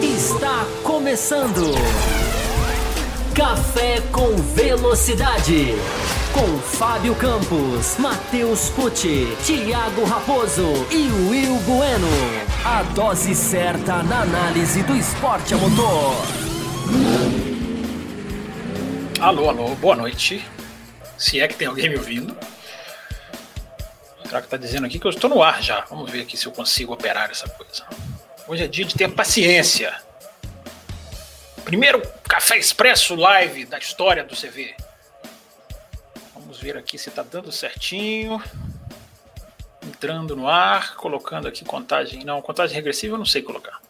Está começando. Café com Velocidade. Com Fábio Campos, Matheus Pucci, Thiago Raposo e Will Bueno. A dose certa na análise do esporte a motor. Alô, alô, boa noite. Se é que tem alguém me ouvindo. Será que tá dizendo aqui que eu estou no ar já? Vamos ver aqui se eu consigo operar essa coisa. Hoje é dia de ter paciência. Primeiro café expresso live da história do CV. Vamos ver aqui se está dando certinho. Entrando no ar, colocando aqui contagem. Não, contagem regressiva eu não sei colocar.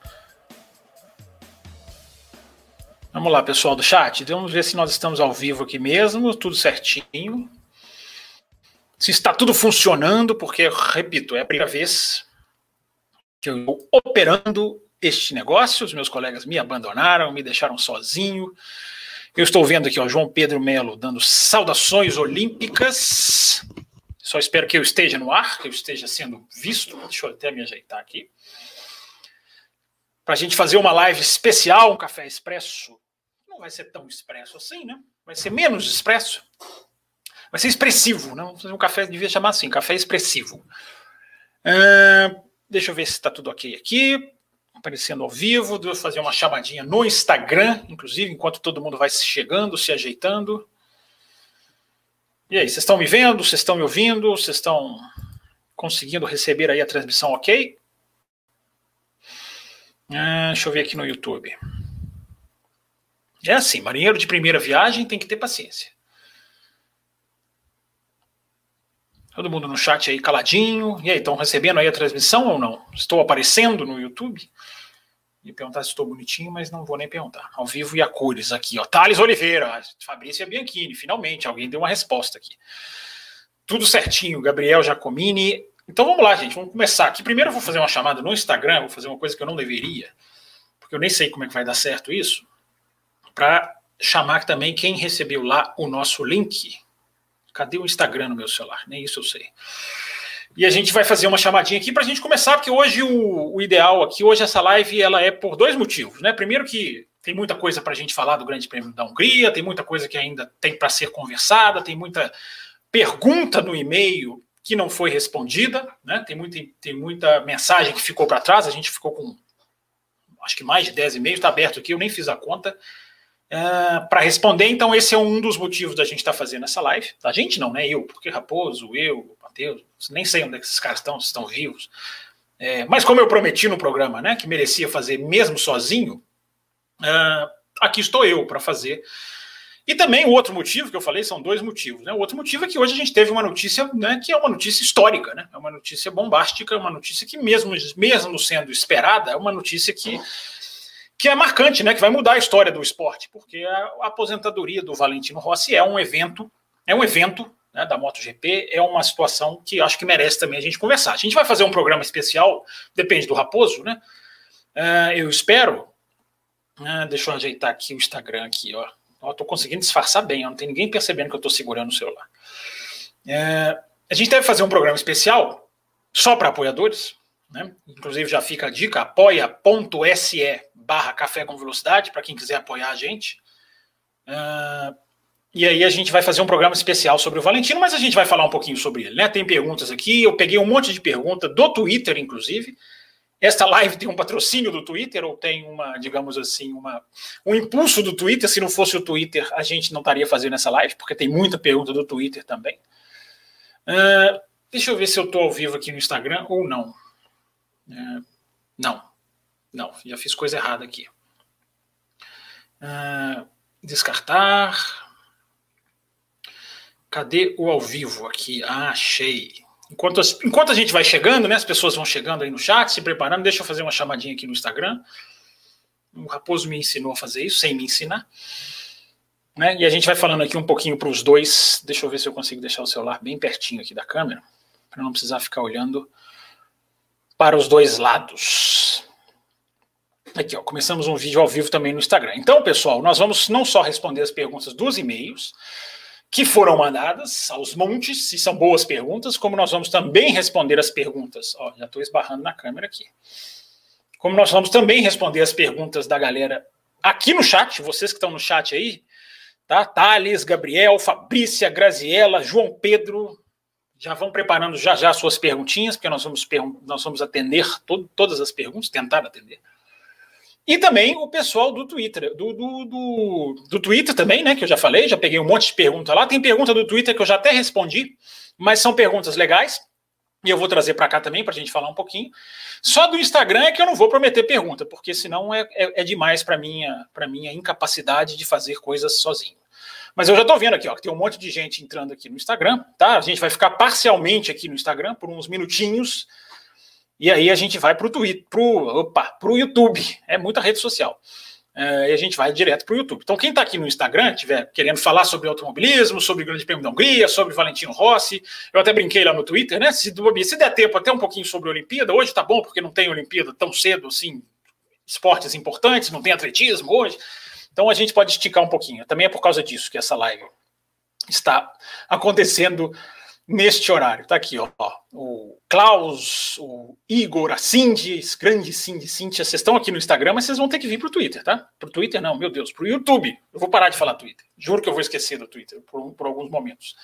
Vamos lá, pessoal do chat. Vamos ver se nós estamos ao vivo aqui mesmo, tudo certinho. Se está tudo funcionando, porque, repito, é a primeira vez que eu estou operando este negócio. Os meus colegas me abandonaram, me deixaram sozinho. Eu estou vendo aqui o João Pedro Melo dando saudações olímpicas. Só espero que eu esteja no ar, que eu esteja sendo visto. Deixa eu até me ajeitar aqui. Para a gente fazer uma live especial, um café expresso. Não vai ser tão expresso assim, né? Vai ser menos expresso. Vai ser expressivo? Né? Um café devia chamar assim, café expressivo. Uh, deixa eu ver se está tudo ok aqui aparecendo ao vivo, devo fazer uma chamadinha no Instagram, inclusive, enquanto todo mundo vai se chegando, se ajeitando. E aí, vocês estão me vendo? Vocês estão me ouvindo? Vocês estão conseguindo receber aí a transmissão ok? Ah, deixa eu ver aqui no YouTube. É assim, marinheiro de primeira viagem tem que ter paciência. Todo mundo no chat aí caladinho. E aí, estão recebendo aí a transmissão ou não? Estou aparecendo no YouTube? E perguntar se estou bonitinho, mas não vou nem perguntar. Ao vivo e a cores aqui, ó. Thales Oliveira, Fabrícia Bianchini, finalmente, alguém deu uma resposta aqui. Tudo certinho, Gabriel Giacomini. Então vamos lá, gente, vamos começar aqui. Primeiro eu vou fazer uma chamada no Instagram, vou fazer uma coisa que eu não deveria, porque eu nem sei como é que vai dar certo isso, para chamar também quem recebeu lá o nosso link Cadê o Instagram no meu celular? Nem isso eu sei. E a gente vai fazer uma chamadinha aqui para a gente começar, porque hoje o, o, ideal aqui, hoje essa live, ela é por dois motivos, né? Primeiro que tem muita coisa para a gente falar do Grande Prêmio da Hungria, tem muita coisa que ainda tem para ser conversada, tem muita pergunta no e-mail que não foi respondida, né? Tem muita, tem muita mensagem que ficou para trás, a gente ficou com acho que mais de 10 e-mails, está aberto aqui, eu nem fiz a conta. Uh, para responder, então, esse é um dos motivos da gente estar tá fazendo essa live. A gente não, né? Eu, porque Raposo, eu, Matheus, nem sei onde é esses caras estão, se estão vivos. É, mas como eu prometi no programa, né, que merecia fazer mesmo sozinho, uh, aqui estou eu para fazer. E também o outro motivo que eu falei são dois motivos. Né? O outro motivo é que hoje a gente teve uma notícia né, que é uma notícia histórica, né? É uma notícia bombástica, uma notícia que, mesmo, mesmo sendo esperada, é uma notícia que que é marcante, né? Que vai mudar a história do esporte, porque a aposentadoria do Valentino Rossi é um evento, é um evento né, da MotoGP, é uma situação que acho que merece também a gente conversar. A gente vai fazer um programa especial, depende do Raposo, né? Uh, eu espero. Uh, deixa eu ajeitar aqui o Instagram aqui, ó. Ó, tô conseguindo disfarçar bem, ó, não tem ninguém percebendo que eu estou segurando o celular. Uh, a gente deve fazer um programa especial só para apoiadores, né? Inclusive já fica a dica, apoia.se barra café com velocidade, para quem quiser apoiar a gente. Uh, e aí a gente vai fazer um programa especial sobre o Valentino, mas a gente vai falar um pouquinho sobre ele, né? Tem perguntas aqui, eu peguei um monte de perguntas do Twitter, inclusive. Esta live tem um patrocínio do Twitter, ou tem uma, digamos assim, uma, um impulso do Twitter. Se não fosse o Twitter, a gente não estaria fazendo essa live, porque tem muita pergunta do Twitter também. Uh, deixa eu ver se eu estou ao vivo aqui no Instagram ou não. É, não, não, já fiz coisa errada aqui. Uh, descartar. Cadê o ao vivo aqui? Ah, achei. Enquanto, as, enquanto a gente vai chegando, né? As pessoas vão chegando aí no chat, se preparando. Deixa eu fazer uma chamadinha aqui no Instagram. O Raposo me ensinou a fazer isso, sem me ensinar. Né? E a gente vai falando aqui um pouquinho para os dois. Deixa eu ver se eu consigo deixar o celular bem pertinho aqui da câmera, para não precisar ficar olhando para os dois lados. Aqui, ó, começamos um vídeo ao vivo também no Instagram. Então, pessoal, nós vamos não só responder as perguntas dos e-mails, que foram mandadas aos montes, se são boas perguntas, como nós vamos também responder as perguntas. Ó, já estou esbarrando na câmera aqui. Como nós vamos também responder as perguntas da galera aqui no chat, vocês que estão no chat aí, tá? Thales, Gabriel, Fabrícia, Graziela, João Pedro, já vão preparando já já suas perguntinhas, porque nós vamos, nós vamos atender todo, todas as perguntas, tentar atender. E também o pessoal do Twitter, do, do, do, do, Twitter também, né? Que eu já falei, já peguei um monte de pergunta lá. Tem pergunta do Twitter que eu já até respondi, mas são perguntas legais. E eu vou trazer para cá também para a gente falar um pouquinho. Só do Instagram é que eu não vou prometer pergunta, porque senão é, é, é demais para minha para minha incapacidade de fazer coisas sozinho. Mas eu já estou vendo aqui, ó, que tem um monte de gente entrando aqui no Instagram, tá? A gente vai ficar parcialmente aqui no Instagram por uns minutinhos e aí a gente vai para o Twitter, para o YouTube. É muita rede social. É, e a gente vai direto para o YouTube. Então, quem está aqui no Instagram, tiver querendo falar sobre automobilismo, sobre o Grande Prêmio da Hungria, sobre Valentino Rossi, eu até brinquei lá no Twitter, né? Se, se der tempo, até um pouquinho sobre a Olimpíada. Hoje tá bom, porque não tem Olimpíada tão cedo assim, esportes importantes, não tem atletismo hoje. Então a gente pode esticar um pouquinho. Também é por causa disso que essa live está acontecendo neste horário. Tá aqui, ó. O Klaus, o Igor, a Cindy, grande Cindy, Cintia, vocês estão aqui no Instagram, mas vocês vão ter que vir pro Twitter, tá? Pro Twitter não, meu Deus, pro YouTube. Eu vou parar de falar Twitter. Juro que eu vou esquecer do Twitter por, por alguns momentos.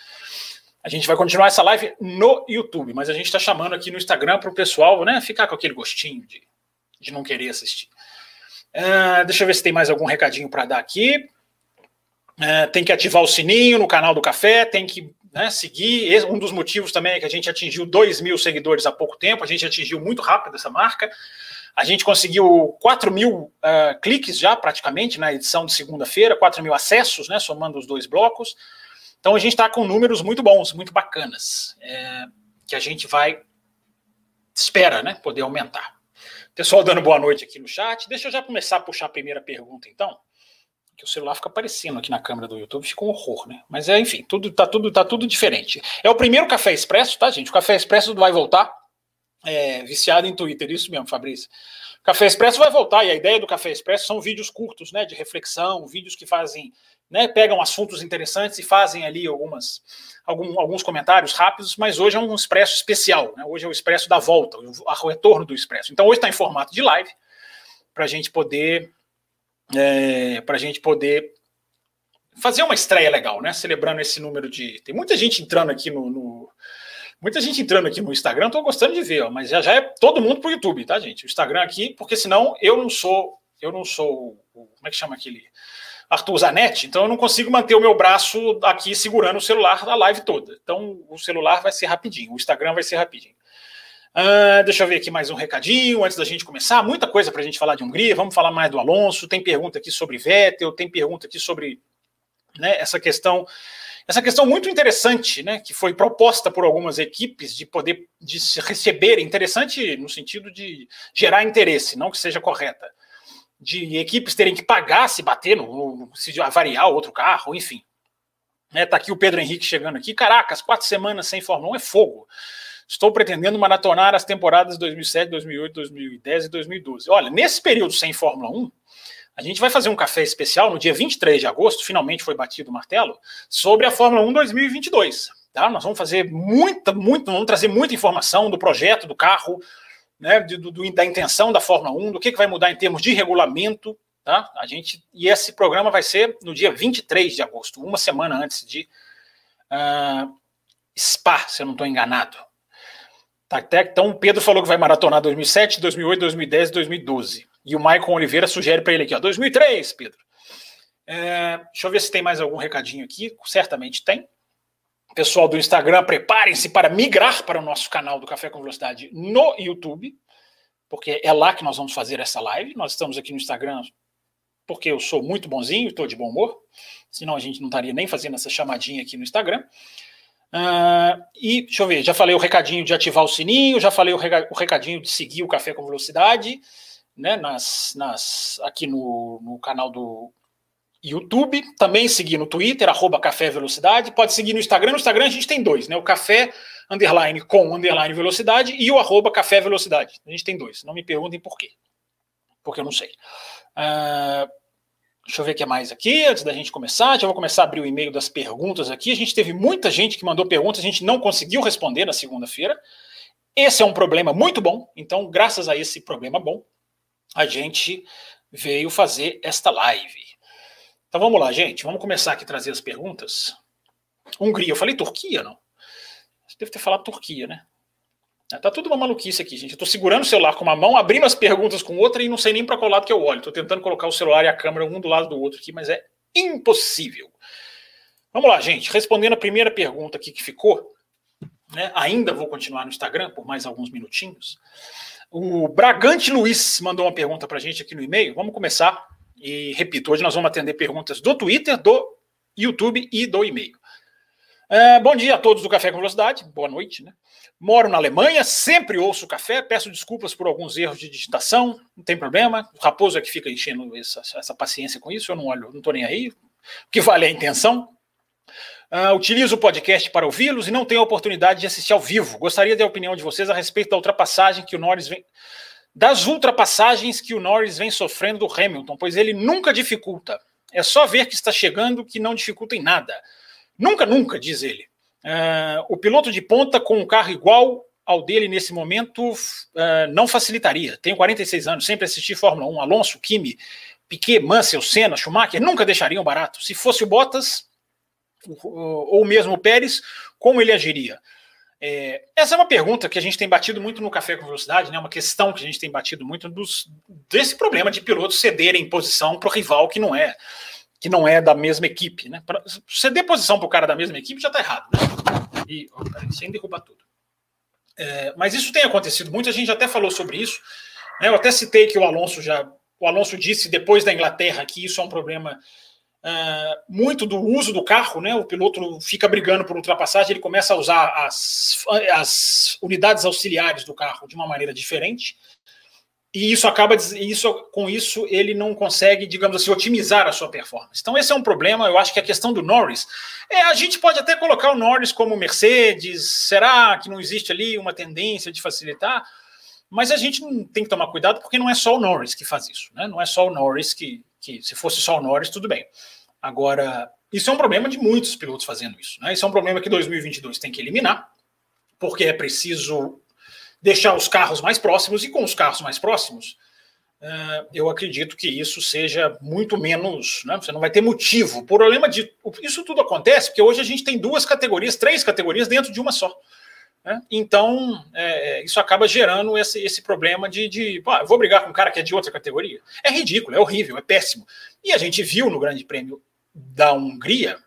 A gente vai continuar essa live no YouTube, mas a gente está chamando aqui no Instagram para o pessoal, né, ficar com aquele gostinho de, de não querer assistir. Uh, deixa eu ver se tem mais algum recadinho para dar aqui. Uh, tem que ativar o sininho no canal do Café, tem que né, seguir. Um dos motivos também é que a gente atingiu 2 mil seguidores há pouco tempo, a gente atingiu muito rápido essa marca. A gente conseguiu 4 mil uh, cliques já, praticamente, na edição de segunda-feira, 4 mil acessos, né, somando os dois blocos. Então a gente está com números muito bons, muito bacanas, é, que a gente vai, espera, né, poder aumentar. Pessoal dando boa noite aqui no chat. Deixa eu já começar a puxar a primeira pergunta, então que o celular fica aparecendo aqui na câmera do YouTube, fica um horror, né? Mas é, enfim, tudo tá tudo tá tudo diferente. É o primeiro café expresso, tá, gente? O café expresso vai voltar. É, viciado em Twitter, isso mesmo, Fabrício. O Café Expresso vai voltar, e a ideia do Café Expresso são vídeos curtos, né, de reflexão, vídeos que fazem, né, pegam assuntos interessantes e fazem ali algumas, algum, alguns comentários rápidos, mas hoje é um Expresso especial, né, hoje é o Expresso da volta, o, retorno do Expresso. Então hoje está em formato de live, para a gente poder é, para a gente poder fazer uma estreia legal, né? Celebrando esse número de. Tem muita gente entrando aqui no. no... Muita gente entrando aqui no Instagram, estou gostando de ver, ó, mas já, já é todo mundo pro YouTube, tá, gente? O Instagram aqui, porque senão eu não sou. Eu não sou. Como é que chama aquele? Arthur Zanetti, então eu não consigo manter o meu braço aqui segurando o celular da live toda. Então o celular vai ser rapidinho, o Instagram vai ser rapidinho. Uh, deixa eu ver aqui mais um recadinho antes da gente começar. Muita coisa para a gente falar de Hungria. Vamos falar mais do Alonso. Tem pergunta aqui sobre Vettel, tem pergunta aqui sobre né, essa questão, essa questão muito interessante, né, que foi proposta por algumas equipes de poder de se receber interessante no sentido de gerar interesse, não que seja correta, de equipes terem que pagar se bater no, se avariar outro carro, enfim. Né, tá aqui o Pedro Henrique chegando aqui. Caracas, quatro semanas sem Fórmula 1 é fogo. Estou pretendendo maratonar as temporadas 2007, 2008, 2010 e 2012. Olha, nesse período sem Fórmula 1, a gente vai fazer um café especial no dia 23 de agosto, finalmente foi batido o martelo, sobre a Fórmula 1 2022. Tá? Nós vamos fazer muita, muito, vamos trazer muita informação do projeto, do carro, né, do, do, da intenção da Fórmula 1, do que, que vai mudar em termos de regulamento. Tá? A gente, e esse programa vai ser no dia 23 de agosto, uma semana antes de uh, Spa, se eu não estou enganado. Até, então o Pedro falou que vai maratonar 2007, 2008, 2010 e 2012. E o Maicon Oliveira sugere para ele aqui, ó, 2003, Pedro. É, deixa eu ver se tem mais algum recadinho aqui. Certamente tem. Pessoal do Instagram, preparem-se para migrar para o nosso canal do Café com Velocidade no YouTube, porque é lá que nós vamos fazer essa live. Nós estamos aqui no Instagram porque eu sou muito bonzinho, estou de bom humor, senão a gente não estaria nem fazendo essa chamadinha aqui no Instagram. Uh, e deixa eu ver, já falei o recadinho de ativar o sininho, já falei o, recadinho de seguir o Café com Velocidade, né, nas, nas, aqui no, no canal do YouTube, também seguir no Twitter, arroba Café Velocidade, pode seguir no Instagram, no Instagram a gente tem dois, né, o Café underline com underline velocidade e o arroba Café Velocidade, a gente tem dois, não me perguntem por quê, porque eu não sei. Uh, Deixa eu ver o que mais aqui, antes da gente começar. Já vou começar a abrir o e-mail das perguntas aqui. A gente teve muita gente que mandou perguntas, a gente não conseguiu responder na segunda-feira. Esse é um problema muito bom, então, graças a esse problema bom, a gente veio fazer esta live. Então vamos lá, gente. Vamos começar aqui a trazer as perguntas. Hungria, eu falei Turquia, não? Você deve ter falado Turquia, né? É, tá tudo uma maluquice aqui, gente. Eu tô segurando o celular com uma mão, abrindo as perguntas com outra e não sei nem para qual lado que eu olho. Tô tentando colocar o celular e a câmera um do lado do outro aqui, mas é impossível. Vamos lá, gente. Respondendo a primeira pergunta aqui que ficou, né? Ainda vou continuar no Instagram por mais alguns minutinhos. O Bragante Luiz mandou uma pergunta para a gente aqui no e-mail. Vamos começar. E repito, hoje nós vamos atender perguntas do Twitter, do YouTube e do e-mail. É, bom dia a todos do Café com Velocidade. Boa noite, né? Moro na Alemanha, sempre ouço café, peço desculpas por alguns erros de digitação, não tem problema. O Raposo é que fica enchendo essa, essa paciência com isso, eu não olho, não estou nem aí. O que vale é a intenção. Uh, utilizo o podcast para ouvi-los e não tenho a oportunidade de assistir ao vivo. Gostaria da opinião de vocês a respeito da ultrapassagem que o Norris vem. Das ultrapassagens que o Norris vem sofrendo do Hamilton, pois ele nunca dificulta. É só ver que está chegando que não dificulta em nada. Nunca, nunca, diz ele. Uh, o piloto de ponta com um carro igual ao dele nesse momento uh, não facilitaria. Tenho 46 anos, sempre assisti Fórmula 1. Alonso, Kimi, Piquet, Mansell, Senna, Schumacher nunca deixariam barato. Se fosse o Bottas ou mesmo o Pérez, como ele agiria? É, essa é uma pergunta que a gente tem batido muito no Café com Velocidade, né? uma questão que a gente tem batido muito dos, desse problema de pilotos cederem posição para o rival que não é que não é da mesma equipe. Né? Pra ceder posição para o cara da mesma equipe já está errado. Né? E, oh, peraí, sem derrubar tudo. É, mas isso tem acontecido muito, a gente até falou sobre isso. Né? Eu até citei que o Alonso já. O Alonso disse depois da Inglaterra que isso é um problema uh, muito do uso do carro, né? O piloto fica brigando por ultrapassagem, ele começa a usar as, as unidades auxiliares do carro de uma maneira diferente e isso acaba isso com isso ele não consegue, digamos assim, otimizar a sua performance. Então esse é um problema. Eu acho que a questão do Norris é a gente pode até colocar o Norris como Mercedes. Será que não existe ali uma tendência de facilitar? Mas a gente tem que tomar cuidado porque não é só o Norris que faz isso, né? Não é só o Norris que, que se fosse só o Norris tudo bem. Agora isso é um problema de muitos pilotos fazendo isso, né? Isso é um problema que 2022 tem que eliminar porque é preciso deixar os carros mais próximos, e com os carros mais próximos, uh, eu acredito que isso seja muito menos. Né? Você não vai ter motivo. O problema de. Isso tudo acontece porque hoje a gente tem duas categorias, três categorias dentro de uma só. Né? Então, é, isso acaba gerando esse, esse problema de, de vou brigar com um cara que é de outra categoria. É ridículo, é horrível, é péssimo. E a gente viu no Grande Prêmio da Hungria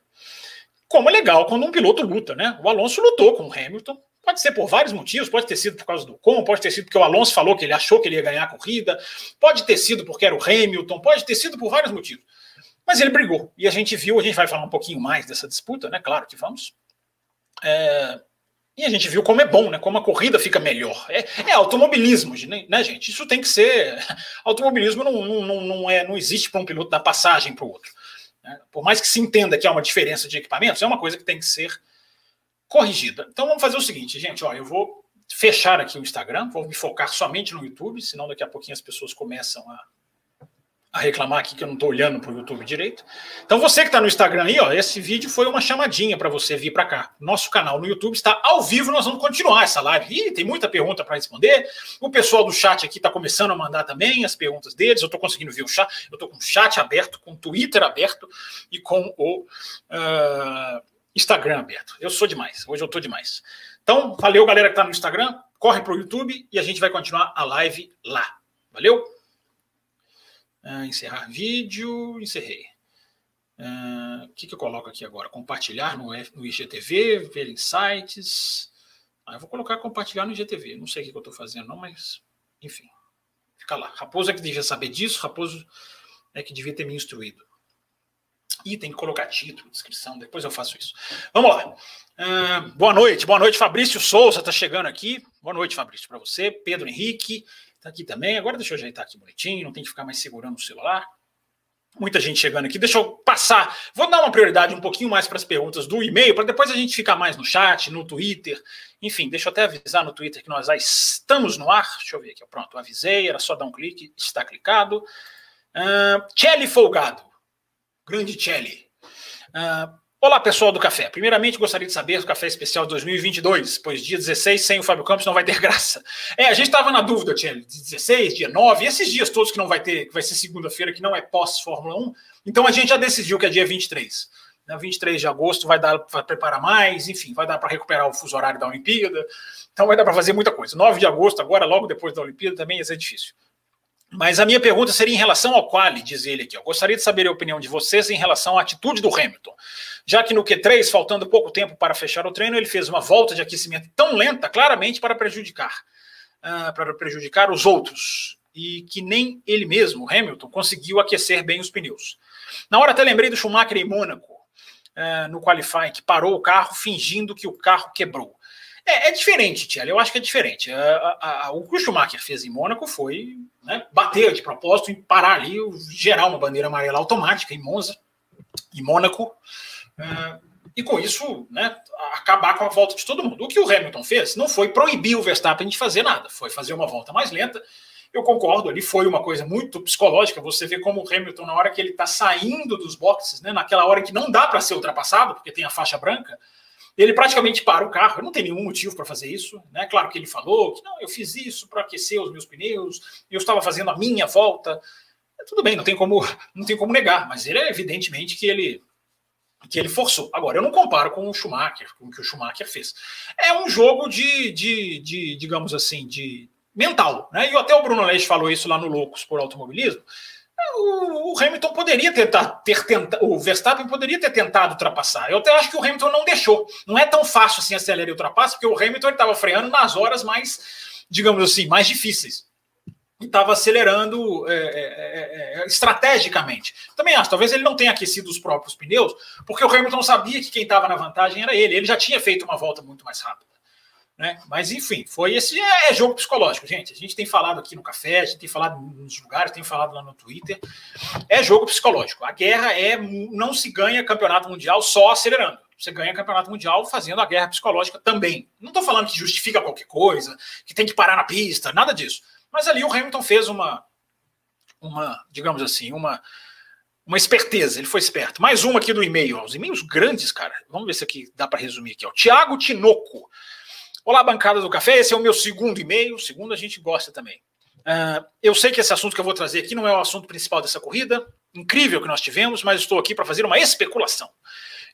como é legal quando um piloto luta, né? O Alonso lutou com o Hamilton, Pode ser por vários motivos, pode ter sido por causa do com, pode ter sido porque o Alonso falou que ele achou que ele ia ganhar a corrida, pode ter sido porque era o Hamilton, pode ter sido por vários motivos. Mas ele brigou. E a gente viu, a gente vai falar um pouquinho mais dessa disputa, né? Claro que vamos. É, e a gente viu como é bom, né? Como a corrida fica melhor. É, é automobilismo, né, gente? Isso tem que ser. Automobilismo não, não, não, é, não existe para um piloto dar passagem para o outro. Né? Por mais que se entenda que há uma diferença de equipamentos, é uma coisa que tem que ser corrigida. Então vamos fazer o seguinte, gente, ó, eu vou fechar aqui o Instagram, vou me focar somente no YouTube, senão daqui a pouquinho as pessoas começam a, a reclamar aqui que eu não estou olhando para o YouTube direito. Então você que está no Instagram aí, ó, esse vídeo foi uma chamadinha para você vir para cá. Nosso canal no YouTube está ao vivo, nós vamos continuar essa live. Ih, tem muita pergunta para responder. O pessoal do chat aqui está começando a mandar também as perguntas deles. Eu estou conseguindo ver o chat, eu estou com o chat aberto, com o Twitter aberto e com o uh, Instagram aberto. Eu sou demais. Hoje eu tô demais. Então, valeu, galera que tá no Instagram. Corre pro YouTube e a gente vai continuar a live lá. Valeu? Uh, encerrar vídeo. Encerrei. Uh, o que, que eu coloco aqui agora? Compartilhar no, no IGTV, ver insights. Ah, eu vou colocar compartilhar no IGTV. Não sei o que, que eu estou fazendo, não, mas enfim. Fica lá. Raposo é que devia saber disso, Raposo é que devia ter me instruído. E tem que colocar título, descrição, depois eu faço isso. Vamos lá. Uh, boa noite, boa noite, Fabrício Souza está chegando aqui. Boa noite, Fabrício, para você. Pedro Henrique está aqui também. Agora deixa eu ajeitar aqui bonitinho, não tem que ficar mais segurando o celular. Muita gente chegando aqui. Deixa eu passar. Vou dar uma prioridade um pouquinho mais para as perguntas do e-mail, para depois a gente ficar mais no chat, no Twitter. Enfim, deixa eu até avisar no Twitter que nós já estamos no ar. Deixa eu ver aqui. Pronto, avisei, era só dar um clique, está clicado. Uh, Folgado. Grande Celli. Uh, olá, pessoal do café. Primeiramente, gostaria de saber do café especial 2022, pois dia 16 sem o Fábio Campos não vai ter graça. É, a gente estava na dúvida, de 16, dia 9, esses dias todos que não vai ter, que vai ser segunda-feira, que não é pós-Fórmula 1. Então a gente já decidiu que é dia 23. Né, 23 de agosto vai dar para preparar mais, enfim, vai dar para recuperar o fuso horário da Olimpíada. Então vai dar para fazer muita coisa. 9 de agosto, agora, logo depois da Olimpíada, também ia ser difícil. Mas a minha pergunta seria em relação ao quali, diz ele aqui. Eu gostaria de saber a opinião de vocês em relação à atitude do Hamilton. Já que no Q3, faltando pouco tempo para fechar o treino, ele fez uma volta de aquecimento tão lenta, claramente para prejudicar, uh, para prejudicar os outros. E que nem ele mesmo, Hamilton, conseguiu aquecer bem os pneus. Na hora até lembrei do Schumacher em Mônaco, uh, no qualifying, que parou o carro fingindo que o carro quebrou. É, é diferente, Tiago. Eu acho que é diferente. A, a, a, o que o Schumacher fez em Mônaco foi né, bater de propósito em parar ali, gerar uma bandeira amarela automática em Monza, em Mônaco, é, e com isso né, acabar com a volta de todo mundo. O que o Hamilton fez não foi proibir o Verstappen de fazer nada, foi fazer uma volta mais lenta. Eu concordo, ali foi uma coisa muito psicológica. Você vê como o Hamilton, na hora que ele está saindo dos boxes, né, naquela hora que não dá para ser ultrapassado, porque tem a faixa branca, ele praticamente para o carro, não tem nenhum motivo para fazer isso. Né? Claro que ele falou que não, eu fiz isso para aquecer os meus pneus, eu estava fazendo a minha volta. Tudo bem, não tem como, não tem como negar, mas ele é evidentemente que ele que ele forçou. Agora, eu não comparo com o Schumacher, com o que o Schumacher fez. É um jogo de, de, de digamos assim, de mental. Né? E até o Bruno Leix falou isso lá no Loucos por Automobilismo o, Hamilton poderia ter, ter tentado, o Verstappen poderia ter tentado ultrapassar. Eu até acho que o Hamilton não deixou. Não é tão fácil assim acelerar e ultrapassar, porque o Hamilton estava freando nas horas mais, digamos assim, mais difíceis. E estava acelerando é é, é, é, estrategicamente. Também acho, talvez ele não tenha aquecido os próprios pneus, porque o Hamilton sabia que quem estava na vantagem era ele. Ele já tinha feito uma volta muito mais rápida. Né? Mas enfim, foi esse é, é, jogo psicológico, gente. A gente tem falado aqui no café, a gente tem falado nos lugares, tem falado lá no Twitter. É jogo psicológico. A guerra é não se ganha campeonato mundial só acelerando. Você ganha campeonato mundial fazendo a guerra psicológica também. Não estou falando que justifica qualquer coisa, que tem que parar na pista, nada disso. Mas ali o Hamilton fez uma, uma digamos assim, uma, uma esperteza. Ele foi esperto. Mais uma aqui do e-mail. Os e-mails grandes, cara. Vamos ver se aqui dá para resumir aqui. Ó. Tiago Tinoco. Olá, bancada do café. Esse é o meu segundo e-mail. Segundo, a gente gosta também. Uh, eu sei que esse assunto que eu vou trazer aqui não é o assunto principal dessa corrida, incrível que nós tivemos, mas estou aqui para fazer uma especulação.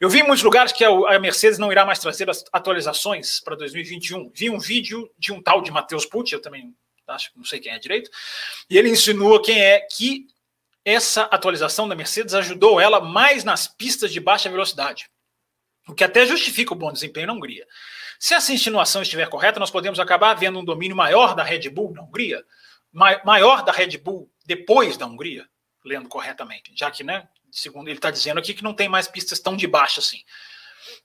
Eu vi em muitos lugares que a Mercedes não irá mais trazer as atualizações para 2021. Vi um vídeo de um tal de Matheus Pucci, eu também acho que não sei quem é direito, e ele insinua quem é que essa atualização da Mercedes ajudou ela mais nas pistas de baixa velocidade, o que até justifica o bom desempenho na Hungria. Se essa insinuação estiver correta, nós podemos acabar vendo um domínio maior da Red Bull na Hungria, maior da Red Bull depois da Hungria, lendo corretamente, já que, né, segundo ele está dizendo aqui que não tem mais pistas tão de baixa assim.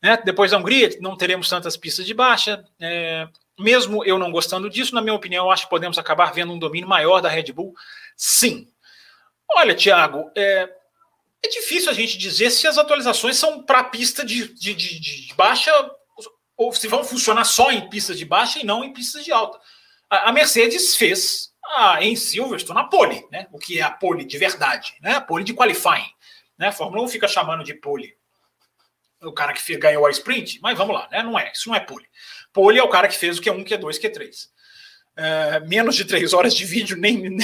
Né? Depois da Hungria, não teremos tantas pistas de baixa. É, mesmo eu não gostando disso, na minha opinião, eu acho que podemos acabar vendo um domínio maior da Red Bull, sim. Olha, Tiago, é, é difícil a gente dizer se as atualizações são para pista de, de, de, de baixa ou se vão funcionar só em pistas de baixa e não em pistas de alta. A, Mercedes fez a, em Silverstone a pole, né? o que é a pole de verdade, né? a pole de qualifying. Né? A Fórmula 1 fica chamando de pole o cara que ganhou a sprint, mas vamos lá, né? não é, isso não é pole. Pole é o cara que fez o Q1, Q2, Q3. É, menos de três horas de vídeo, nem, nem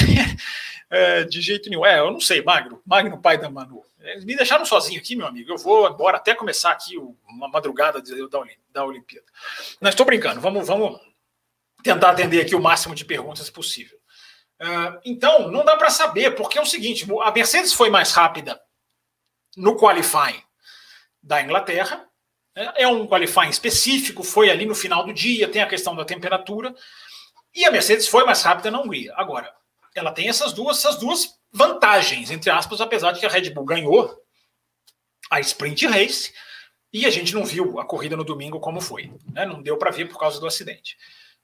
é, de jeito nenhum. É, eu não sei, Magro, Magno, pai da Manu. Eles me deixaram sozinho aqui, meu amigo. Eu vou embora até começar aqui uma madrugada da, da Olimpíada. Não estou brincando. Vamos, vamos tentar atender aqui o máximo de perguntas possível. Uh, então, não dá para saber, porque é o seguinte: a Mercedes foi mais rápida no qualifying da Inglaterra. Né? É um qualifying específico, foi ali no final do dia, tem a questão da temperatura. E a Mercedes foi mais rápida na Hungria. Agora, ela tem essas duas, essas duas vantagens, entre aspas, apesar de que a Red Bull ganhou a sprint race e a gente não viu a corrida no domingo como foi. Né? Não deu para ver por causa do acidente.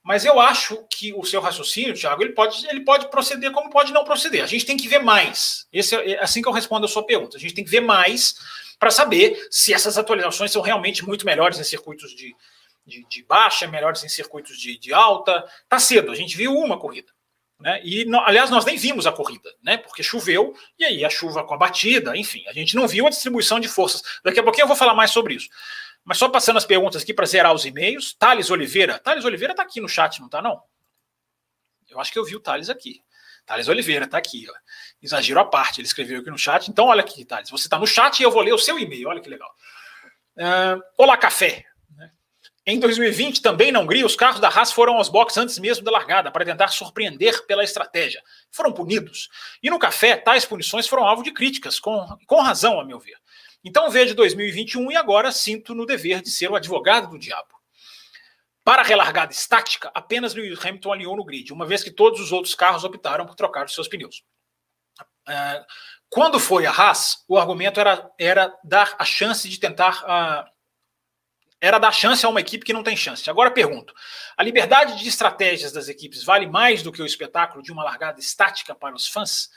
Mas eu acho que o seu raciocínio, Thiago, ele pode, ele pode proceder como pode não proceder. A gente tem que ver mais. Esse é, é assim que eu respondo a sua pergunta. A gente tem que ver mais para saber se essas atualizações são realmente muito melhores em circuitos de, de, de baixa, melhores em circuitos de, de alta. Tá cedo, a gente viu uma corrida. Né? E, aliás, nós nem vimos a corrida, né? porque choveu, e aí a chuva com a batida, enfim, a gente não viu a distribuição de forças. Daqui a pouquinho eu vou falar mais sobre isso. Mas só passando as perguntas aqui para zerar os e-mails. Thales Oliveira. Thales Oliveira está aqui no chat, não está, não? Eu acho que eu vi o Thales aqui. Thales Oliveira está aqui. Ó. Exagero à parte, ele escreveu aqui no chat. Então, olha aqui, Thales. Você está no chat e eu vou ler o seu e-mail. Olha que legal. Uh, Olá, Café. Em 2020, também na Hungria, os carros da Haas foram aos boxes antes mesmo da largada para tentar surpreender pela estratégia. Foram punidos. E no café, tais punições foram alvo de críticas, com, com razão, a meu ver. Então vejo 2021 e agora sinto no dever de ser o advogado do diabo. Para a relargada estática, apenas Lewis Hamilton alinhou no grid, uma vez que todos os outros carros optaram por trocar os seus pneus. Uh, quando foi a Haas, o argumento era, era dar a chance de tentar uh, era dar chance a uma equipe que não tem chance. Agora pergunto: a liberdade de estratégias das equipes vale mais do que o espetáculo de uma largada estática para os fãs?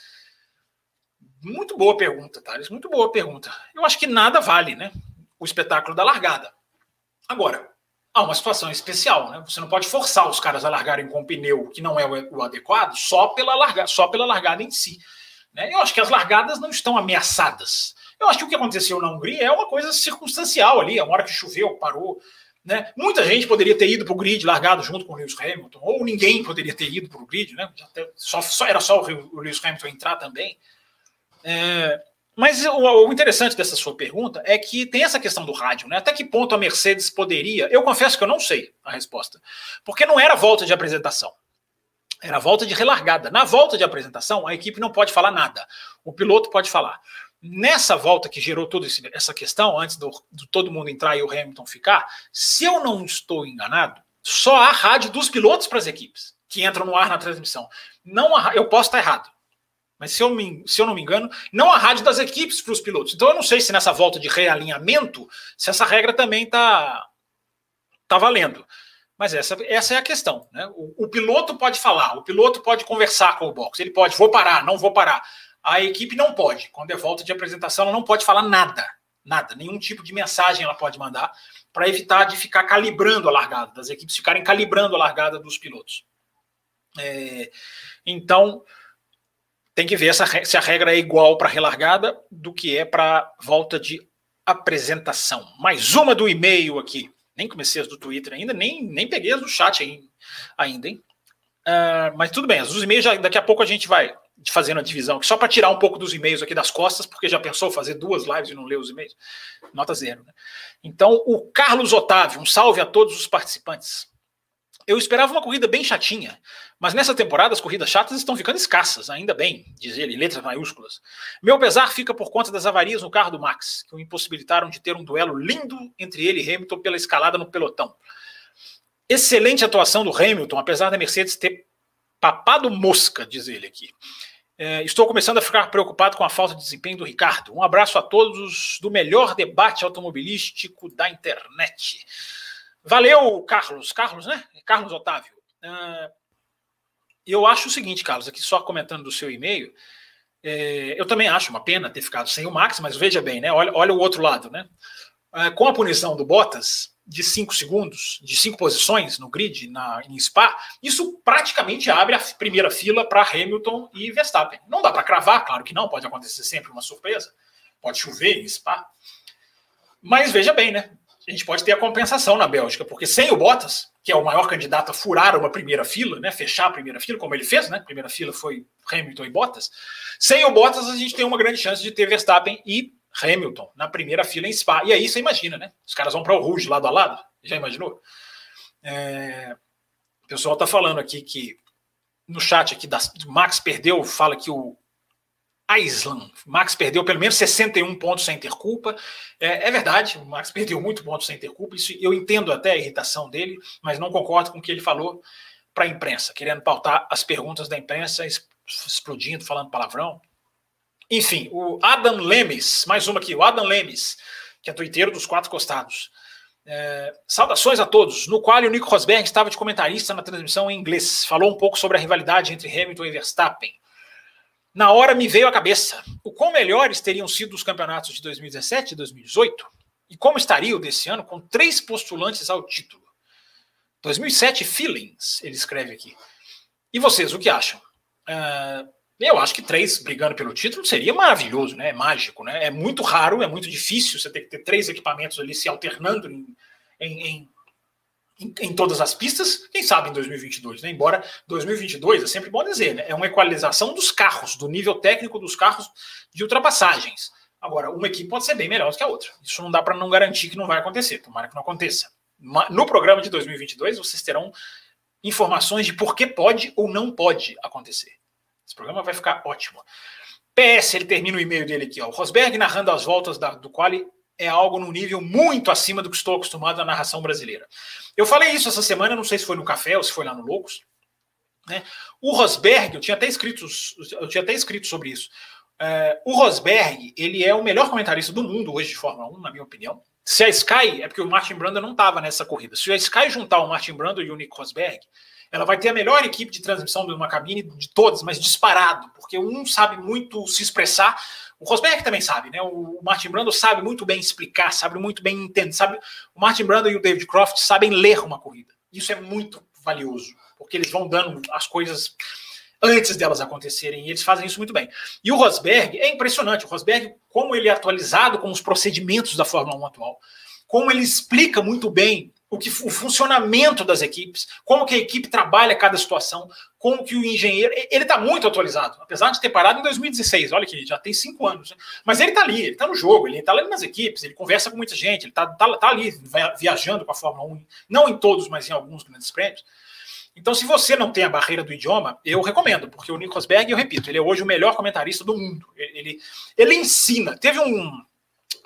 Muito boa pergunta, Thales. Muito boa pergunta. Eu acho que nada vale, né? O espetáculo da largada. Agora, há uma situação especial, né? Você não pode forçar os caras a largarem com um pneu que não é o adequado só pela largada, só pela largada em si. Né? Eu acho que as largadas não estão ameaçadas. Eu acho que o que aconteceu na Hungria é uma coisa circunstancial ali, a hora que choveu, parou. Né? Muita gente poderia ter ido para o grid largado junto com o Lewis Hamilton, ou ninguém poderia ter ido para o grid, né? Só, só, era só o Lewis Hamilton entrar também. É, mas o, o, interessante dessa sua pergunta é que tem essa questão do rádio, né? Até que ponto a Mercedes poderia? Eu confesso que eu não sei a resposta, porque não era volta de apresentação. Era volta de relargada. Na volta de apresentação, a equipe não pode falar nada. O piloto pode falar. Nessa volta que gerou toda essa questão, antes do, do, todo mundo entrar e o Hamilton ficar, se eu não estou enganado, só há rádio dos pilotos para as equipes que entram no ar na transmissão. Não há, eu posso estar errado, mas se eu, me, se eu não me engano, não há rádio das equipes para os pilotos. Então eu não sei se nessa volta de realinhamento, se essa regra também está tá valendo. Mas essa, essa é a questão. Né? O, o, piloto pode falar, o piloto pode conversar com o box, ele pode, vou parar, não vou parar. A equipe não pode. Quando é volta de apresentação, ela não pode falar nada. Nada. Nenhum tipo de mensagem ela pode mandar para evitar de ficar calibrando a largada, das equipes ficarem calibrando a largada dos pilotos. É, então, tem que ver essa, se a regra é igual para relargada do que é para volta de apresentação. Mais uma do e-mail aqui. Nem comecei as do Twitter ainda, nem, nem peguei as do chat ainda, hein? Uh, mas tudo bem, as dos e-mails já, daqui a pouco a gente vai fazendo a divisão, só para tirar um pouco dos e-mails aqui das costas, porque já pensou fazer duas lives e não ler os e-mails? Nota zero. Né? Então, o Carlos Otávio, um salve a todos os participantes. Eu esperava uma corrida bem chatinha, mas nessa temporada as corridas chatas estão ficando escassas, ainda bem, diz ele, letras maiúsculas. Meu pesar fica por conta das avarias no carro do Max, que o impossibilitaram de ter um duelo lindo entre ele e Hamilton pela escalada no pelotão. Excelente atuação do Hamilton, apesar da Mercedes ter papado mosca, diz ele aqui. É, estou começando a ficar preocupado com a falta de desempenho do Ricardo. Um abraço a todos do melhor debate automobilístico da internet. Valeu, Carlos. Carlos, né? Carlos Otávio. Uh, eu acho o seguinte, Carlos, aqui só comentando do seu e-mail. É, eu também acho uma pena ter ficado sem o Max, mas veja bem, né? Olha, olha o outro lado, né? Uh, com a punição do Bottas, de cinco segundos, de cinco posições no grid na, em Spa, isso praticamente abre a primeira fila para Hamilton e Verstappen. Não dá para cravar, claro que não, pode acontecer sempre uma surpresa, pode chover em Spa. Mas veja bem, né? A gente pode ter a compensação na Bélgica, porque sem o Bottas, que é o maior candidato a furar uma primeira fila, né, fechar a primeira fila, como ele fez, né? Primeira fila foi Hamilton e Bottas. Sem o Bottas, a gente tem uma grande chance de ter Verstappen e Hamilton na primeira fila em Spa. E aí você imagina, né? Os caras vão para o Rouge lado a lado. Já imaginou? É... O pessoal está falando aqui que no chat aqui da Max perdeu, fala que o Island, Max perdeu pelo menos 61 pontos sem ter culpa. É, é, verdade, o Max perdeu muito pontos sem ter culpa. Isso eu entendo até a irritação dele, mas não concordo com o que ele falou para a imprensa, querendo pautar as perguntas da imprensa, explodindo, falando palavrão. Enfim, o Adam Lemes, mais uma aqui, o Adam Lemes, que é tuiteiro dos quatro costados. É, saudações a todos, no qual o Nico Rosberg estava de comentarista na transmissão em inglês. Falou um pouco sobre a rivalidade entre Hamilton e Verstappen. Na hora me veio à cabeça o quão melhores teriam sido os campeonatos de 2017 e 2018 e como estaria o desse ano com três postulantes ao título. 2007 Feelings, ele escreve aqui. E vocês, o que acham? Uh, eu acho que três brigando pelo título seria maravilhoso, né? É mágico, né? É muito raro, é muito difícil você ter que ter três equipamentos ali se alternando em, em, em, em todas as pistas. Quem sabe em 2022, né? Embora 2022 é sempre bom dizer, né? É uma equalização dos carros, do nível técnico dos carros de ultrapassagens. Agora, uma equipe pode ser bem melhor do que a outra. Isso não dá para não garantir que não vai acontecer. Tomara que não aconteça. No programa de 2022, vocês terão informações de por que pode ou não pode acontecer. Esse programa vai ficar ótimo. PS, ele termina o e-mail dele aqui, ó. O Rosberg narrando as voltas da, do quali é algo num nível muito acima do que estou acostumado na narração brasileira. Eu falei isso essa semana, não sei se foi no café ou se foi lá no Loucos. Né? O Rosberg, eu tinha até escrito, eu tinha até escrito sobre isso. É, o Rosberg, ele é o melhor comentarista do mundo hoje de Fórmula 1, na minha opinião. Se a Sky, é porque o Martin Brando não estava nessa corrida. Se a Sky juntar o Martin Brando e o Nick Rosberg, ela vai ter a melhor equipe de transmissão de uma cabine de todas, mas disparado, porque um sabe muito se expressar, o Rosberg também sabe, né? O Martin Brando sabe muito bem explicar, sabe muito bem entender, sabe? O Martin Brando e o David Croft sabem ler uma corrida. Isso é muito valioso, porque eles vão dando as coisas antes delas acontecerem, e eles fazem isso muito bem. E o Rosberg é impressionante, o Rosberg, como ele é atualizado com os procedimentos da Fórmula 1 atual, como ele explica muito bem o, que, o funcionamento das equipes, como que a equipe trabalha cada situação, como que o engenheiro. Ele está muito atualizado, apesar de ter parado em 2016. Olha que já tem cinco anos. Né? Mas ele está ali, ele está no jogo, ele está ali nas equipes, ele conversa com muita gente, ele está tá, tá ali viajando com a Fórmula 1, não em todos, mas em alguns grandes prêmios. Então, se você não tem a barreira do idioma, eu recomendo, porque o Nico Rosberg, eu repito, ele é hoje o melhor comentarista do mundo. Ele, ele ensina. Teve um,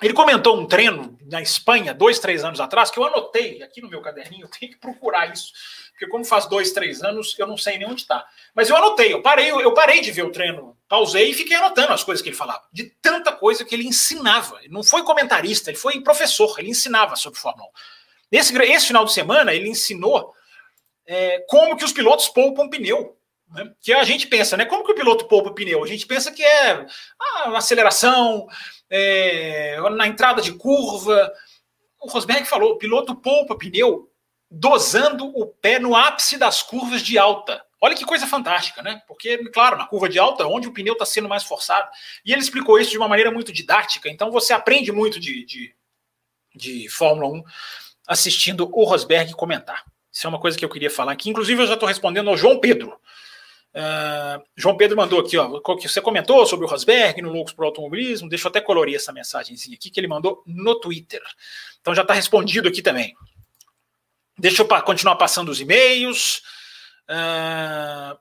ele comentou um treino na Espanha, dois, três anos atrás, que eu anotei aqui no meu caderninho, eu tenho que procurar isso, porque como faz dois, três anos, eu não sei nem onde está. Mas eu anotei, eu parei, eu parei de ver o treino, pausei e fiquei anotando as coisas que ele falava, de tanta coisa que ele ensinava. Ele não foi comentarista, ele foi professor, ele ensinava sobre Fórmula 1. Nesse, esse final de semana, ele ensinou é, como que os pilotos poupam pneu. Né? Que a gente pensa, né? Como que o piloto poupa pneu? A gente pensa que é ah, aceleração, é, na entrada de curva. O Rosberg falou: o piloto poupa pneu dosando o pé no ápice das curvas de alta. Olha que coisa fantástica, né? Porque, claro, na curva de alta, onde o pneu está sendo mais forçado. E ele explicou isso de uma maneira muito didática, então você aprende muito de, de, de Fórmula 1 assistindo o Rosberg comentar. Isso é uma coisa que eu queria falar aqui. Inclusive, eu já estou respondendo ao João Pedro. Uh, João Pedro mandou aqui, ó, que você comentou sobre o Rosberg no Loucos por Automobilismo. Deixa eu até colorir essa mensagenzinha aqui que ele mandou no Twitter. Então já está respondido aqui também. Deixa eu continuar passando os e-mails. Uh,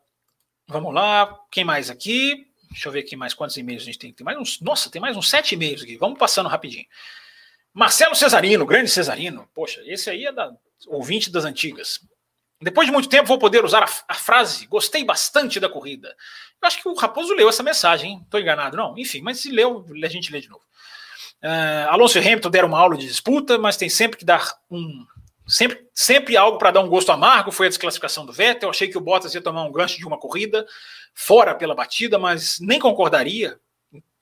vamos lá. Quem mais aqui? Deixa eu ver aqui mais quantos e-mails a gente tem. Tem mais uns. Nossa, tem mais uns sete e-mails aqui. Vamos passando rapidinho. Marcelo Cesarino, grande Cesarino. Poxa, esse aí é da ouvinte das antigas. Depois de muito tempo, vou poder usar a, a, frase gostei bastante da corrida. Eu acho que o Raposo leu essa mensagem? Estou enganado, não? Enfim, mas se leu, a gente lê de novo. Uh, Alonso e Hamilton deram uma aula de disputa, mas tem sempre que dar um. Sempre, sempre algo para dar um gosto amargo. Foi a desclassificação do Vettel. Achei que o Bottas ia tomar um gancho de uma corrida, fora pela batida, mas nem concordaria,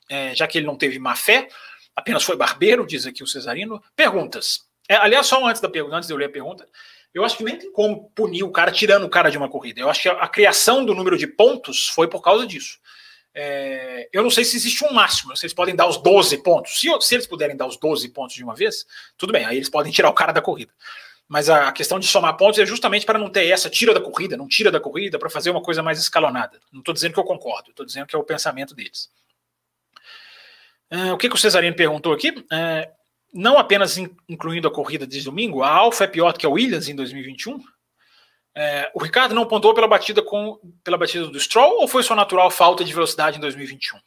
é, já que ele não teve má fé, apenas foi barbeiro, diz aqui o Cesarino. Perguntas. É, aliás, só antes da pergunta, antes de eu ler a pergunta, eu acho que nem tem como punir o cara tirando o cara de uma corrida. Eu acho que a, a criação do número de pontos foi por causa disso. É, eu não sei se existe um máximo, se eles podem dar os 12 pontos. Se, se, eles puderem dar os 12 pontos de uma vez, tudo bem, aí eles podem tirar o cara da corrida. Mas a, a questão de somar pontos é justamente para não ter essa tira da corrida, não tira da corrida, para fazer uma coisa mais escalonada. Não estou dizendo que eu concordo, estou dizendo que é o pensamento deles. É, o que, que o Cesarino perguntou aqui? É, não apenas incluindo a corrida de domingo, a Alfa é pior do que a Williams em 2021? É, o Ricardo não pontuou pela batida com pela batida do Stroll ou foi sua natural falta de velocidade em 2021?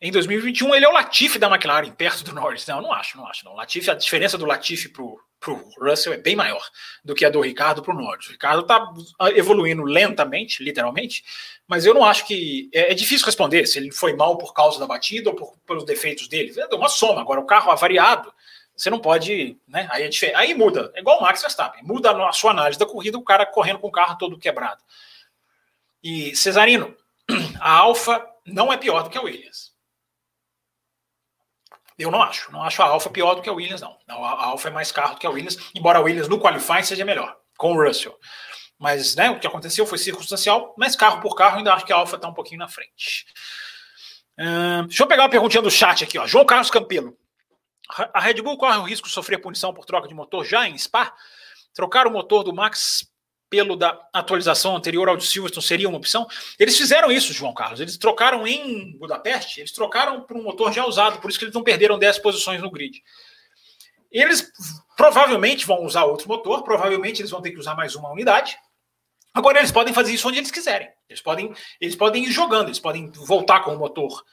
Em 2021 ele é o Latifi da McLaren, perto do Norris. Não, não acho, não acho. Não. Latifi, a diferença do Latifi pro, pro Russell é bem maior do que a do Ricardo pro Norris. O Ricardo está evoluindo lentamente, literalmente, mas eu não acho que. É, é, difícil responder se ele foi mal por causa da batida ou por, pelos defeitos dele. É uma soma. Agora, o carro avariado, você não pode. Né? Aí, é aí muda. É igual o Max Verstappen. Muda a sua análise da corrida, o cara correndo com o carro todo quebrado. E, Cesarino, a Alfa não é pior do que a Williams. Eu não acho. Não acho a Alfa pior do que a Williams, não. A Alfa é mais carro do que a Williams, embora a Williams no Qualify seja melhor, com o Russell. Mas né, o que aconteceu foi circunstancial, mas carro por carro, ainda acho que a Alfa está um pouquinho na frente. Uh, deixa eu pegar uma perguntinha do chat aqui, ó. João Carlos Campelo. A Red Bull corre o risco de sofrer punição por troca de motor já em Spa? Trocar o motor do Max pelo da atualização anterior ao de Silverstone seria uma opção? Eles fizeram isso, João Carlos. Eles trocaram em Budapeste, eles trocaram por um motor já usado, por isso que eles não perderam 10 posições no grid. Eles provavelmente vão usar outro motor, provavelmente eles vão ter que usar mais uma unidade. Agora eles podem fazer isso onde eles quiserem. Eles podem, eles podem ir jogando, eles podem voltar com o motor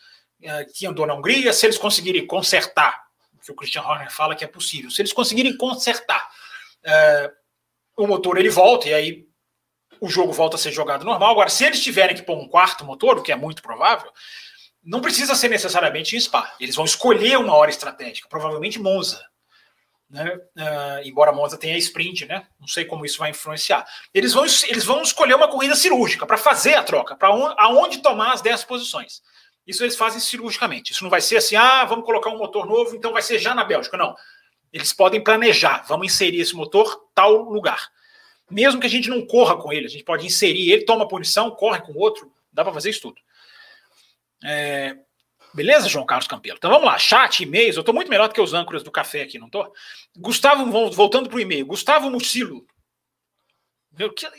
uh, que andou na Hungria, se eles conseguirem consertar, que o Christian Horner fala que é possível, se eles conseguirem consertar uh, o motor, ele volta e aí o jogo volta a ser jogado normal. Agora, se eles tiverem que pôr um quarto motor, o que é muito provável, não precisa ser necessariamente em Spa. Eles vão escolher uma hora estratégica, provavelmente Monza né? Uh, embora Monza tenha sprint, né? Não sei como isso vai influenciar. Eles vão, eles vão escolher uma corrida cirúrgica para fazer a troca, para on, aonde tomar as 10 posições. Isso eles fazem cirurgicamente. Isso não vai ser assim, ah, vamos colocar um motor novo, então vai ser já na Bélgica. Não. Eles podem planejar, vamos inserir esse motor tal lugar. Mesmo que a gente não corra com ele, a gente pode inserir ele, toma punição, corre com outro, dá para fazer isso tudo. É, Beleza, João Carlos Campelo? Então vamos lá, chat, e-mails. Eu estou muito melhor do que os âncoras do café aqui, não estou? Gustavo, voltando para o e-mail. Gustavo Mucilo.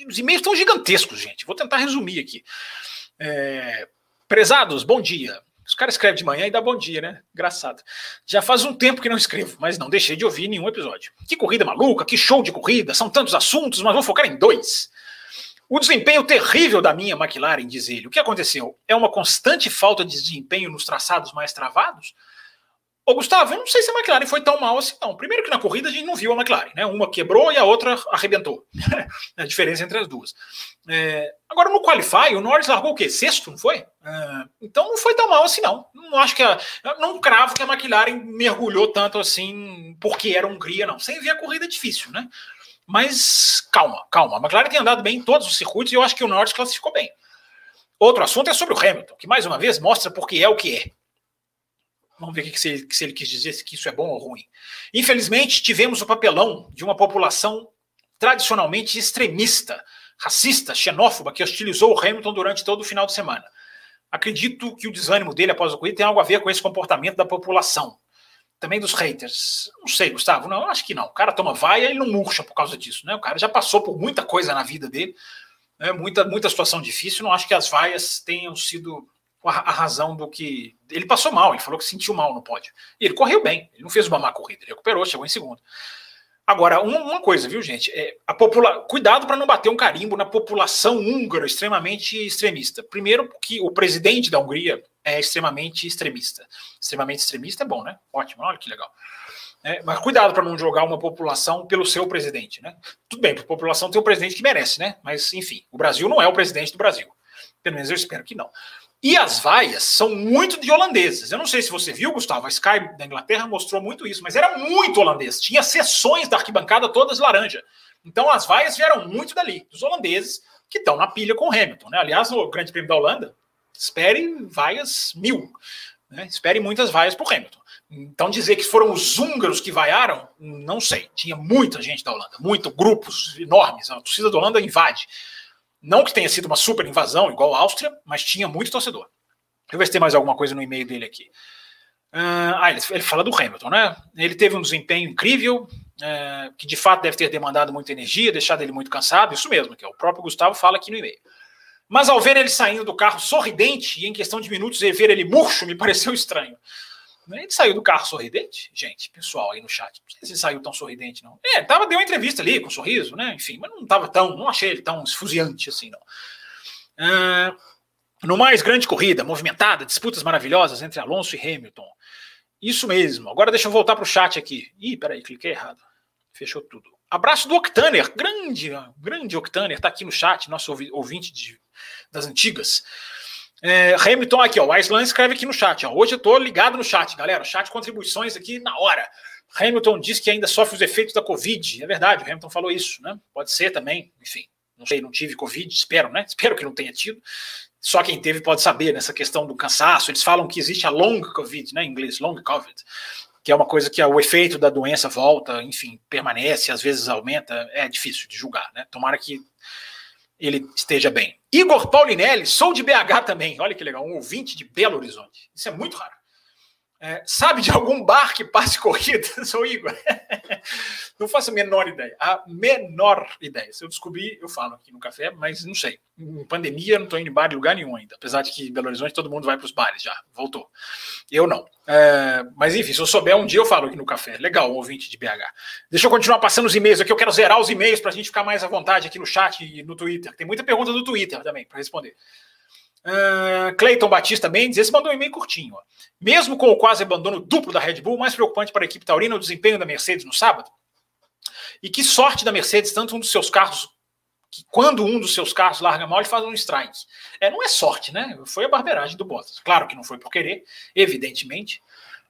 Os e-mails estão gigantescos, gente. Vou tentar resumir aqui. É, prezados, bom dia. Os caras escrevem de manhã e dá bom dia, né? Engraçado. Já faz um tempo que não escrevo, mas não deixei de ouvir nenhum episódio. Que corrida maluca, que show de corrida, são tantos assuntos, mas vou focar em dois. O desempenho terrível da minha McLaren, diz ele. O que aconteceu? É uma constante falta de desempenho nos traçados mais travados? Ô, Gustavo, eu não sei se a McLaren foi tão mal assim, não. Primeiro que na corrida a gente não viu a McLaren, né? Uma quebrou e a outra arrebentou. a diferença entre as duas. É... Agora, no Qualify, o Norris largou o quê? Sexto, não foi? É... Então não foi tão mal assim, não. Não acho que a... Não cravo que a McLaren mergulhou tanto assim porque era Hungria, não. Sem ver a corrida é difícil, né? Mas calma, calma. A McLaren tem andado bem em todos os circuitos e eu acho que o Norris classificou bem. Outro assunto é sobre o Hamilton, que mais uma vez mostra porque é o que é. Vamos ver o que, se, ele, se ele quis dizer, se isso é bom ou ruim. Infelizmente, tivemos o papelão de uma população tradicionalmente extremista, racista, xenófoba, que hostilizou o Hamilton durante todo o final de semana. Acredito que o desânimo dele após o corrida tem algo a ver com esse comportamento da população também dos haters. Não sei, Gustavo, não, acho que não. O cara toma vaia e não murcha por causa disso, né? O cara já passou por muita coisa na vida dele, né? muita, muita situação difícil. Não acho que as vaias tenham sido a, razão do que. Ele passou mal, ele falou que sentiu mal no pódio. E ele correu bem, ele não fez uma má corrida, ele recuperou, chegou em segundo. Agora, uma, uma coisa, viu, gente? É, a popula... Cuidado para não bater um carimbo na população húngara extremamente extremista. Primeiro, porque o presidente da Hungria é extremamente extremista. Extremamente extremista é bom, né? Ótimo, olha que legal. É, mas cuidado para não jogar uma população pelo seu presidente, né? Tudo bem, a população tem o presidente que merece, né? Mas, enfim, o Brasil não é o presidente do Brasil. Pelo menos eu espero que não. E as vaias são muito de holandeses. Eu não sei se você viu, Gustavo, a Sky da Inglaterra mostrou muito isso, mas era muito holandês. Tinha sessões da arquibancada todas laranja. Então as vaias vieram muito dali, dos holandeses, que estão na pilha com o Hamilton. Né? Aliás, no Grande Prêmio da Holanda, espere vaias mil. Né? Espere muitas vaias para o Hamilton. Então dizer que foram os húngaros que vaiaram, não sei. Tinha muita gente da Holanda, muito, grupos enormes. A torcida da Holanda invade. Não que tenha sido uma super invasão, igual a Áustria, mas tinha muito torcedor. Deixa eu ver se tem mais alguma coisa no e-mail dele aqui. Uh, ah, ele, ele, fala do Hamilton, né? Ele teve um desempenho incrível, uh, que de fato deve ter demandado muita energia, deixado ele muito cansado, isso mesmo, que é o próprio Gustavo fala aqui no e-mail. Mas ao ver ele saindo do carro sorridente e em questão de minutos ver ele murcho, me pareceu estranho. Ele saiu do carro sorridente, gente, pessoal aí no chat. Não sei se saiu tão sorridente, não. É, tava, deu uma entrevista ali com um sorriso, né? Enfim, mas não tava tão, não achei ele tão esfuziante assim, não. Uh, no mais grande corrida, movimentada, disputas maravilhosas entre Alonso e Hamilton. Isso mesmo. Agora deixa eu voltar para o chat aqui. Ih, peraí, cliquei errado. Fechou tudo. Abraço do Octaner, grande, grande Octaner, tá aqui no chat, nosso ouvinte de, das antigas. É, Hamilton aqui, ó, o Aislan escreve aqui no chat. Ó, hoje eu tô ligado no chat, galera. Chat contribuições aqui na hora. Hamilton diz que ainda sofre os efeitos da Covid. É verdade, o Hamilton falou isso, né? Pode ser também, enfim. Não sei, não tive Covid, espero, né? Espero que não tenha tido. Só quem teve pode saber nessa questão do cansaço. Eles falam que existe a long Covid, né? Em inglês, long Covid, que é uma coisa que o efeito da doença volta, enfim, permanece, às vezes aumenta. É difícil de julgar, né? Tomara que ele esteja bem. Igor Paulinelli, sou de BH também. Olha que legal, um ouvinte de Belo Horizonte. Isso é muito raro. É, sabe de algum bar que passe corrida? Sou Igor. não faço a menor ideia. A menor ideia. Se eu descobrir, eu falo aqui no café, mas não sei. Em pandemia, não estou indo em bar em lugar nenhum ainda. Apesar de que em Belo Horizonte todo mundo vai para os bares já. Voltou. Eu não. É, mas enfim, se eu souber um dia, eu falo aqui no café. Legal, um ouvinte de BH. Deixa eu continuar passando os e-mails aqui. Eu quero zerar os e-mails para a gente ficar mais à vontade aqui no chat e no Twitter. Tem muita pergunta do Twitter também para responder. Uh, Cleiton Batista Mendes, esse mandou um e-mail curtinho. Ó. Mesmo com o quase abandono duplo da Red Bull, mais preocupante para a equipe taurina o desempenho da Mercedes no sábado. E que sorte da Mercedes, tanto um dos seus carros, que quando um dos seus carros larga mal, ele faz um strike. É, não é sorte, né? Foi a barbeiragem do Bottas. Claro que não foi por querer, evidentemente,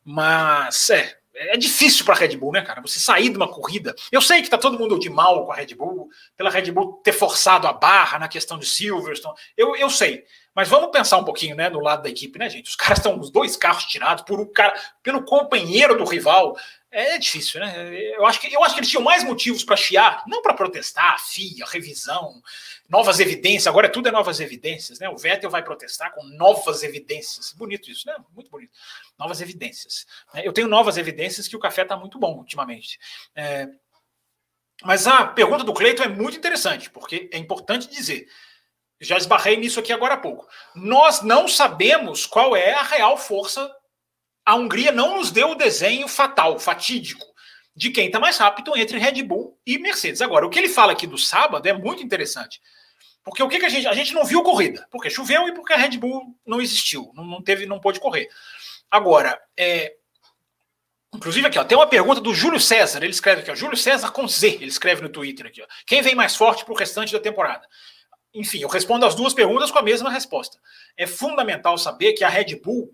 mas é, é difícil para a Red Bull, né, cara? Você sair de uma corrida. Eu sei que tá todo mundo de mal com a Red Bull, pela Red Bull ter forçado a barra na questão de Silverstone. Eu, eu sei. Mas vamos pensar um pouquinho, né, no lado da equipe, né, gente? Os caras estão os dois carros tirados por um cara, pelo companheiro do rival. É difícil, né? Eu acho que eu acho que eles tinham mais motivos para chiar, não para protestar, FIA, revisão, novas evidências. Agora tudo é novas evidências, né? O Vettel vai protestar com novas evidências. Bonito isso, né? Muito bonito. Novas evidências. Eu tenho novas evidências que o café está muito bom ultimamente. É... Mas a pergunta do Cleiton é muito interessante, porque é importante dizer já esbarrei nisso aqui agora há pouco. Nós não sabemos qual é a real força. A Hungria não nos deu o desenho fatal, fatídico, de quem está mais rápido entre Red Bull e Mercedes. Agora, o que ele fala aqui do sábado é muito interessante. Porque o que, que a gente. A gente não viu corrida, porque choveu e porque a Red Bull não existiu, não, não teve, não pôde correr. Agora, é, Inclusive aqui, ó, tem uma pergunta do Júlio César. Ele escreve aqui, ó, Júlio César com Z. Ele escreve no Twitter aqui, ó. Quem vem mais forte para o restante da temporada? Enfim, eu respondo as duas perguntas com a mesma resposta. É fundamental saber que a Red Bull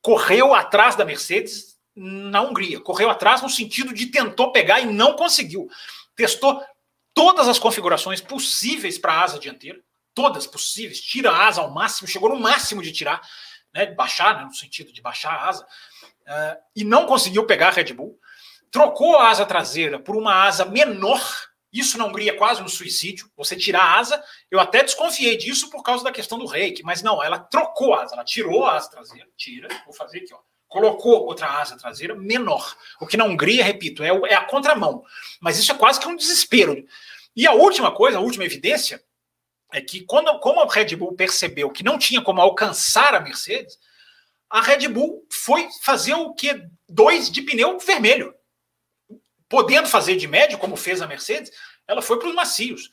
correu atrás da Mercedes na Hungria. Correu atrás no sentido de tentou pegar e não conseguiu. Testou todas as configurações possíveis para a asa dianteira, todas possíveis, tira a asa ao máximo, chegou no máximo de tirar, né, baixar, né, no sentido de baixar a asa, uh, e não conseguiu pegar a Red Bull. Trocou a asa traseira por uma asa menor isso na Hungria é quase um suicídio. Você tirar a asa, eu até desconfiei disso por causa da questão do reiki, mas não, ela trocou a asa, ela tirou a asa traseira, tira, vou fazer aqui, ó. Colocou outra asa traseira menor. O que na Hungria, repito, é, é a contramão. Mas isso é quase que um desespero. E a última coisa, a última evidência, é que quando, como a Red Bull percebeu que não tinha como alcançar a Mercedes, a Red Bull foi fazer o que? Dois de pneu vermelho podendo fazer de médio, como fez a Mercedes, ela foi para os macios.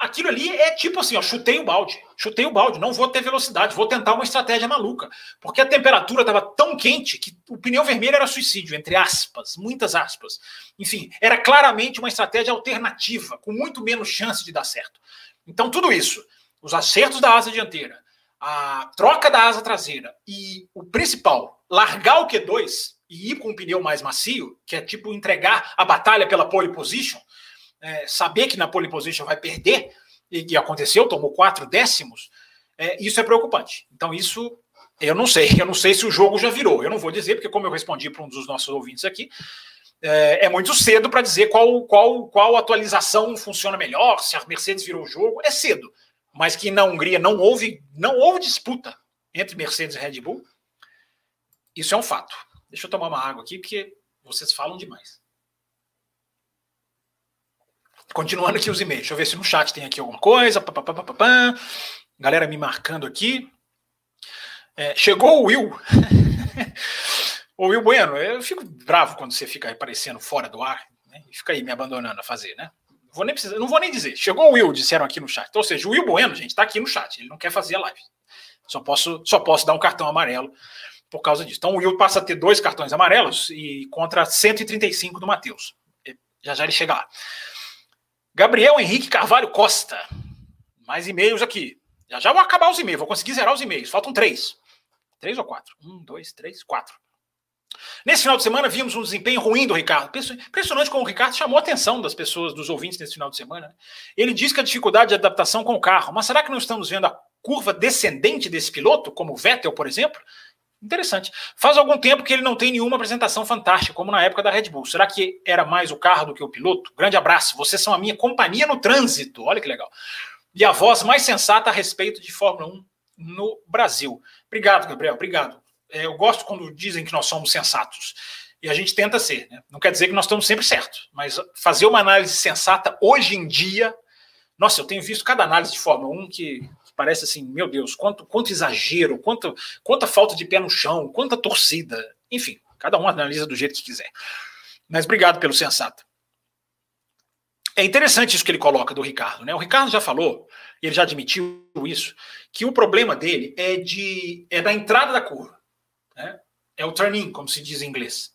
Aquilo ali é tipo assim, ó, chutei o balde, chutei o balde, não vou ter velocidade, vou tentar uma estratégia maluca, porque a temperatura estava tão quente que o pneu vermelho era suicídio, entre aspas, muitas aspas. Enfim, era claramente uma estratégia alternativa, com muito menos chance de dar certo. Então, tudo isso, os acertos da asa dianteira, a troca da asa traseira e o principal, largar o Q2, e ir com um pneu mais macio, que é tipo entregar a batalha pela pole position, é, saber que na pole position vai perder, e, e aconteceu, tomou quatro décimos, é, isso é preocupante. Então, isso eu não sei, eu não sei se o jogo já virou. Eu não vou dizer, porque, como eu respondi para um dos nossos ouvintes aqui, é, é muito cedo para dizer qual, qual, qual atualização funciona melhor, se a Mercedes virou o jogo, é cedo. Mas que na Hungria não houve, não houve disputa entre Mercedes e Red Bull, isso é um fato. Deixa eu tomar uma água aqui, porque vocês falam demais. Continuando aqui os e-mails. Deixa eu ver se no chat tem aqui alguma coisa. Pá, pá, pá, Galera me marcando aqui. É, chegou o Will. o Will Bueno, eu fico bravo quando você fica aparecendo fora do ar né, e fica aí me abandonando a fazer, né? Vou nem precisar, não vou nem dizer. Chegou o Will, disseram aqui no chat. Ou seja, o Will Bueno, gente, está aqui no chat. Ele não quer fazer a live. Só posso, só posso dar um cartão amarelo por causa disso. Então o Will passa a ter dois cartões amarelos e contra 135 do Matheus. Já já ele chega lá. Gabriel Henrique Carvalho Costa. Mais e-mails aqui. Já já vou acabar os e-mails, vou conseguir zerar os e-mails. Faltam três. Três ou quatro? Um, dois, três, quatro. Nesse final de semana vimos um desempenho ruim do Ricardo. Impressionante como o Ricardo chamou a atenção das pessoas, dos ouvintes nesse final de semana. Né? Ele diz que a dificuldade de adaptação com o carro. Mas será que não estamos vendo a curva descendente desse piloto, como o Vettel, por exemplo? Interessante. Faz algum tempo que ele não tem nenhuma apresentação fantástica, como na época da Red Bull. Será que era mais o carro do que o piloto? Grande abraço. Vocês são a minha companhia no trânsito. Olha que legal. e a voz mais sensata a respeito de Fórmula 1 no Brasil. Obrigado, Gabriel, obrigado. É, eu gosto quando dizem que nós somos sensatos. E a gente tenta ser. Né? Não quer dizer que nós estamos sempre certos, mas fazer uma análise sensata hoje em dia. Nossa, eu tenho visto cada análise de Fórmula 1 que parece assim, meu Deus, quanto, quanto exagero, quanto, quanta falta de pé no chão, quanta torcida. Enfim, cada um analisa do jeito que quiser. Mas obrigado pelo sensato. É interessante isso que ele coloca do Ricardo, né? O Ricardo já falou, ele já admitiu isso, que o problema dele é de é da entrada da curva, né? É o turn-in, como se diz em inglês.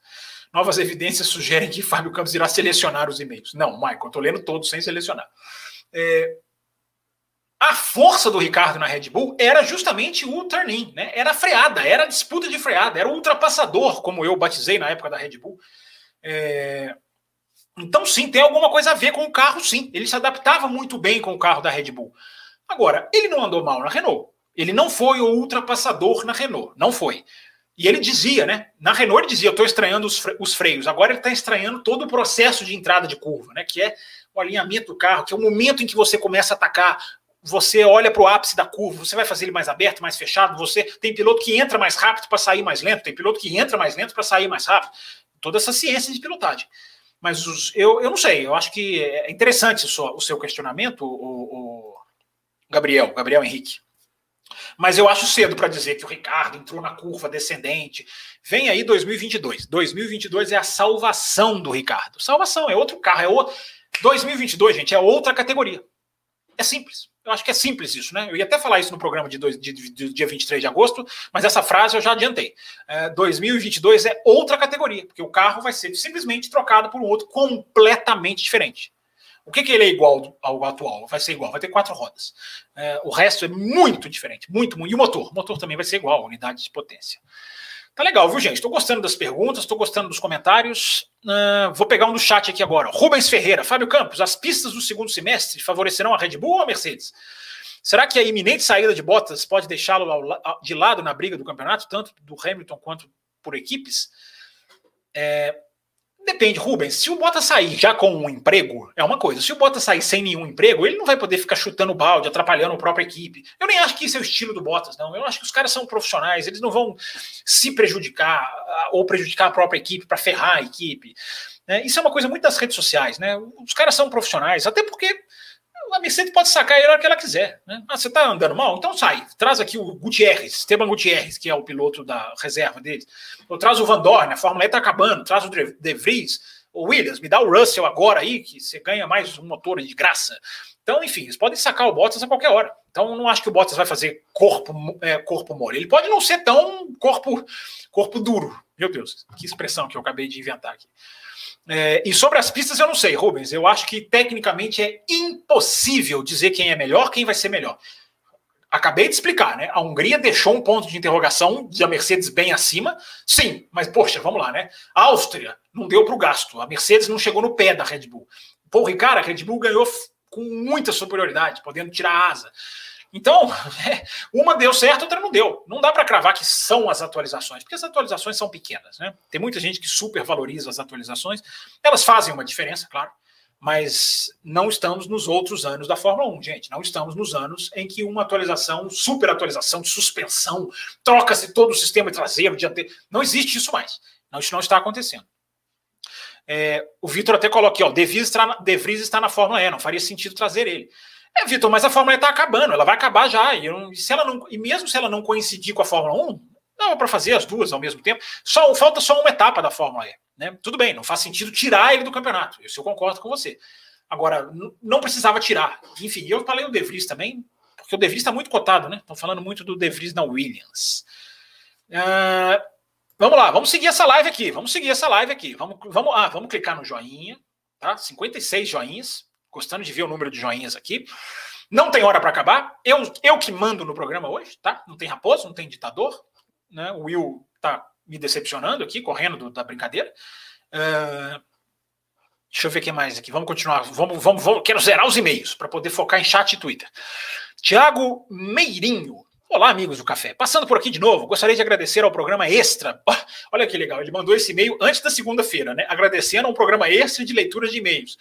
Novas evidências sugerem que Fábio Campos irá selecionar os e-mails. Não, Michael, eu estou lendo todos sem selecionar. É, a força do Ricardo na Red Bull era justamente o turn-in, né? Era freada, era disputa de freada, era o ultrapassador, como eu batizei na época da Red Bull. É... Então, sim, tem alguma coisa a ver com o carro, sim. Ele se adaptava muito bem com o carro da Red Bull. Agora, ele não andou mal na Renault. Ele não foi o ultrapassador na Renault. Não foi. E ele dizia, né? Na Renault ele dizia, eu estou estranhando os, os, freios. Agora ele está estranhando todo o processo de entrada de curva, né? Que é o alinhamento do carro, que é o momento em que você começa a atacar. Você olha para o ápice da curva, você vai fazer ele mais aberto, mais fechado. Você tem piloto que entra mais rápido para sair mais lento, tem piloto que entra mais lento para sair mais rápido. Toda essa ciência de pilotagem. Mas os, eu, eu não sei, eu acho que é interessante o seu, questionamento, o, o Gabriel, Gabriel Henrique. Mas eu acho cedo para dizer que o Ricardo entrou na curva descendente. Vem aí 2022. 2022 é a salvação do Ricardo. Salvação, é outro carro, é outro. 2022, gente, é outra categoria. É simples. Eu acho que é simples isso, né? Eu ia até falar isso no programa de, dois, de, de, de dia 23 de agosto, mas essa frase eu já adiantei. É, 2022 é outra categoria, porque o carro vai ser simplesmente trocado por um outro completamente diferente. O que, que ele é igual ao atual? Vai ser igual, vai ter quatro rodas. É, o resto é muito diferente, muito, muito. E o motor? O motor também vai ser igual, unidade de potência. Tá legal, viu, gente? Estou gostando das perguntas, estou gostando dos comentários. Uh, vou pegar um do chat aqui agora. Rubens Ferreira, Fábio Campos, as pistas do segundo semestre favorecerão a Red Bull ou a Mercedes? Será que a iminente saída de Bottas pode deixá-lo de lado na briga do campeonato, tanto do Hamilton quanto por equipes? É, Depende, Rubens. Se o Bottas sair já com um emprego, é uma coisa. Se o Bottas sair sem nenhum emprego, ele não vai poder ficar chutando balde, atrapalhando a própria equipe. Eu nem acho que isso é o estilo do Bottas, não. Eu acho que os caras são profissionais, eles não vão se prejudicar ou prejudicar a própria equipe para ferrar a equipe. É, isso é uma coisa muito das redes sociais, né? Os caras são profissionais, até porque a Mercedes pode sacar ele a hora que ela quiser. Né? Ah, você está andando mal? Então sai. Traz aqui o Gutierrez, Esteban Gutierrez, que é o piloto da reserva deles. Ou traz o Van Dorn, a Fórmula E está acabando. Traz o De Vries. O Williams, me dá o Russell agora aí, que você ganha mais um motor de graça. Então, enfim, eles podem sacar o Bottas a qualquer hora. Então, não acho que o Bottas vai fazer corpo, é, corpo mole. Ele pode não ser tão corpo, corpo duro. Meu Deus, que expressão que eu acabei de inventar aqui. É, e sobre as pistas, eu não sei, Rubens. Eu acho que tecnicamente é impossível dizer quem é melhor, quem vai ser melhor. Acabei de explicar, né? A Hungria deixou um ponto de interrogação de a Mercedes bem acima. Sim, mas poxa, vamos lá, né? A Áustria não deu para o gasto. A Mercedes não chegou no pé da Red Bull. Pô, Ricardo, a Red Bull ganhou com muita superioridade, podendo tirar a asa. Então, uma deu certo, outra não deu. Não dá para cravar que são as atualizações, porque as atualizações são pequenas. Né? Tem muita gente que supervaloriza as atualizações. Elas fazem uma diferença, claro, mas não estamos nos outros anos da Fórmula 1, gente. Não estamos nos anos em que uma atualização, super atualização suspensão, troca-se todo o sistema traseiro, dianteiro. Não existe isso mais. Não, isso não está acontecendo. É, o Vitor até coloca aqui, ó, De Vries, está na, De Vries está na Fórmula E, não faria sentido trazer ele. É, Vitor, mas a Fórmula E está acabando, ela vai acabar já. E, eu, se ela não, e mesmo se ela não coincidir com a Fórmula 1, dá para fazer as duas ao mesmo tempo. Só falta só uma etapa da Fórmula E. Né? Tudo bem, não faz sentido tirar ele do campeonato. Isso eu concordo com você. Agora, não precisava tirar. Enfim, eu falei o De Vries também, porque o De Vries está muito cotado, né? Estão falando muito do De Vries na Williams. Uh, vamos lá, vamos seguir essa live aqui. Vamos seguir essa live aqui. Vamos, vamos, ah, vamos clicar no joinha, tá? 56 joinhas gostando de ver o número de joinhas aqui. Não tem hora para acabar. Eu, eu que mando no programa hoje, tá? Não tem raposo, não tem ditador. Né? O Will tá me decepcionando aqui, correndo do, da brincadeira. Uh, deixa eu ver o que mais aqui. Vamos continuar. Vamos, vamos, vamos. Quero zerar os e-mails para poder focar em chat e Twitter. Tiago Meirinho. Olá, amigos do café. Passando por aqui de novo, gostaria de agradecer ao programa Extra. Oh, olha que legal, ele mandou esse e-mail antes da segunda-feira, né? Agradecendo ao programa Extra de leitura de e-mails.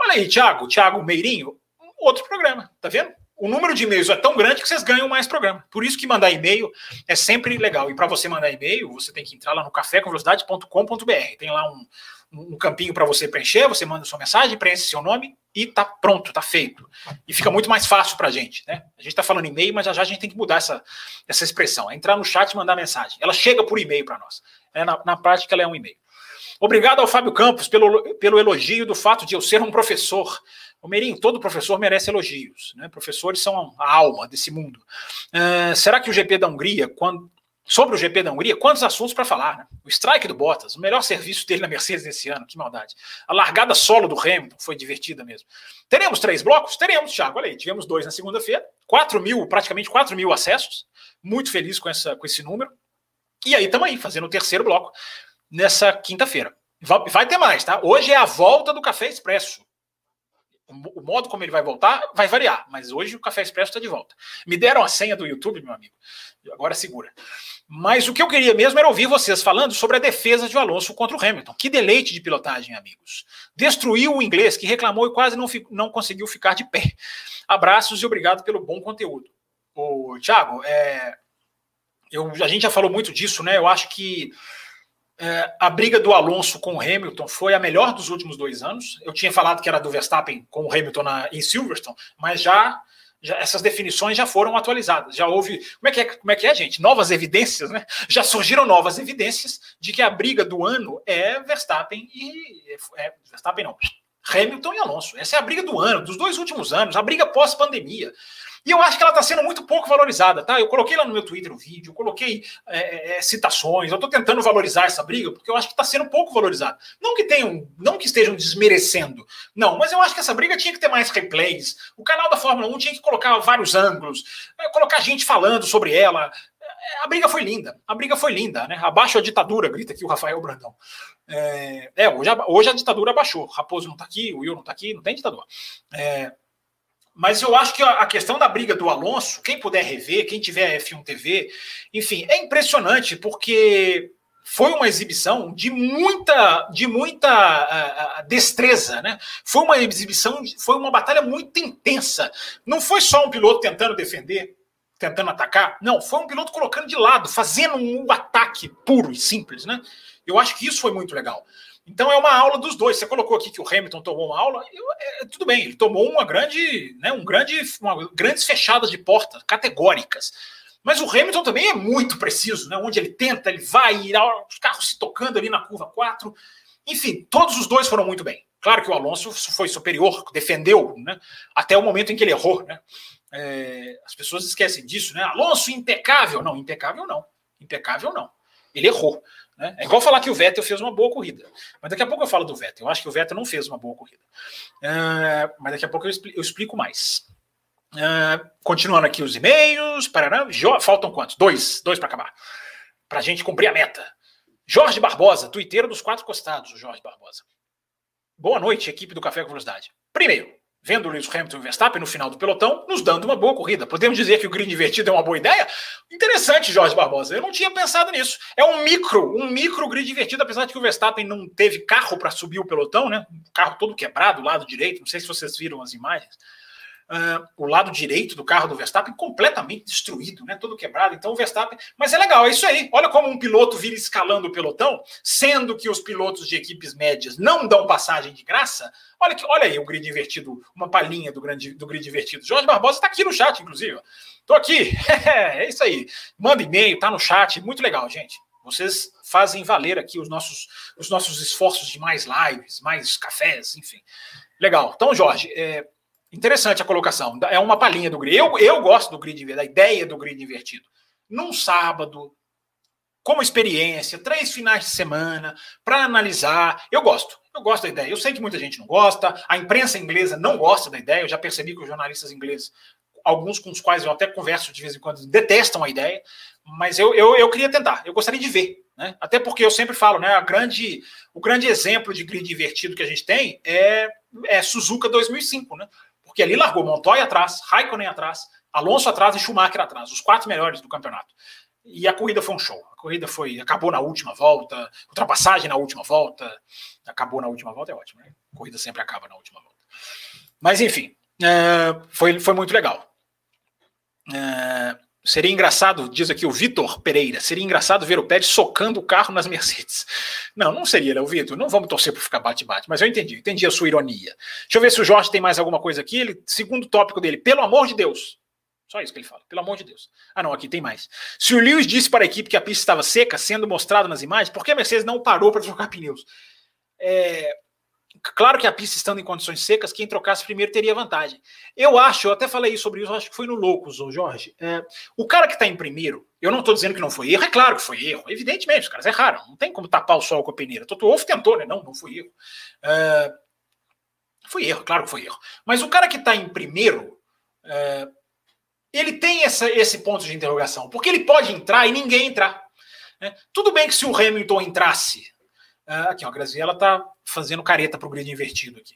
Olha aí, Thiago, Thiago Meirinho, outro programa, tá vendo? o número de e-mails é tão grande que vocês ganham mais programa. Por isso que mandar e-mail é sempre legal. E para você mandar e-mail, você tem que entrar lá no cafécomvelocidade.com.br. Tem lá um, um campinho para você preencher, você manda sua mensagem, preenche seu nome e tá pronto, tá feito. E fica muito mais fácil para a gente, né? A gente está falando e-mail, mas já já a gente tem que mudar essa, essa expressão. É entrar no chat e mandar mensagem. Ela chega por e-mail para nós. É, na, na prática, ela é um e-mail. Obrigado ao Fábio Campos pelo, pelo elogio do fato de eu ser um professor. Meirinho, todo professor merece elogios. Né? Professores são a alma desse mundo. Uh, será que o GP da Hungria, quando, sobre o GP da Hungria, quantos assuntos para falar? Né? O strike do Bottas, o melhor serviço dele na Mercedes esse ano, que maldade. A largada solo do Hamilton foi divertida mesmo. Teremos três blocos? Teremos, Thiago. Olha aí, tivemos dois na segunda-feira, 4 mil, praticamente 4 mil acessos. Muito feliz com, essa, com esse número. E aí estamos aí, fazendo o terceiro bloco nessa quinta-feira. Vai ter mais, tá? Hoje é a volta do Café Expresso. O modo como ele vai voltar vai variar, mas hoje o Café Expresso está de volta. Me deram a senha do YouTube, meu amigo. Agora segura. Mas o que eu queria mesmo era ouvir vocês falando sobre a defesa de Alonso contra o Hamilton. Que deleite de pilotagem, amigos. Destruiu o inglês, que reclamou e quase não, não conseguiu ficar de pé. Abraços e obrigado pelo bom conteúdo. O Thiago, é, eu, a gente já falou muito disso, né? Eu acho que é, a briga do Alonso com o Hamilton foi a melhor dos últimos dois anos. Eu tinha falado que era do Verstappen com o Hamilton na, em Silverstone, mas já, já, essas definições já foram atualizadas. Já houve. Como é, que é, como é que é, gente? Novas evidências, né? Já surgiram novas evidências de que a briga do ano é Verstappen e. É, Verstappen não. Hamilton e Alonso. Essa é a briga do ano, dos dois últimos anos, a briga pós-pandemia. E eu acho que ela está sendo muito pouco valorizada, tá? Eu coloquei lá no meu Twitter o um vídeo, coloquei é, é, é citações, eu estou tentando valorizar essa briga, porque eu acho que está sendo pouco valorizada. Não que tenham, não que estejam desmerecendo, não, mas eu acho que essa briga tinha que ter mais replays. O canal da Fórmula 1 tinha que colocar vários ângulos, é, colocar gente falando sobre ela. É, a briga foi linda, a briga foi linda, né? Abaixo a ditadura, grita aqui o Rafael Brandão. É, é hoje, a, hoje a ditadura abaixou. Raposo não está aqui, o Will não está aqui, não tem ditador. É, mas eu acho que a questão da briga do Alonso, quem puder rever, quem tiver F1 TV, enfim, é impressionante porque foi uma exibição de muita, de muita uh, destreza, né? Foi uma exibição, foi uma batalha muito intensa. Não foi só um piloto tentando defender, tentando atacar. Não, foi um piloto colocando de lado, fazendo um ataque puro e simples, né? Eu acho que isso foi muito legal. Então é uma aula dos dois. Você colocou aqui que o Hamilton tomou uma aula, eu, é, tudo bem, ele tomou uma grande, né, um grande, uma, grandes fechadas de porta, categóricas. Mas o Hamilton também é muito preciso, né? Onde ele tenta, ele vai, os carros se tocando ali na curva 4. Enfim, todos os dois foram muito bem. Claro que o Alonso foi superior, defendeu, né? Até o momento em que ele errou, né? É, as pessoas esquecem disso, né? Alonso impecável. Não, impecável não. Impecável não. Ele errou. Né? É igual falar que o Vettel fez uma boa corrida. Mas daqui a pouco eu falo do Vettel. Eu acho que o Vettel não fez uma boa corrida. Uh, mas daqui a pouco eu explico, mais. Uh, continuando aqui os e-mails. Faltam quantos? Dois. Dois para acabar. Para a gente cumprir a meta. Jorge Barbosa, tuiteiro dos quatro costados, o Jorge Barbosa. Boa noite, equipe do Café com Velocidade. Primeiro, vendo o Lewis Hamilton e Verstappen no final do pelotão, nos dando uma boa corrida. Podemos dizer que o grid invertido é uma boa ideia? Interessante, Jorge Barbosa. Eu não tinha pensado nisso. É um micro, um micro grid invertido, apesar de que o Verstappen não teve carro para subir o pelotão, né? O carro todo quebrado, lado direito. Não sei se vocês viram as imagens uh, o lado direito do carro do Verstappen completamente destruído, né? Todo quebrado. Então o Verstappen. Mas é legal, é isso aí. Olha como um piloto vira escalando o pelotão, sendo que os pilotos de equipes médias não dão passagem de graça. Olha, que, olha aí o grid invertido, uma palhinha do, grande, do grid invertido. Jorge Barbosa está aqui no chat, inclusive. Estou aqui. é isso aí. Manda e-mail, tá no chat. Muito legal, gente. Vocês fazem valer aqui os nossos, os nossos esforços de mais lives, mais cafés, enfim. Legal. Então, Jorge, é, Interessante a colocação. É uma palhinha do grid. Eu, eu gosto do grid da ideia do grid invertido. Num sábado, como experiência, três finais de semana, para analisar. Eu gosto. Eu gosto da ideia. Eu sei que muita gente não gosta, a imprensa inglesa não gosta da ideia. Eu já percebi que os jornalistas ingleses, alguns com os quais eu até converso de vez em quando, detestam a ideia, mas eu, eu, eu queria tentar. Eu gostaria de ver. Né? Até porque eu sempre falo, né? A grande, o grande exemplo de grid invertido que a gente tem é, é Suzuka 2005, né? Porque ali largou Montoya atrás, Raikkonen atrás, Alonso atrás e Schumacher atrás, os quatro melhores do campeonato. E a corrida foi um show. A corrida foi acabou na última volta, ultrapassagem na última volta, acabou na última volta é ótimo, né? A corrida sempre acaba na última volta. Mas enfim, é, foi, foi muito legal. Seria engraçado, diz aqui o Vitor Pereira, seria engraçado ver o Pérez socando o carro nas Mercedes. Não, não seria, Léo Vitor. Não vamos torcer para ficar bate-bate, mas eu entendi, entendi a sua ironia. Deixa eu ver se o Jorge tem mais alguma coisa aqui. Ele, segundo tópico dele, pelo amor de Deus. Só isso que ele fala, pelo amor de Deus. Ah, não, aqui tem mais. Se o Lewis disse para a equipe que a pista estava seca, sendo mostrado nas imagens, por que a Mercedes não parou para trocar pneus? É, Claro que a pista estando em condições secas, quem trocasse primeiro teria vantagem. Eu acho, eu até falei sobre isso, acho que foi no Loucos, o Jorge. É, o cara que está em primeiro, eu não estou dizendo que não foi erro, é claro que foi erro. Evidentemente, os caras erraram. Não tem como tapar o sol com a peneira. Toto Wolff tentou, né? Não, não foi erro. É, foi erro, claro que foi erro. Mas o cara que está em primeiro, é, ele tem essa, esse ponto de interrogação, porque ele pode entrar e ninguém entrar. Né? Tudo bem que se o Hamilton entrasse Uh, aqui, ó, a Graziella está fazendo careta para o grid invertido aqui.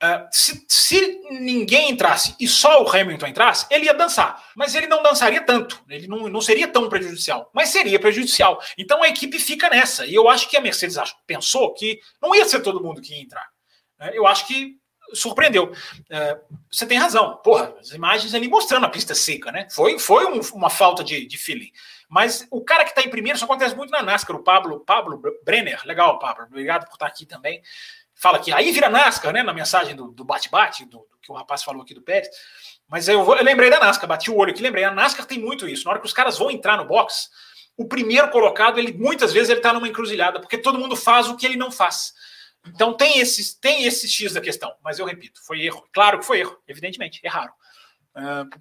Uh, se, se, ninguém entrasse e só o Hamilton entrasse, ele ia dançar. Mas ele não dançaria tanto. Ele não, não seria tão prejudicial. Mas seria prejudicial. Então a equipe fica nessa. E eu acho que a Mercedes pensou que não ia ser todo mundo que ia entrar. Uh, eu acho que surpreendeu. Uh, você tem razão. Porra, as imagens ali mostrando a pista seca, né? Foi, foi um, uma falta de, de feeling. Mas o cara que está em primeiro, isso acontece muito na NASCAR, o Pablo, Pablo Brenner. Legal, Pablo. Obrigado por estar aqui também. Fala que aí vira NASCAR, né? Na mensagem do bate-bate, do, do, que o rapaz falou aqui do Pérez. Mas eu, vou, eu lembrei da NASCAR, bati o olho aqui, lembrei. A NASCAR tem muito isso. Na hora que os caras vão entrar no box, o primeiro colocado, ele muitas vezes ele está numa encruzilhada, porque todo mundo faz o que ele não faz. Então tem esses, tem esse X da questão, mas eu repito, foi erro. Claro que foi erro, evidentemente, erraram.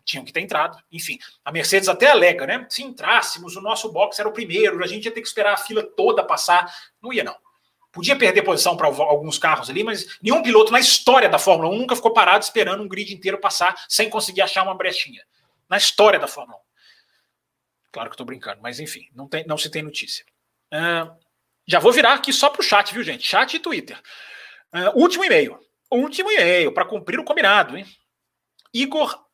Tinham que ter entrado. Enfim, a Mercedes até alega, né? Se entrássemos, o nosso box era o primeiro, a gente ia ter que esperar a fila toda passar. Não ia, não. Podia perder posição para alguns carros ali, mas nenhum piloto na história da Fórmula 1 nunca ficou parado esperando um grid inteiro passar sem conseguir achar uma brechinha. Na história da Fórmula 1. Claro que estou brincando, mas enfim, não, tem, não se tem notícia. Uh, já vou virar aqui só para o chat, viu, gente? Chat e Twitter. Uh, último e-mail. Último e-mail, para cumprir o combinado, hein? Igor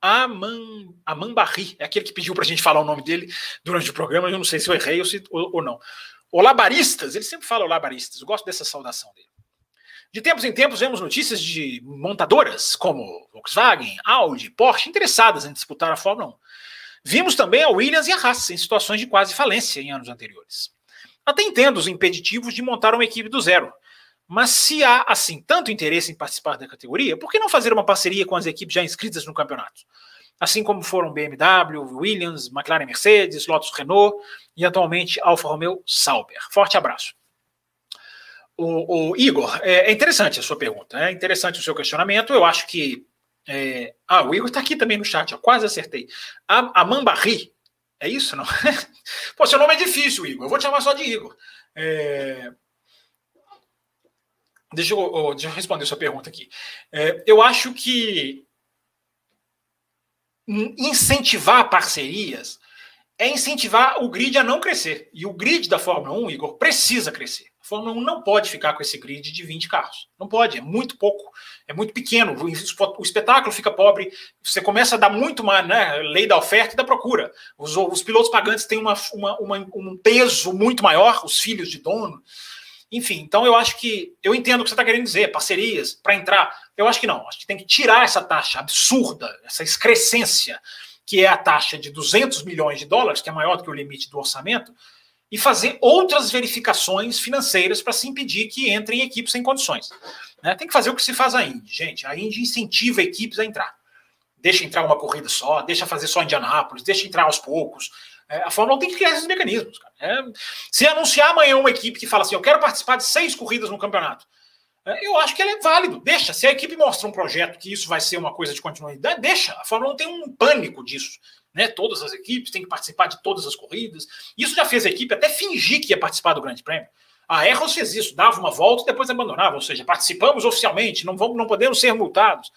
Aman, Amanbarri, é aquele que pediu para a gente falar o nome dele durante o programa. Eu não sei se eu errei ou, se, ou, ou não. Olá, baristas. Ele sempre fala olá, baristas. Eu gosto dessa saudação dele. De tempos em tempos, vemos notícias de montadoras como Volkswagen, Audi, Porsche interessadas em disputar a Fórmula 1. Vimos também a Williams e a Haas em situações de quase falência em anos anteriores. Até entendo os impeditivos de montar uma equipe do zero, mas se há, assim, tanto interesse em participar da categoria, por que não fazer uma parceria com as equipes já inscritas no campeonato? Assim como foram BMW, Williams, McLaren Mercedes, Lotus Renault e atualmente Alfa Romeo Sauber. Forte abraço. O, o Igor, é, é, interessante a sua pergunta, é interessante o seu questionamento. Eu acho que. É... Ah, o Igor está aqui também no chat, ó, quase acertei. A, a Mambarri, é isso, não? Pô, seu nome é difícil, Igor. Eu vou te chamar só de Igor. É... Deixa eu, deixa eu responder sua pergunta aqui. É, eu acho que incentivar parcerias é incentivar o grid a não crescer. E o grid da Fórmula 1, Igor, precisa crescer. A Fórmula 1 não pode ficar com esse grid de 20 carros. Não pode, é muito pouco, é muito pequeno. O espetáculo fica pobre, você começa a dar muito mais, né? Lei da oferta e da procura. Os, os pilotos pagantes têm uma, uma, uma, um peso muito maior, os filhos de dono. Enfim, então eu acho que. Eu entendo o que você está querendo dizer, parcerias para entrar. Eu acho que não. Acho que tem que tirar essa taxa absurda, essa excrescência, que é a taxa de 200 milhões de dólares, que é maior do que o limite do orçamento, e fazer outras verificações financeiras para se impedir que entrem equipes sem condições. Né? Tem que fazer o que se faz a Indy, gente. A Indy incentiva equipes a entrar. Deixa entrar uma corrida só, deixa fazer só Indianápolis, deixa entrar aos poucos. É, a Fórmula 1 tem que criar esses mecanismos. É, se anunciar amanhã uma equipe que fala assim, eu quero participar de seis corridas no campeonato, é, eu acho que ele é válido. Deixa. Se a equipe mostra um projeto que isso vai ser uma coisa de continuidade, deixa. A Fórmula 1 tem um pânico disso. Né? Todas as equipes têm que participar de todas as corridas. Isso já fez a equipe até fingir que ia participar do Grande Prêmio. A Erros fez isso, dava uma volta e depois abandonava, ou seja, participamos oficialmente, não, vamos, não podemos ser multados.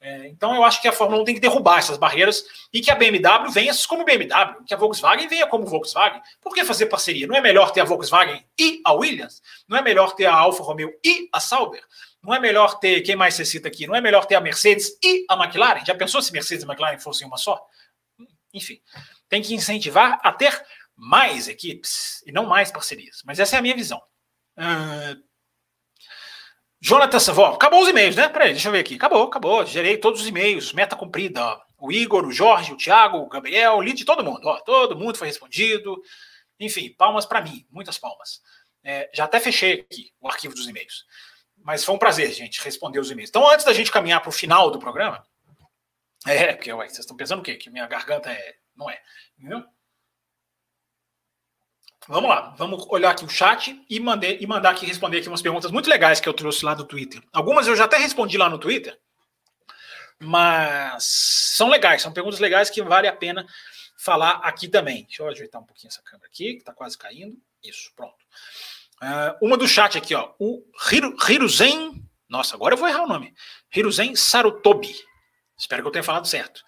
É, então eu acho que a Fórmula 1 tem que derrubar essas barreiras e que a BMW venha como BMW, que a Volkswagen venha como Volkswagen. Por que fazer parceria? Não é melhor ter a Volkswagen e a Williams? Não é melhor ter a Alfa Romeo e a Sauber? Não é melhor ter, quem mais você cita aqui? Não é melhor ter a Mercedes e a McLaren? Já pensou se Mercedes e McLaren fossem uma só? Enfim, tem que incentivar a ter mais equipes e não mais parcerias. Mas essa é a minha visão. Uh, Jonathan Savó, acabou os e-mails, né? Peraí, deixa eu ver aqui. Acabou, acabou. Gerei todos os e-mails, meta cumprida. O Igor, o Jorge, o Thiago, o Gabriel, li de todo mundo. Ó, todo mundo foi respondido. Enfim, palmas para mim, muitas palmas. É, já até fechei aqui o arquivo dos e-mails. Mas foi um prazer, gente, responder os e-mails. Então, antes da gente caminhar para o final do programa, é, porque ué, vocês estão pensando o quê? Que minha garganta é. Não é. Entendeu? Vamos lá, vamos olhar aqui o chat e, mandei, e mandar aqui responder aqui umas perguntas muito legais que eu trouxe lá do Twitter. Algumas eu já até respondi lá no Twitter, mas são legais, são perguntas legais que vale a pena falar aqui também. Deixa eu ajeitar um pouquinho essa câmera aqui, que está quase caindo. Isso, pronto. Uh, uma do chat aqui, ó. O Hiru, Hiruzen. Nossa, agora eu vou errar o nome. Hiruzen Sarutobi. Espero que eu tenha falado certo.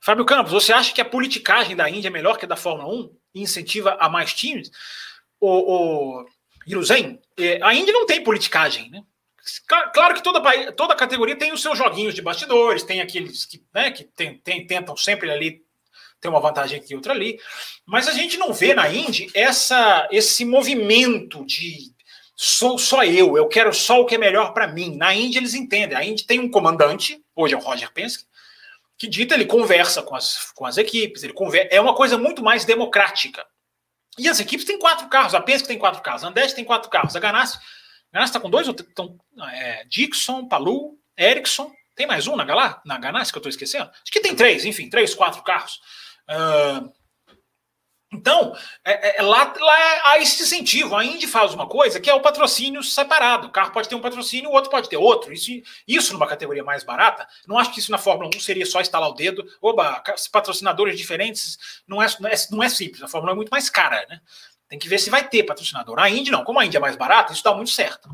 Fábio Campos, você acha que a politicagem da Índia é melhor que a da Fórmula 1 e incentiva a mais times? O, o é, a Índia não tem politicagem, né? Claro que toda, toda categoria tem os seus joguinhos de bastidores, tem aqueles que, né, que tem, tem, tentam sempre ali ter uma vantagem aqui e outra ali, mas a gente não vê na Indy essa, esse movimento de sou só eu, eu quero só o que é melhor para mim. Na Indy eles entendem, a Indy tem um comandante, hoje é o Roger Penske, que dita ele conversa com as, com as equipes, ele conversa, é uma coisa muito mais democrática. E as equipes têm quatro carros, a Penske tem quatro carros, a Andeste tem quatro carros, a Ganassi Ganassi está com dois, então, é, Dixon, Palu, Ericsson, tem mais um na, Galá, na Ganassi que eu estou esquecendo? Acho que tem três, enfim, três, quatro carros. Uh, então, é, é, é, lá, lá há esse incentivo. A Indy faz uma coisa que é o patrocínio separado. O carro pode ter um patrocínio, o outro pode ter outro. Isso, isso numa categoria mais barata, não acho que isso na Fórmula 1 seria só instalar o dedo. Oba, patrocinadores diferentes não é, não é, não é simples. A Fórmula 1 é muito mais cara, né? Tem que ver se vai ter patrocinador. A Indy não. Como a Indy é mais barata, isso dá muito certo.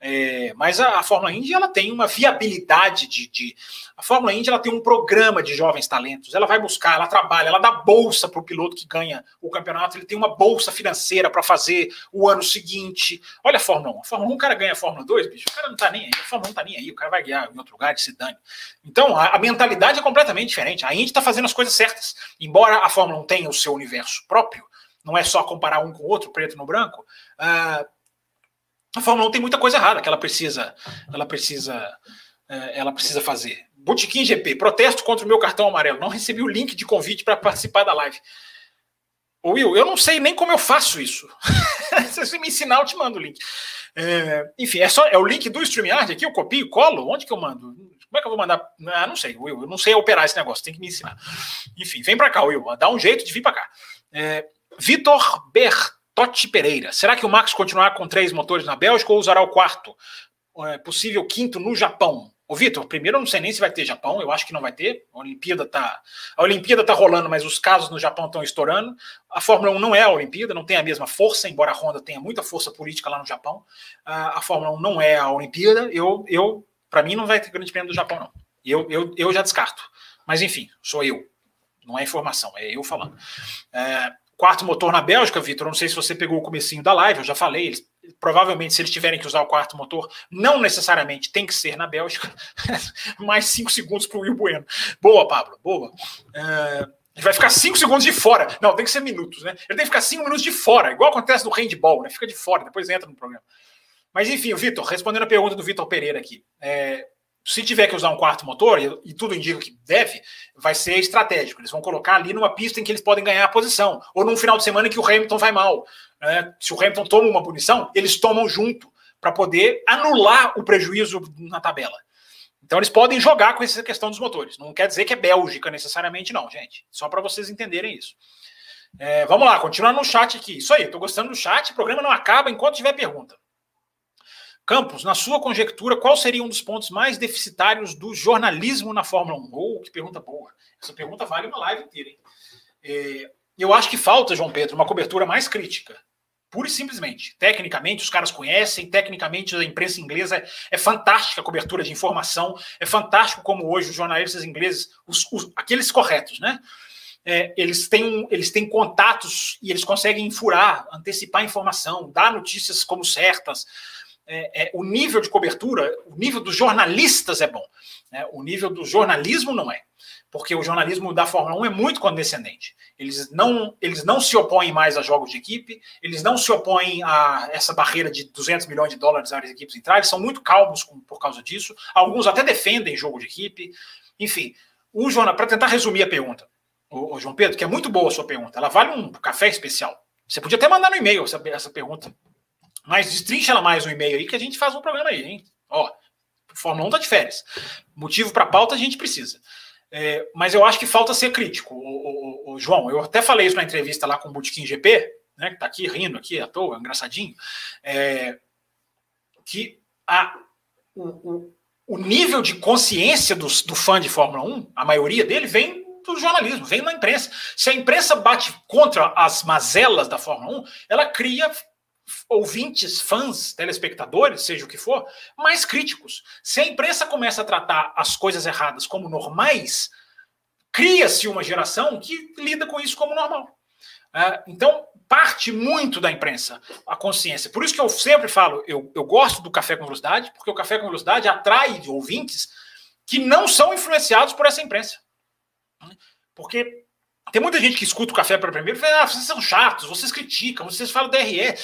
É, mas a, a, Fórmula Indy ela tem uma viabilidade de, de, A Fórmula Indy ela tem um programa de jovens talentos. Ela vai buscar, ela trabalha, ela dá bolsa para o piloto que ganha o campeonato. Ele tem uma bolsa financeira para fazer o ano seguinte. Olha a Fórmula 1. A Fórmula 1, o cara ganha a Fórmula 2, bicho. O cara não tá nem aí. A Fórmula 1 não tá nem aí. O cara vai ganhar em outro lugar de se dane. Então a, a mentalidade é completamente diferente. A Indy está fazendo as coisas certas. Embora a Fórmula 1 tenha o seu universo próprio, não é só comparar um com o outro, preto no branco. Uh, a Fórmula 1 tem muita coisa errada que ela precisa, ela precisa, é, ela precisa fazer. Botequim GP, protesto contra o meu cartão amarelo. Não recebi o link de convite para participar da live. Will, eu não sei nem como eu faço isso. Se você me ensinar, eu te mando o link. É, enfim, é só é o link do StreamYard aqui, eu copio, colo. Onde que eu mando? Como é que eu vou mandar? Ah, não sei, Will. Eu não sei operar esse negócio, tem que me ensinar. Enfim, vem para cá, Will. Dá um jeito de vir para cá. É, Vitor Bert Totti Pereira. Será que o Max continuará com três motores na Bélgica ou usará o quarto? É, possível quinto no Japão? Ô, Vitor, primeiro eu não sei nem se vai ter Japão, eu acho que não vai ter. A Olimpíada tá, a Olimpíada tá rolando, mas os casos no Japão estão estourando. A Fórmula 1 não é a Olimpíada, não tem a mesma força, embora a Honda tenha muita força política lá no Japão. A Fórmula 1 não é a Olimpíada. Eu, eu para mim, não vai ter grande prêmio do Japão, não. Eu, eu, eu já descarto. Mas enfim, sou eu. Não é informação, é eu falando. É, quarto motor na Bélgica, Vitor, não sei se você pegou o comecinho da live, eu já falei, eles, provavelmente se eles tiverem que usar o quarto motor, não necessariamente tem que ser na Bélgica, mais cinco segundos para o Will Bueno. Boa, Pablo, boa. Uh, ele vai ficar cinco segundos de fora. Não, tem que ser minutos, né? Ele tem que ficar cinco minutos de fora, igual acontece no handball, né? Fica de fora, depois entra no programa. Mas enfim, Vitor, respondendo a pergunta do Vitor Pereira aqui. É, se tiver que usar um quarto motor, e, tudo indica que deve, vai ser estratégico. Eles vão colocar ali numa pista em que eles podem ganhar a posição, ou num final de semana em que o Hamilton vai mal. Né? Se o Hamilton toma uma punição, eles tomam junto para poder anular o prejuízo na tabela. Então eles podem jogar com essa questão dos motores. Não quer dizer que é Bélgica necessariamente, não, gente. Só para vocês entenderem isso. É, vamos lá, continuando no chat aqui. Isso aí, estou gostando do chat. O programa não acaba enquanto tiver pergunta. Campos, na sua conjectura, qual seria um dos pontos mais deficitários do jornalismo na Fórmula 1? Oh, que pergunta boa. Essa pergunta vale uma live inteira. Hein? É, eu acho que falta, João Pedro, uma cobertura mais crítica. Pura e simplesmente. Tecnicamente, os caras conhecem, tecnicamente, a imprensa inglesa é, é fantástica a cobertura de informação, é fantástico como hoje os jornalistas ingleses, os, os, aqueles corretos, né? É, eles, têm, eles têm contatos e eles conseguem furar, antecipar informação, dar notícias como certas é, é, o nível de cobertura, o nível dos jornalistas é bom. Né? O nível do jornalismo não é. Porque o jornalismo da Fórmula 1 é muito condescendente. Eles não, eles não se opõem mais a jogos de equipe, eles não se opõem a essa barreira de 200 milhões de dólares as equipes entrarem, são muito calmos com, por causa disso. Alguns até defendem jogo de equipe. Enfim, o para tentar resumir a pergunta, o, João Pedro, que é muito boa a sua pergunta, ela vale um café especial. Você podia até mandar no e-mail essa, essa pergunta. Mas destrincha ela mais no e-mail aí que a gente faz um programa aí, hein? Ó, Fórmula 1 tá de férias. Motivo para pauta a gente precisa. É, mas eu acho que falta ser crítico, o, o, o, João. Eu até falei isso na entrevista lá com o Botequim GP, né, que tá aqui rindo aqui à toa, engraçadinho, é, que a, o, o, nível de consciência do, do fã de Fórmula 1, a maioria dele vem do jornalismo, vem da imprensa. Se a imprensa bate contra as mazelas da Fórmula 1, ela cria ouvintes, fãs, telespectadores, seja o que for, mais críticos. Se a imprensa começa a tratar as coisas erradas como normais, cria-se uma geração que lida com isso como normal. É, então, parte muito da imprensa a consciência. Por isso que eu sempre falo, eu, eu gosto do Café com Velocidade, porque o Café com Velocidade atrai ouvintes que não são influenciados por essa imprensa. Porque tem muita gente que escuta o Café para primeiro e fala, ah, vocês são chatos, vocês criticam, vocês falam DRE.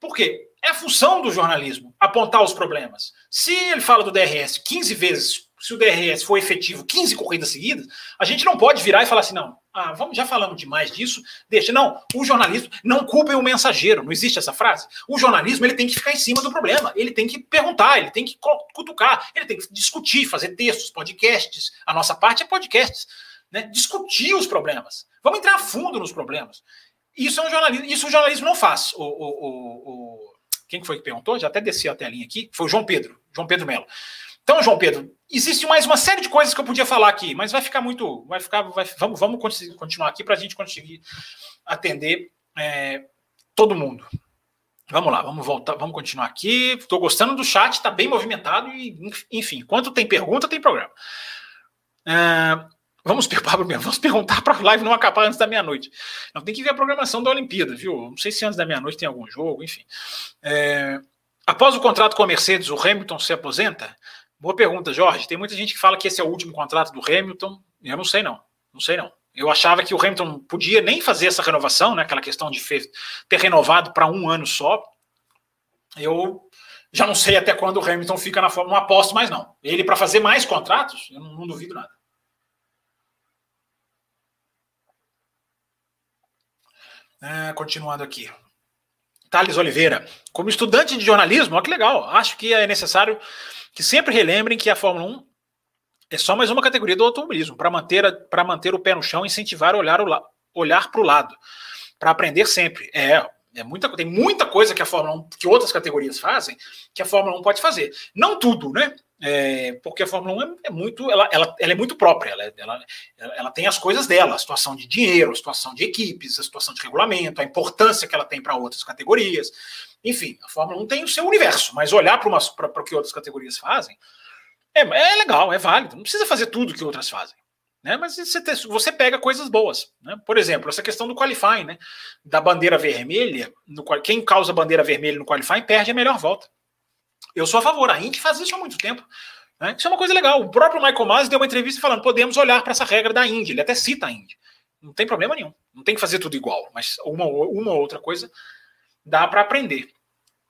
Por quê? É a função do jornalismo apontar os problemas. Se ele fala do DRS 15 vezes, se o DRS for efetivo 15 corridas seguidas, a gente não pode virar e falar assim, não, ah, vamos, já falamos demais disso, deixa. Não, o jornalismo não culpa o mensageiro, não existe essa frase. O jornalismo ele tem que ficar em cima do problema, ele tem que perguntar, ele tem que cutucar, ele tem que discutir, fazer textos, podcasts. A nossa parte é podcasts, né? Discutir os problemas. Vamos entrar a fundo nos problemas. Isso é um jornalismo, isso o jornalismo não faz. O, o, o, quem foi que perguntou? Já até desci a telinha aqui. Foi o João Pedro, João Pedro Melo. Então, João Pedro, existe mais uma série de coisas que eu podia falar aqui, mas vai ficar muito. Vai ficar. Vai, vamos, vamos continuar aqui para a gente conseguir atender é, todo mundo. Vamos lá, vamos voltar, vamos continuar aqui. Estou gostando do chat, está bem movimentado e, enfim, enquanto tem pergunta, tem programa. É, Vamos, vamos perguntar para a live não acabar antes da meia-noite. Não tem que ver a programação da Olimpíada, viu? Não sei se antes da meia-noite tem algum jogo, enfim. É, após o contrato com a Mercedes, o Hamilton se aposenta? Boa pergunta, Jorge. Tem muita gente que fala que esse é o último contrato do Hamilton. Eu não sei, não. Não sei, não. Eu achava que o Hamilton podia nem fazer essa renovação, né? Aquela questão de ter renovado para um ano só. Eu já não sei até quando o Hamilton fica na Fórmula, não aposto mais, não. Ele, para fazer mais contratos, eu não, não duvido nada. Ah, continuando aqui. Thales Oliveira. Como estudante de jornalismo, olha que legal. Acho que é necessário que sempre relembrem que a Fórmula 1 é só mais uma categoria do automobilismo, para manter, manter o pé no chão e incentivar a olhar, o, olhar para o lado, para aprender sempre. É, é muita, tem muita coisa que a Fórmula 1, que outras categorias fazem, que a Fórmula 1 pode fazer. Não tudo, né? É, porque a Fórmula 1 é, é muito, ela, ela, ela, é muito própria, ela, ela, ela, tem as coisas dela, a situação de dinheiro, a situação de equipes, a situação de regulamento, a importância que ela tem para outras categorias. Enfim, a Fórmula 1 tem o seu universo, mas olhar para o que outras categorias fazem é, é legal, é válido. Não precisa fazer tudo que outras fazem. Né? Mas você, você pega coisas boas. Né? Por exemplo, essa questão do qualifying, né? da bandeira vermelha. No, quem causa bandeira vermelha no qualifying perde a melhor volta. Eu sou a favor. A Indy faz isso há muito tempo. Né? Isso é uma coisa legal. O próprio Michael Masi deu uma entrevista falando: podemos olhar para essa regra da Indy. Ele até cita a Indy. Não tem problema nenhum. Não tem que fazer tudo igual, mas uma, uma outra coisa dá para aprender.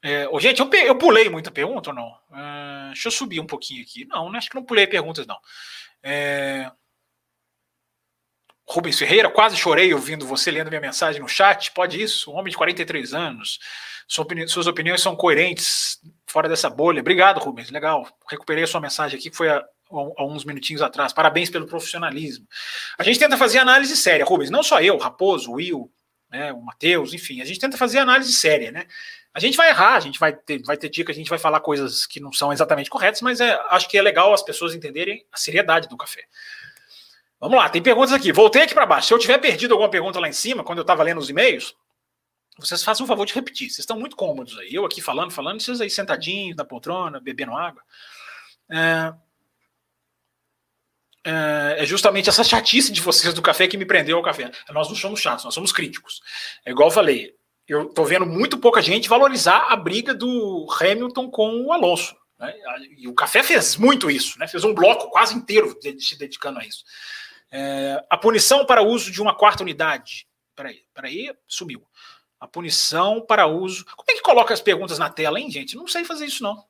É, gente, eu, eu pulei muita pergunta ou não? Uh, deixa eu subir um pouquinho aqui. Não, acho que não pulei perguntas, não. É, Rubens Ferreira, quase chorei ouvindo você lendo minha mensagem no chat. Pode isso? Um homem de 43 anos. suas opiniões são coerentes fora dessa bolha. Obrigado, Rubens. Legal. Recuperei a sua mensagem aqui, que foi há, uns minutinhos atrás. Parabéns pelo profissionalismo. A gente tenta fazer análise séria, Rubens. Não só eu, Raposo, Will, né, o Matheus, enfim. A gente tenta fazer análise séria, né? A gente vai errar, a gente vai ter, vai ter que a gente vai falar coisas que não são exatamente corretas, mas é, acho que é legal as pessoas entenderem a seriedade do café. Vamos lá, tem perguntas aqui. Voltei aqui para baixo. Se eu tiver perdido alguma pergunta lá em cima, quando eu estava lendo os e-mails, vocês façam um favor de repetir. Vocês estão muito cômodos aí. Eu aqui falando, falando, vocês aí sentadinhos na poltrona, bebendo água. É, é, é, justamente essa chatice de vocês do café que me prendeu ao café. Nós não somos chatos, nós somos críticos. É igual eu falei, eu estou vendo muito pouca gente valorizar a briga do Hamilton com o Alonso. Né? E o café fez muito isso, né? fez um bloco quase inteiro se dedicando a isso. É, a punição para uso de uma quarta unidade. Peraí, peraí, sumiu. A punição para uso. Como é que coloca as perguntas na tela, hein, gente? Não sei fazer isso, não.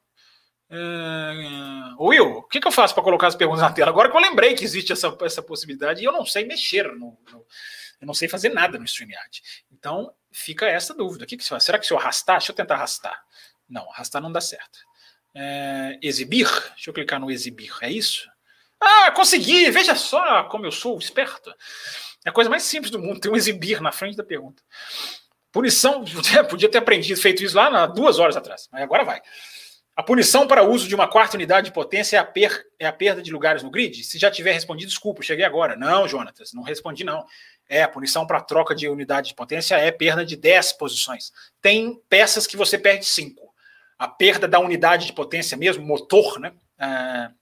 Uh, Will, o que, que eu faço para colocar as perguntas na tela? Agora que eu lembrei que existe essa, essa possibilidade e eu não sei mexer, no, no, eu não sei fazer nada no StreamYard. Então, fica essa dúvida. O que, que você faz? Será que se eu arrastar? Deixa eu tentar arrastar. Não, arrastar não dá certo. É, exibir? Deixa eu clicar no exibir. É isso? Ah, consegui! Veja só como eu sou esperto. É a coisa mais simples do mundo, ter um exibir na frente da pergunta. Punição, podia ter aprendido, feito isso lá na, duas horas atrás, mas agora vai. A punição para uso de uma quarta unidade de potência é a, per, é a perda de lugares no grid? Se já tiver respondido, desculpa, cheguei agora. Não, Jonatas, não respondi, não. É, a punição para troca de unidade de potência é perda de 10 posições. Tem peças que você perde 5. A perda da unidade de potência mesmo, motor, né? Uh,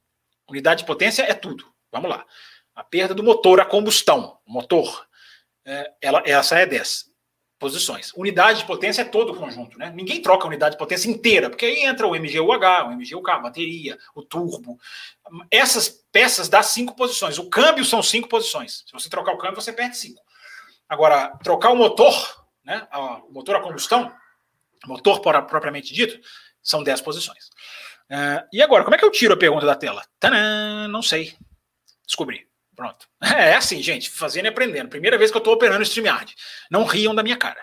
unidade de potência é tudo. Vamos lá. A perda do motor, a combustão, motor, é, ela, essa é 10 posições. Unidade de potência é todo o conjunto, né? Ninguém troca a unidade de potência inteira, porque aí entra o MGUH, o MGUK, a bateria, o turbo. Essas peças dá cinco posições. O câmbio são cinco posições. Se você trocar o câmbio, você perde cinco. Agora, trocar o motor, né? O motor a combustão, motor propriamente dito, são dez posições. Uh, e agora, como é que eu tiro a pergunta da tela? Tadã, não sei. Descobri. Pronto. É assim, gente, fazendo e aprendendo. Primeira vez que eu estou operando o StreamYard. Não riam da minha cara.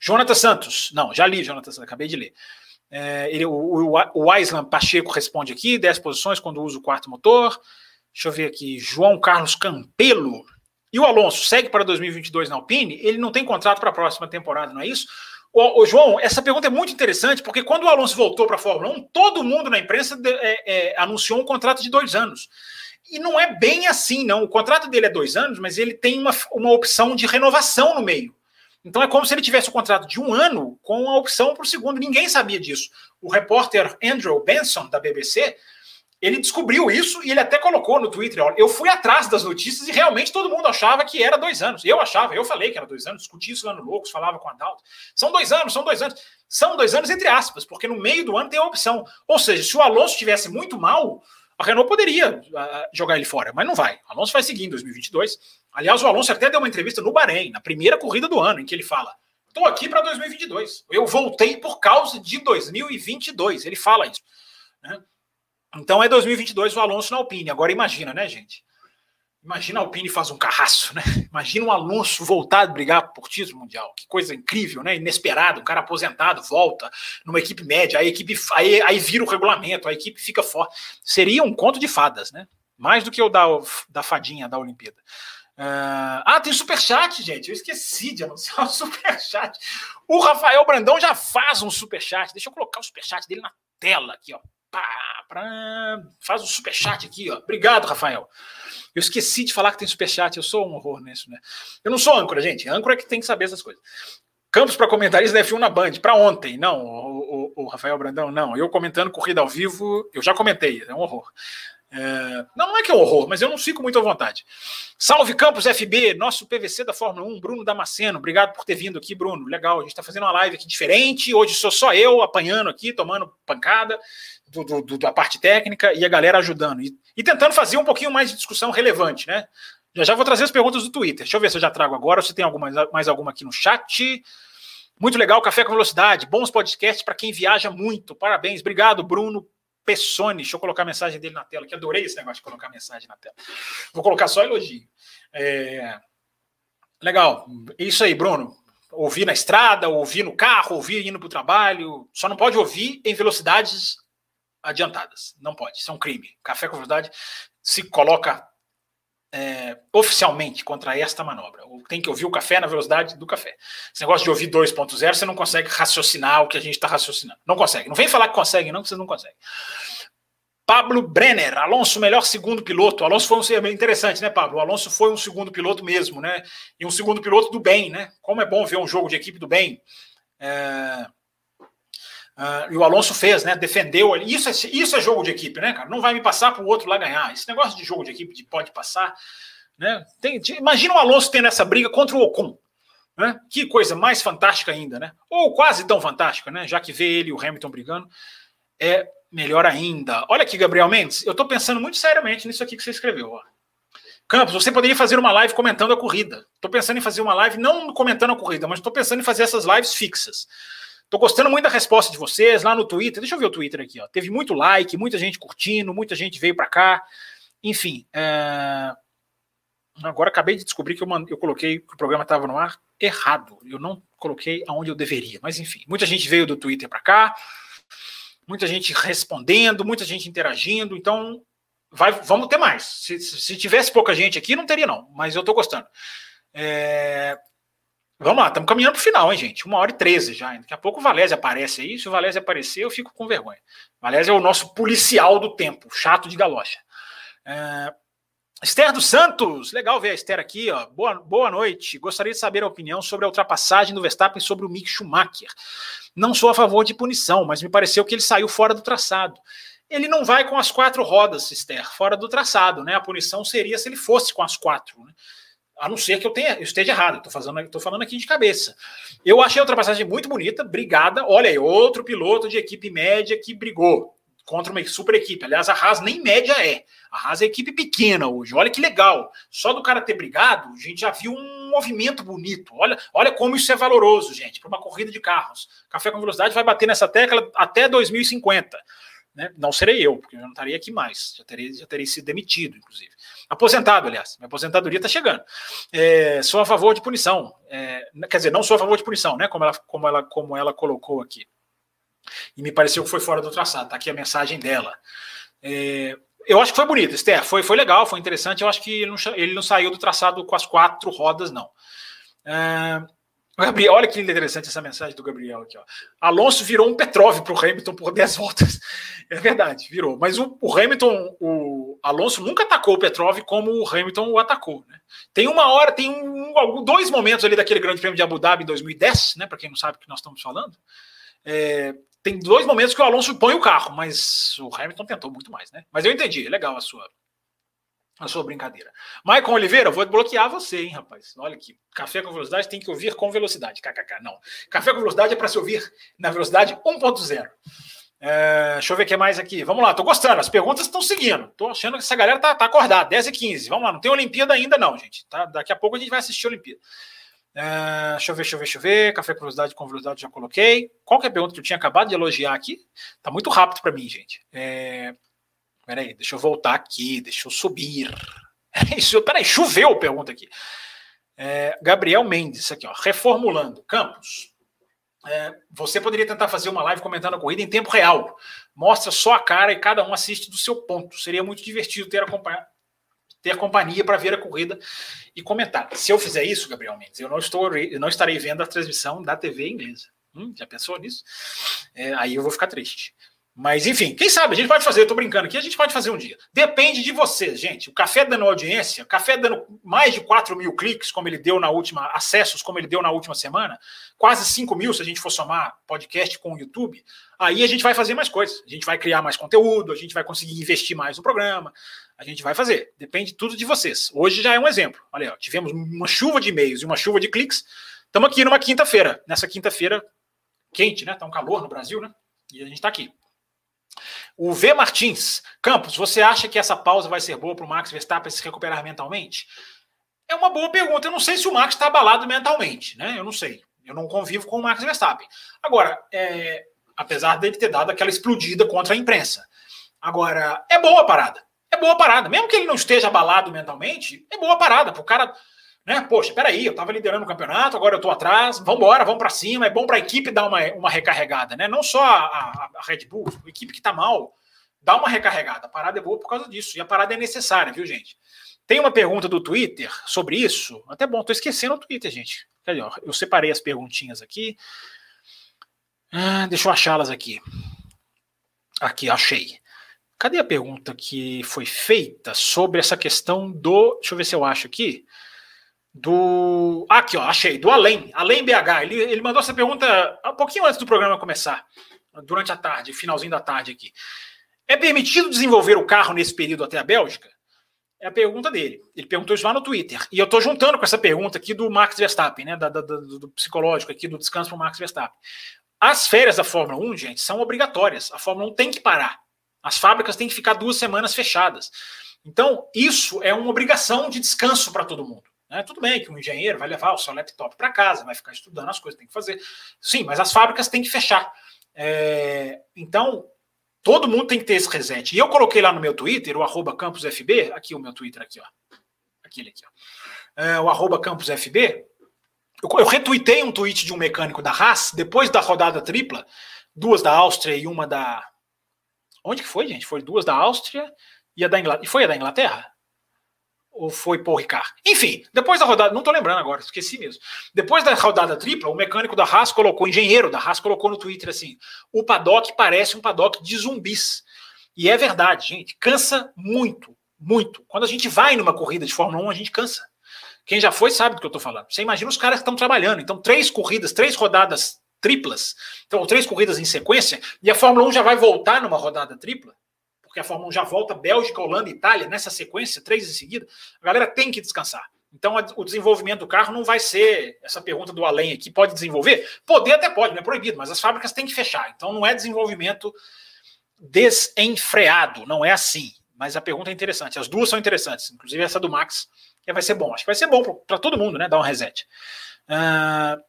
Jonathan Santos. Não, já li, Jonathan Santos, acabei de ler. É, ele, o, o, o Pacheco responde aqui, 10 posições quando usa o quarto motor. Deixa eu ver aqui. João Carlos Campelo. E o Alonso segue para 2022 na Alpine? Ele não tem contrato para a próxima temporada, não é isso? Ô, João, essa pergunta é muito interessante, porque quando o Alonso voltou para a Fórmula 1, todo mundo na imprensa de, é, é, anunciou um contrato de dois anos. E não é bem assim, não. O contrato dele é dois anos, mas ele tem uma, uma opção de renovação no meio. Então é como se ele tivesse o um contrato de um ano com a opção para o segundo. Ninguém sabia disso. O repórter Andrew Benson, da BBC, ele descobriu isso e ele até colocou no Twitter: olha, eu fui atrás das notícias e realmente todo mundo achava que era dois anos. Eu achava, eu falei que era dois anos, discuti isso lá no Loucos, falava com a Adalto. São dois anos, são dois anos. São dois anos, entre aspas, porque no meio do ano tem a opção. Ou seja, se o Alonso estivesse muito mal, a Renault poderia uh, jogar ele fora, mas não vai. O Alonso vai seguir em 2022. Aliás, o Alonso até deu uma entrevista no Bahrein, na primeira corrida do ano, em que ele fala: estou aqui para 2022. Eu voltei por causa de 2022. Ele fala isso. Né? Então é 2022 o Alonso na Alpine. Agora imagina, né, gente? Imagina a Alpine faz um carraço, né? Imagina um Alonso voltar a brigar por título mundial. Que coisa incrível, né? Inesperado, um cara aposentado volta numa equipe média, a equipe aí, aí vira o regulamento, a equipe fica forte. Seria um conto de fadas, né? Mais do que o da, da fadinha da Olimpíada. Uh, ah, tem superchat, gente. Eu esqueci de anunciar o superchat. O Rafael Brandão já faz um superchat. Deixa eu colocar o superchat dele na tela aqui, ó. Pá, pá, faz um superchat aqui, ó. Obrigado, Rafael. Eu esqueci de falar que tem superchat, eu sou um horror nisso, né? Eu não sou âncora, gente. Âncora é que tem que saber essas coisas. Campos para comentarista da F1 na Band, para ontem. Não, o, o, o, Rafael Brandão, não. Eu comentando corrida ao vivo, eu já comentei, é um horror. É... Não, não é que é um horror, mas eu não fico muito à vontade. Salve Campos FB, nosso PVC da Fórmula 1, Bruno Damasceno. Obrigado por ter vindo aqui, Bruno. Legal, a gente está fazendo uma live aqui diferente. Hoje sou só eu apanhando aqui, tomando pancada do, do, da parte técnica e a galera ajudando. E, e, tentando fazer um pouquinho mais de discussão relevante, né? Já já vou trazer as perguntas do Twitter. Deixa eu ver se eu já trago agora, se tem alguma, mais alguma aqui no chat. Muito legal, Café com Velocidade. Bons podcasts para quem viaja muito. Parabéns. Obrigado, Bruno Pessoni. Deixa eu colocar a mensagem dele na tela, que adorei esse negócio de colocar mensagem na tela. Vou colocar só elogio. É... Legal. Isso aí, Bruno ouvir na estrada, ouvir no carro, ouvir indo para o trabalho. Só não pode ouvir em velocidades adiantadas. Não pode, isso é um crime. Café com Velocidade se coloca é, oficialmente contra esta manobra. Tem que ouvir o café na velocidade do café. Esse negócio de ouvir 2.0, você não consegue raciocinar o que a gente está raciocinando. Não consegue. Não vem falar que consegue, não, que você não consegue. Pablo Brenner, Alonso, melhor segundo piloto. Alonso foi um interessante, né, Pablo? O Alonso foi um segundo piloto mesmo, né? E um segundo piloto do bem, né? Como é bom ver um jogo de equipe do bem. É... Uh, e o Alonso fez, né? Defendeu ali. Isso é, isso é jogo de equipe, né, cara? Não vai me passar para o outro lá ganhar. Esse negócio de jogo de equipe de pode passar, né? Tem, imagina o Alonso tendo essa briga contra o Ocon. Né? Que coisa mais fantástica ainda, né? Ou quase tão fantástica, né? Já que vê ele e o Hamilton brigando, é melhor ainda. Olha aqui, Gabriel Mendes, eu estou pensando muito seriamente nisso aqui que você escreveu. Ó. Campos, você poderia fazer uma live comentando a corrida. Estou pensando em fazer uma live não comentando a corrida, mas estou pensando em fazer essas lives fixas Tô gostando muito da resposta de vocês lá no Twitter. Deixa eu ver o Twitter aqui, ó. Teve muito like, muita gente curtindo, muita gente veio para cá. Enfim, é... agora acabei de descobrir que eu, mand... eu coloquei que o programa estava no ar errado. Eu não coloquei aonde eu deveria. Mas enfim, muita gente veio do Twitter para cá, muita gente respondendo, muita gente interagindo. Então, vai, vamos ter mais. Se, se tivesse pouca gente aqui, não teria não. Mas eu estou gostando. É... Vamos lá, estamos caminhando para o final, hein, gente? Uma hora e treze já. Daqui a pouco o Valézio aparece aí. Se o Valézio aparecer, eu fico com vergonha. O Valézio é o nosso policial do tempo, chato de galocha. É... Esther dos Santos, legal ver a Esther aqui, ó. Boa, boa noite. Gostaria de saber a opinião sobre a ultrapassagem do Verstappen sobre o Mick Schumacher. Não sou a favor de punição, mas me pareceu que ele saiu fora do traçado. Ele não vai com as quatro rodas, Esther, fora do traçado, né? A punição seria se ele fosse com as quatro, né? A não ser que eu, tenha, eu esteja errado, estou falando, falando aqui de cabeça. Eu achei a ultrapassagem muito bonita, brigada. Olha aí, outro piloto de equipe média que brigou contra uma super equipe. Aliás, a Haas nem média é. A Haas é equipe pequena hoje. Olha que legal. Só do cara ter brigado, a gente já viu um movimento bonito. Olha, olha como isso é valoroso, gente, para uma corrida de carros. Café com Velocidade vai bater nessa tecla até 2050. Né? Não serei eu, porque eu não estaria aqui mais. Já terei, já terei sido demitido, inclusive. Aposentado, aliás. Minha aposentadoria está chegando. É, sou a favor de punição. É, quer dizer, não sou a favor de punição, né? Como ela, como ela, como ela colocou aqui. E me pareceu que foi fora do traçado. Está aqui a mensagem dela. É, eu acho que foi bonito, Esther. Foi, foi legal, foi interessante. Eu acho que ele não, ele não saiu do traçado com as quatro rodas, não. É, Gabriel, olha que interessante essa mensagem do Gabriel aqui. Ó. Alonso virou um Petrov para o Hamilton por 10 voltas. É verdade, virou. Mas o, o, Hamilton, o Alonso nunca atacou o Petrov como o Hamilton o atacou. Né? Tem uma hora, tem um, dois momentos ali daquele Grande Prêmio de Abu Dhabi em 2010, né? Para quem não sabe o que nós estamos falando. É, tem dois momentos que o Alonso põe o carro, mas o Hamilton tentou muito mais, né? Mas eu entendi, é legal a sua, a sua brincadeira. Maicon Oliveira, vou bloquear você, hein, rapaz? Olha aqui. Café com velocidade tem que ouvir com velocidade. KKK, não. Café com velocidade é para se ouvir na velocidade 1.0. É, deixa eu ver o que mais aqui. Vamos lá, tô gostando. As perguntas estão seguindo. Tô achando que essa galera tá, tá acordada. 10 e 15. Vamos lá, não tem Olimpíada ainda, não, gente. Tá? Daqui a pouco a gente vai assistir a Olimpíada. É, deixa eu ver, deixa eu ver, deixa eu ver. Café com velocidade, com velocidade já coloquei. Qual que é a pergunta que eu tinha acabado de elogiar aqui? Tá muito rápido para mim, gente. É, peraí, deixa eu voltar aqui, deixa eu subir. Isso, peraí, choveu, pergunta aqui. É, Gabriel Mendes, aqui, ó, reformulando. Campos, é, você poderia tentar fazer uma live comentando a corrida em tempo real. Mostra só a cara e cada um assiste do seu ponto. Seria muito divertido ter ter companhia para ver a corrida e comentar. Se eu fizer isso, Gabriel Mendes, eu não, estou, eu não estarei vendo a transmissão da TV inglesa. Hum, já pensou nisso? É, aí eu vou ficar triste. Mas, enfim, quem sabe? A gente pode fazer, eu tô brincando aqui, a gente pode fazer um dia. Depende de vocês, gente. O café dando audiência, o café dando mais de 4 mil cliques, como ele deu na última, acessos, como ele deu na última semana, quase 5 mil se a gente for somar podcast com o YouTube, aí a gente vai fazer mais coisas. A gente vai criar mais conteúdo, a gente vai conseguir investir mais no programa, a gente vai fazer. Depende tudo de vocês. Hoje já é um exemplo. Olha, ó, tivemos uma chuva de e-mails e uma chuva de cliques. Estamos aqui numa quinta-feira. Nessa quinta-feira quente, né? Tá um calor no Brasil, né? E a gente está aqui. O V. Martins, Campos, você acha que essa pausa vai ser boa para o Max Verstappen se recuperar mentalmente? É uma boa pergunta. Eu não sei se o Max está abalado mentalmente, né? Eu não sei. Eu não convivo com o Max Verstappen. Agora, é, apesar dele ter dado aquela explodida contra a imprensa. Agora, é boa a parada. É boa a parada. Mesmo que ele não esteja abalado mentalmente, é boa a parada. Para o cara né? Poxa, peraí, eu estava liderando o campeonato, agora eu estou atrás, vamos embora, vamos para cima. É bom para a equipe dar uma, uma recarregada, né? Não só a, a, Red Bull, a equipe que está mal, dá uma recarregada. A parada é boa por causa disso, e a parada é necessária, viu, gente? Tem uma pergunta do Twitter sobre isso. Até bom, estou esquecendo o Twitter, gente. Eu separei as perguntinhas aqui. Ah, deixa eu achá-las aqui. Aqui, achei. Cadê a pergunta que foi feita sobre essa questão do. Deixa eu ver se eu acho aqui do. Aqui, ó, achei, do Além, Além BH. Ele, ele mandou essa pergunta um pouquinho antes do programa começar, durante a tarde, finalzinho da tarde aqui. É permitido desenvolver o carro nesse período até a Bélgica? É a pergunta dele. Ele perguntou isso lá no Twitter. E eu estou juntando com essa pergunta aqui do Max Verstappen, né? Da, da, do, do psicológico aqui, do descanso para o Max Verstappen. As férias da Fórmula 1, gente, são obrigatórias. A Fórmula 1 tem que parar. As fábricas têm que ficar duas semanas fechadas. Então, isso é uma obrigação de descanso para todo mundo. Né? Tudo bem que um engenheiro vai levar o seu laptop para casa, vai ficar estudando as coisas tem que fazer. Sim, mas as fábricas têm que fechar. É, então, todo mundo tem que ter esse reset. E eu coloquei lá no meu Twitter, o arroba campusfb, aqui o meu Twitter aqui, ó. Aquele aqui, ó. É, o arroba campusfb. Eu, eu retuitei um tweet de um mecânico da Haas, depois da rodada tripla, duas da Áustria e uma da. Onde que foi, gente? Foi duas da Áustria e a da Inglaterra. E foi a da Inglaterra? Ou foi Paul Ricard? Enfim, depois da rodada, não tô lembrando agora, esqueci mesmo. Depois da rodada tripla, o mecânico da Haas colocou, o engenheiro da Haas colocou no Twitter assim: o paddock parece um paddock de zumbis. E é verdade, gente, cansa muito, muito. Quando a gente vai numa corrida de Fórmula 1, a gente cansa. Quem já foi sabe do que eu tô falando. Você imagina os caras que estão trabalhando. Então, três corridas, três rodadas triplas, então três corridas em sequência, e a Fórmula 1 já vai voltar numa rodada tripla porque a Fórmula 1 já volta Bélgica, Holanda Itália nessa sequência, três em seguida, a galera tem que descansar. Então, o desenvolvimento do carro não vai ser essa pergunta do além aqui. Pode desenvolver? Poder até pode, não é proibido, mas as fábricas têm que fechar. Então, não é desenvolvimento desenfreado, não é assim. Mas a pergunta é interessante. As duas são interessantes, inclusive essa do Max, que vai ser bom. Acho que vai ser bom para todo mundo, né? Dar um reset. Uh,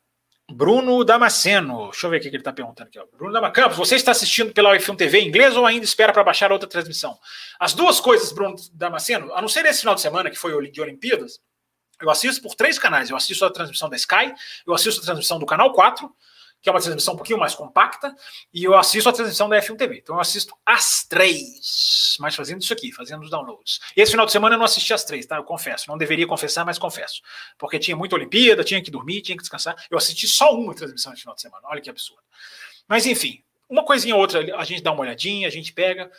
Bruno Damasceno, deixa eu ver o que ele está perguntando aqui. Bruno Damasceno, você está assistindo pela F1 TV em inglês ou ainda espera para baixar outra transmissão? As duas coisas, Bruno Damasceno, a não ser esse final de semana que foi de Olimpíadas, eu assisto por três canais. Eu assisto a transmissão da Sky, eu assisto a transmissão do Canal 4 que é uma transmissão um pouquinho mais compacta, e eu assisto a transmissão da F1 TV. Então eu assisto as três, mas fazendo isso aqui, fazendo os downloads. Esse final de semana eu não assisti as três, tá? Eu confesso. Não deveria confessar, mas confesso. Porque tinha muita Olimpíada, tinha que dormir, tinha que descansar. Eu assisti só uma transmissão esse final de semana. Olha que absurdo. Mas enfim, uma coisinha ou outra a gente dá uma olhadinha, a gente pega.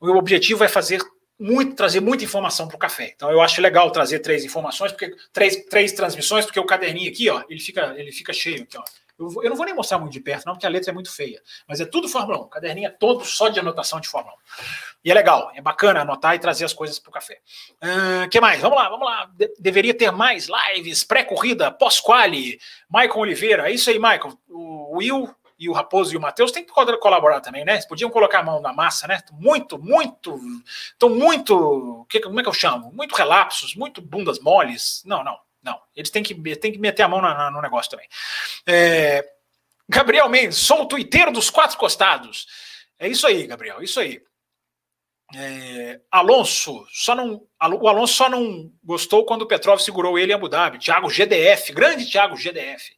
O objetivo é fazer muito, trazer muita informação para o café. Então eu acho legal trazer três informações, porque três, três transmissões, porque o caderninho aqui, ó, ele fica, ele fica cheio aqui, ó. Eu, eu, não vou nem mostrar muito de perto, não, porque a letra é muito feia. Mas é tudo Fórmula 1. O caderninho todo só de anotação de Fórmula 1. E é legal, é bacana anotar e trazer as coisas para o café. O uh, que mais? Vamos lá, vamos lá. De deveria ter mais lives, pré-corrida, pós-quali. Maicon Oliveira, é isso aí, Maicon. O Will e o Raposo e o Matheus têm que colaborar também, né? Podiam colocar a mão na massa, né? Muito, muito. Estão muito. Que, como é que eu chamo? Muito relapsos, muito bundas moles. Não, não. Não, eles têm que, têm que meter a mão na, na, no negócio também. É, Gabriel Mendes, sou o tuiteiro dos quatro costados. É isso aí, Gabriel, isso aí. É, Alonso, só não, o Alonso só não gostou quando o Petrov segurou ele em Abu Dhabi. Thiago GDF, grande Thiago GDF.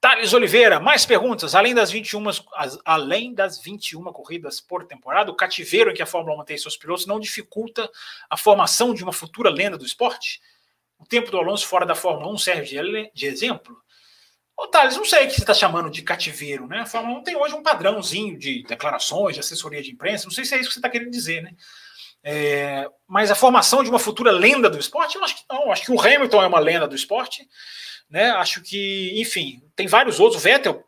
Thales Oliveira, mais perguntas. Além das 21, além das 21 corridas por temporada, o cativeiro em que a Fórmula 1 mantém seus pilotos não dificulta a formação de uma futura lenda do esporte? O tempo do Alonso fora da Fórmula 1 serve de, de exemplo? Ô, Thales, não sei o que você está chamando de cativeiro, né? A Fórmula 1 tem hoje um padrãozinho de declarações, de assessoria de imprensa, não sei se é isso que você está querendo dizer, né? É, mas a formação de uma futura lenda do esporte, eu acho que não. Acho que o Hamilton é uma lenda do esporte, né? Acho que, enfim, tem vários outros. O Vettel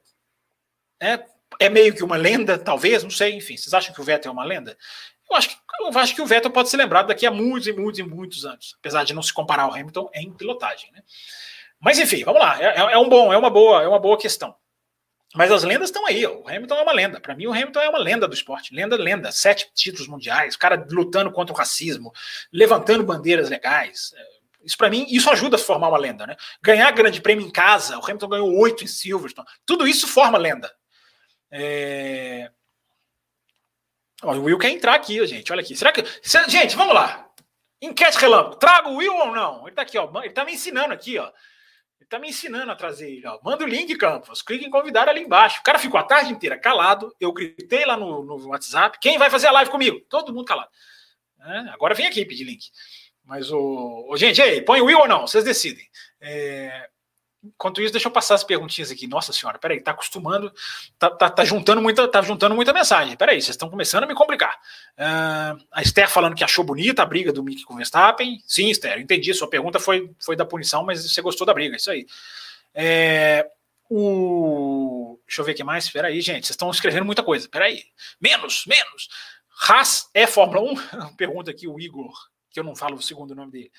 né, é meio que uma lenda, talvez, não sei. Enfim, vocês acham que o Vettel é uma lenda? Eu acho, que, eu acho que o Vettel pode ser lembrado daqui a muitos e muitos e muitos anos, apesar de não se comparar ao Hamilton em pilotagem. Né? Mas enfim, vamos lá. É, é, é um bom, é uma boa, é uma boa questão. Mas as lendas estão aí. O Hamilton é uma lenda. Para mim, o Hamilton é uma lenda do esporte. Lenda, lenda. Sete títulos mundiais, o cara lutando contra o racismo, levantando bandeiras legais. É, isso para mim, isso ajuda a formar uma lenda, né? Ganhar grande prêmio em casa, o Hamilton ganhou oito em Silverstone. Tudo isso forma lenda. É... O Will quer entrar aqui, gente. Olha aqui. Será que. Gente, vamos lá. Enquete relâmpago. Traga o Will ou não? Ele tá aqui, ó. Ele tá me ensinando aqui, ó. Ele tá me ensinando a trazer ele, ó. Manda o link, Campos. Clique em convidar ali embaixo. O cara ficou a tarde inteira calado. Eu gritei lá no, no WhatsApp. Quem vai fazer a live comigo? Todo mundo calado. É, agora vem aqui pedir link. Mas o. Gente, aí, põe o Will ou não? Vocês decidem. É, Enquanto isso, deixa eu passar as perguntinhas aqui. Nossa senhora, peraí, tá acostumando, tá, tá, tá juntando muita, tá juntando muita mensagem. Peraí, vocês estão começando a me complicar. Uh, a Esther falando que achou bonita a briga do Mick com o Verstappen. Sim, Esther, entendi. Sua pergunta foi, foi da punição, mas você gostou da briga, isso aí. É, o... Deixa eu ver o que mais. Peraí, gente, vocês estão escrevendo muita coisa. Peraí. Menos, menos. Haas é Fórmula 1? Pergunta aqui o Igor, que eu não falo o segundo nome dele.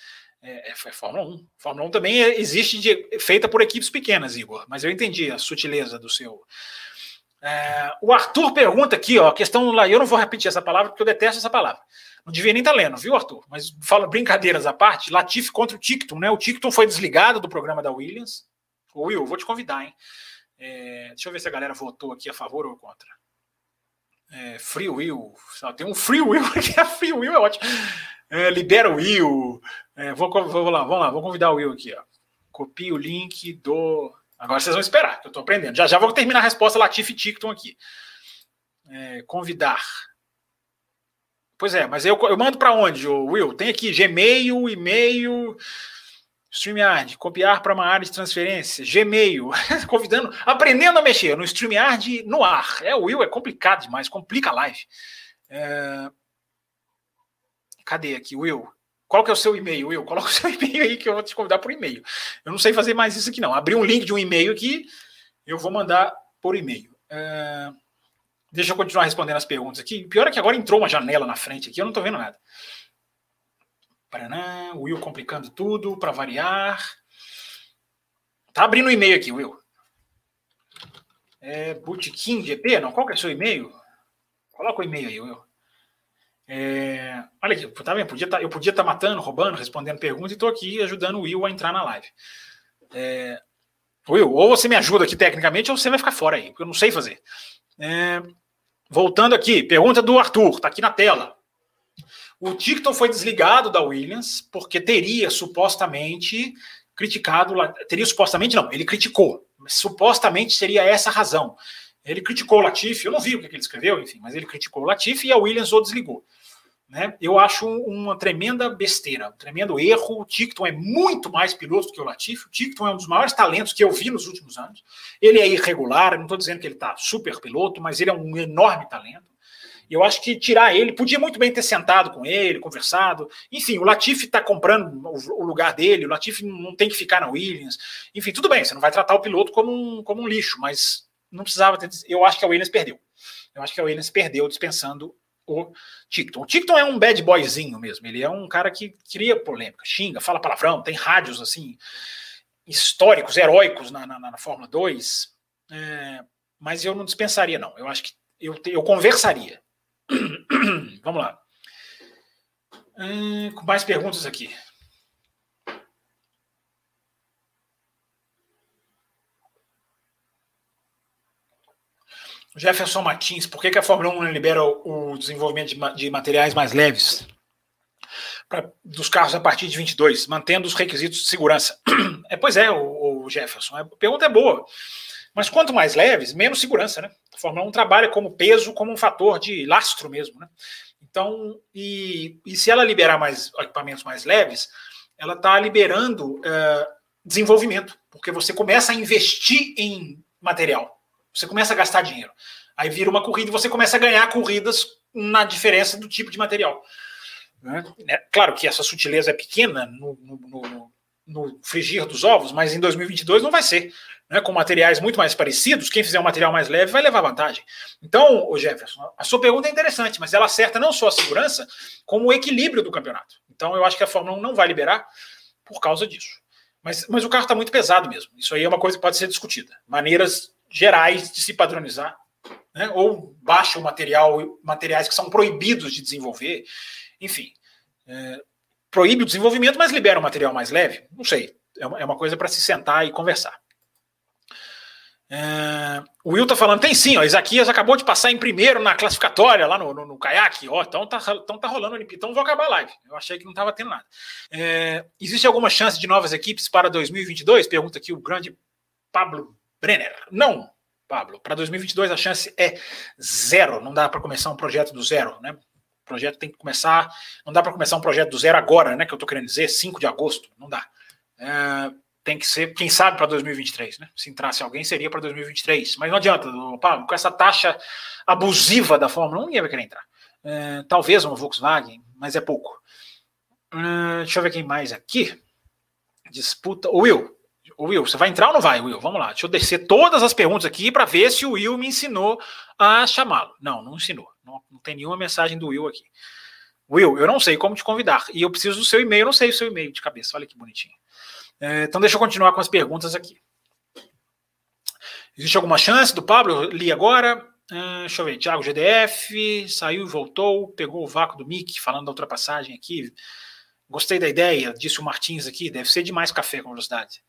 É, é, Fórmula 1. Fórmula 1 também é, existe de, feita por equipes pequenas, Igor, mas eu entendi a sutileza do seu. É, o Arthur pergunta aqui, ó, questão lá, eu não vou repetir essa palavra porque eu detesto essa palavra. Não devia nem estar tá lendo, viu, Arthur? Mas fala brincadeiras à parte, Latifi contra o Ticton, né? O Ticton foi desligado do programa da Williams. Ô, Will, vou te convidar, hein? É, deixa eu ver se a galera votou aqui a favor ou contra. É, free Will. Tem um Free Will aqui. A Free Will é ótimo. É, libera o Will. É, vou, vou, lá, vamos lá, vou convidar o Will aqui. Ó. Copie o link do. Agora vocês vão esperar, que eu estou aprendendo. Já já vou terminar a resposta Latifi Ticton aqui. É, convidar. Pois é, mas eu, eu mando para onde, Will? Tem aqui Gmail, e-mail. StreamYard, copiar para uma área de transferência, Gmail, convidando, aprendendo a mexer no StreamYard no ar. É, o Will é complicado demais, complica a live. É... Cadê aqui, Will? Qual que é o seu e-mail, Will? Coloca o seu e-mail aí que eu vou te convidar por e-mail. Eu não sei fazer mais isso aqui, não. Abrir um link de um e-mail aqui, eu vou mandar por e-mail. É... Deixa eu continuar respondendo as perguntas aqui. Pior é que agora entrou uma janela na frente aqui, eu não estou vendo nada. Paraná, Will complicando tudo para variar. Tá abrindo o um e-mail aqui, Will. É Bootkin GP? Não, qual que é o seu e-mail? Coloca o e-mail aí, Will. É, olha aqui, tá vendo? Podia tá, eu podia estar tá matando, roubando, respondendo perguntas e estou aqui ajudando o Will a entrar na live. É, Will, ou você me ajuda aqui tecnicamente ou você vai ficar fora aí, porque eu não sei fazer. É, voltando aqui, pergunta do Arthur, tá aqui na tela. O Ticton foi desligado da Williams porque teria supostamente criticado, teria supostamente não, ele criticou, supostamente seria essa a razão. Ele criticou o Latifi, eu não vi o que ele escreveu, enfim, mas ele criticou o Latifi e a Williams o desligou. Né? Eu acho uma tremenda besteira, um tremendo erro. O Ticton é muito mais piloto que o Latifi. O Ticton é um dos maiores talentos que eu vi nos últimos anos. Ele é irregular, não estou dizendo que ele está super piloto, mas ele é um enorme talento. Eu acho que tirar ele, podia muito bem ter sentado com ele, conversado. Enfim, o Latifi está comprando o, lugar dele, o Latifi não tem que ficar na Williams. Enfim, tudo bem, você não vai tratar o piloto como um, como um lixo, mas não precisava ter. Eu acho que a Williams perdeu. Eu acho que a Williams perdeu dispensando o Ticton. O Ticton é um bad boyzinho mesmo. Ele é um cara que cria polêmica, xinga, fala palavrão, tem rádios assim históricos, heróicos na, na, na Fórmula 2. É, mas eu não dispensaria, não. Eu acho que eu, eu conversaria. Vamos lá. Hum, com mais perguntas aqui. Jefferson Martins, por que, que a Fórmula 1 libera o, o desenvolvimento de, de, materiais mais leves pra, dos carros a partir de 22, mantendo os requisitos de segurança? É, pois é, o, o Jefferson, a pergunta é boa. Mas quanto mais leves, menos segurança, né? A Fórmula 1 trabalha como peso, como um fator de lastro mesmo, né? Então, e, e se ela liberar mais equipamentos mais leves, ela está liberando uh, desenvolvimento, porque você começa a investir em material. Você começa a gastar dinheiro. Aí vira uma corrida e você começa a ganhar corridas na diferença do tipo de material. Né? É, claro que essa sutileza é pequena no, no, no, no, frigir dos ovos, mas em 2022 não vai ser. Né? Com materiais muito mais parecidos, quem fizer um material mais leve vai levar vantagem. Então, o Jefferson, a sua pergunta é interessante, mas ela acerta não só a segurança, como o equilíbrio do campeonato. Então, eu acho que a Fórmula 1 não vai liberar por causa disso. Mas, mas o carro está muito pesado mesmo. Isso aí é uma coisa que pode ser discutida. Maneiras gerais de se padronizar, né? ou baixa o material, materiais que são proibidos de desenvolver, enfim. É, proíbe o desenvolvimento, mas libera um material mais leve? Não sei. É uma, é uma coisa para se sentar e conversar. É, o Will tá falando, tem sim, ó, Isaquias acabou de passar em primeiro na classificatória lá no, no, no caiaque, ó, então tá, então tá rolando então vou acabar a live. Eu achei que não tava tendo nada. É, existe alguma chance de novas equipes para 2022? Pergunta aqui o grande Pablo Brenner. Não, Pablo. Para 2022 a chance é zero. Não dá para começar um projeto do zero, né? O projeto tem que começar. Não dá para começar um projeto do zero agora, né? Que eu estou querendo dizer, 5 de agosto. Não dá. É, tem que ser, quem sabe, para 2023, né? Se entrasse alguém, seria para 2023. Mas não adianta, Pablo, com essa taxa abusiva da Fórmula 1, ninguém vai querer entrar. É, talvez uma Volkswagen, mas é pouco. É, deixa eu ver quem mais aqui. Disputa. Will, Will, você vai entrar ou não vai, Will? Vamos lá. Deixa eu descer todas as perguntas aqui para ver se o Will me ensinou a chamá-lo. Não, não ensinou. Não, não, tem nenhuma mensagem do Will aqui. Will, eu não sei como te convidar. E eu preciso do seu e-mail. Eu não sei o seu e-mail de cabeça. Olha que bonitinho. É, então, deixa eu continuar com as perguntas aqui. Existe alguma chance do Pablo? Eu li agora. Uh, deixa eu ver, Thiago GDF saiu e voltou, pegou o vácuo do Mick falando da ultrapassagem aqui. Gostei da ideia, disse o Martins aqui, deve ser demais café com velocidade.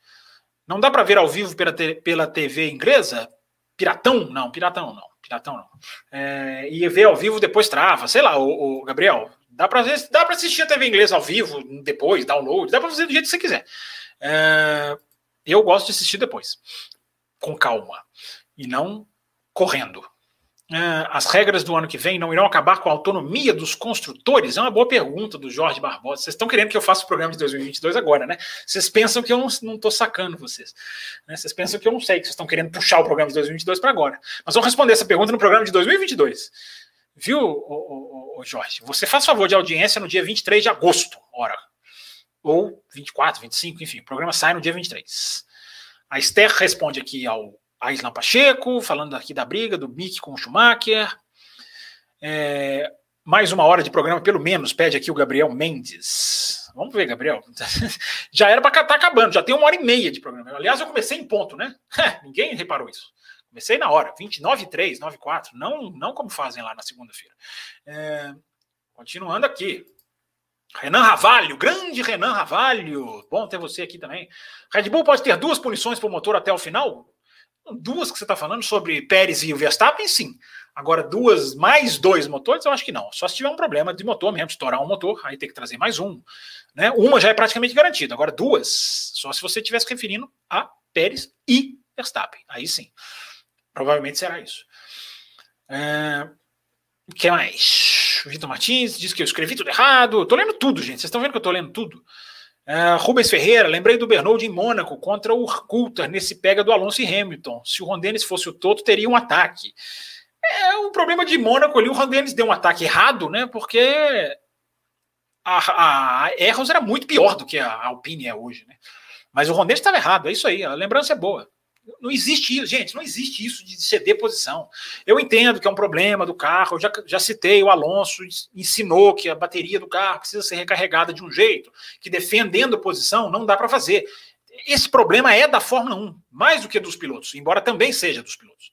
Não dá para ver ao vivo pela, pela TV inglesa? Piratão? Não, piratão não. Piratão não. É, e ver ao vivo depois trava. Sei lá, o, o Gabriel, dá para dá assistir a TV inglesa ao vivo depois, download, dá para fazer do jeito que você quiser. É, eu gosto de assistir depois, com calma e não correndo. É, as regras do ano que vem não irão acabar com a autonomia dos construtores? É uma boa pergunta do Jorge Barbosa. Vocês estão querendo que eu faça o programa de 2022 agora, né? Vocês pensam que eu não estou sacando vocês. Né? Vocês pensam que eu não sei, que vocês estão querendo puxar o programa de 2022 para agora. Nós vamos responder essa pergunta no programa de 2022. Viu, Jorge? Você faz favor de audiência no dia 23 de agosto, ora. Ou 24, 25, enfim. O programa sai no dia 23. A Esther responde aqui ao a Isla Pacheco, falando aqui da briga do Mick com o Schumacher. É, mais uma hora de programa, pelo menos, pede aqui o Gabriel Mendes. Vamos ver, Gabriel. já era para estar tá acabando, já tem uma hora e meia de programa. Aliás, eu comecei em ponto, né? Ninguém reparou isso. Comecei na hora, 29, 3, 9, 4. Não, não como fazem lá na segunda-feira. É, continuando aqui. Renan Ravalho, grande Renan Ravalho. Bom ter você aqui também. Red Bull pode ter duas punições para o motor até o final? Duas que você está falando sobre Pérez e o Verstappen, sim. Agora, duas, mais dois motores, eu acho que não. Só se tiver um problema de motor mesmo, estourar um motor, aí tem que trazer mais um. Né? Uma já é praticamente garantida. Agora, duas, só se você estivesse referindo a Pérez e Verstappen. Aí sim. Provavelmente será isso. É... O que mais? Vitor Martins diz que eu escrevi tudo errado. Eu lendo tudo, gente. Vocês estão vendo que eu tô lendo tudo? Uh, Rubens Ferreira, lembrei do Bernold em Mônaco contra o Coulter nesse pega do Alonso e Hamilton. Se o Ron Dennis fosse o Toto, teria um ataque. É um problema de Mônaco ali. O Ron Dennis deu um ataque errado, né? Porque a, a Erros era muito pior do que a Alpine é hoje, né? Mas o Ron Dennis estava errado. É isso aí. A lembrança é boa. Não existe isso, gente, não existe isso de ceder posição. Eu entendo que é um problema do carro, eu já, já citei, o Alonso ensinou que a bateria do carro precisa ser recarregada de um jeito, que defendendo posição não dá para fazer. Esse problema é da Fórmula 1, mais do que dos pilotos, embora também seja dos pilotos.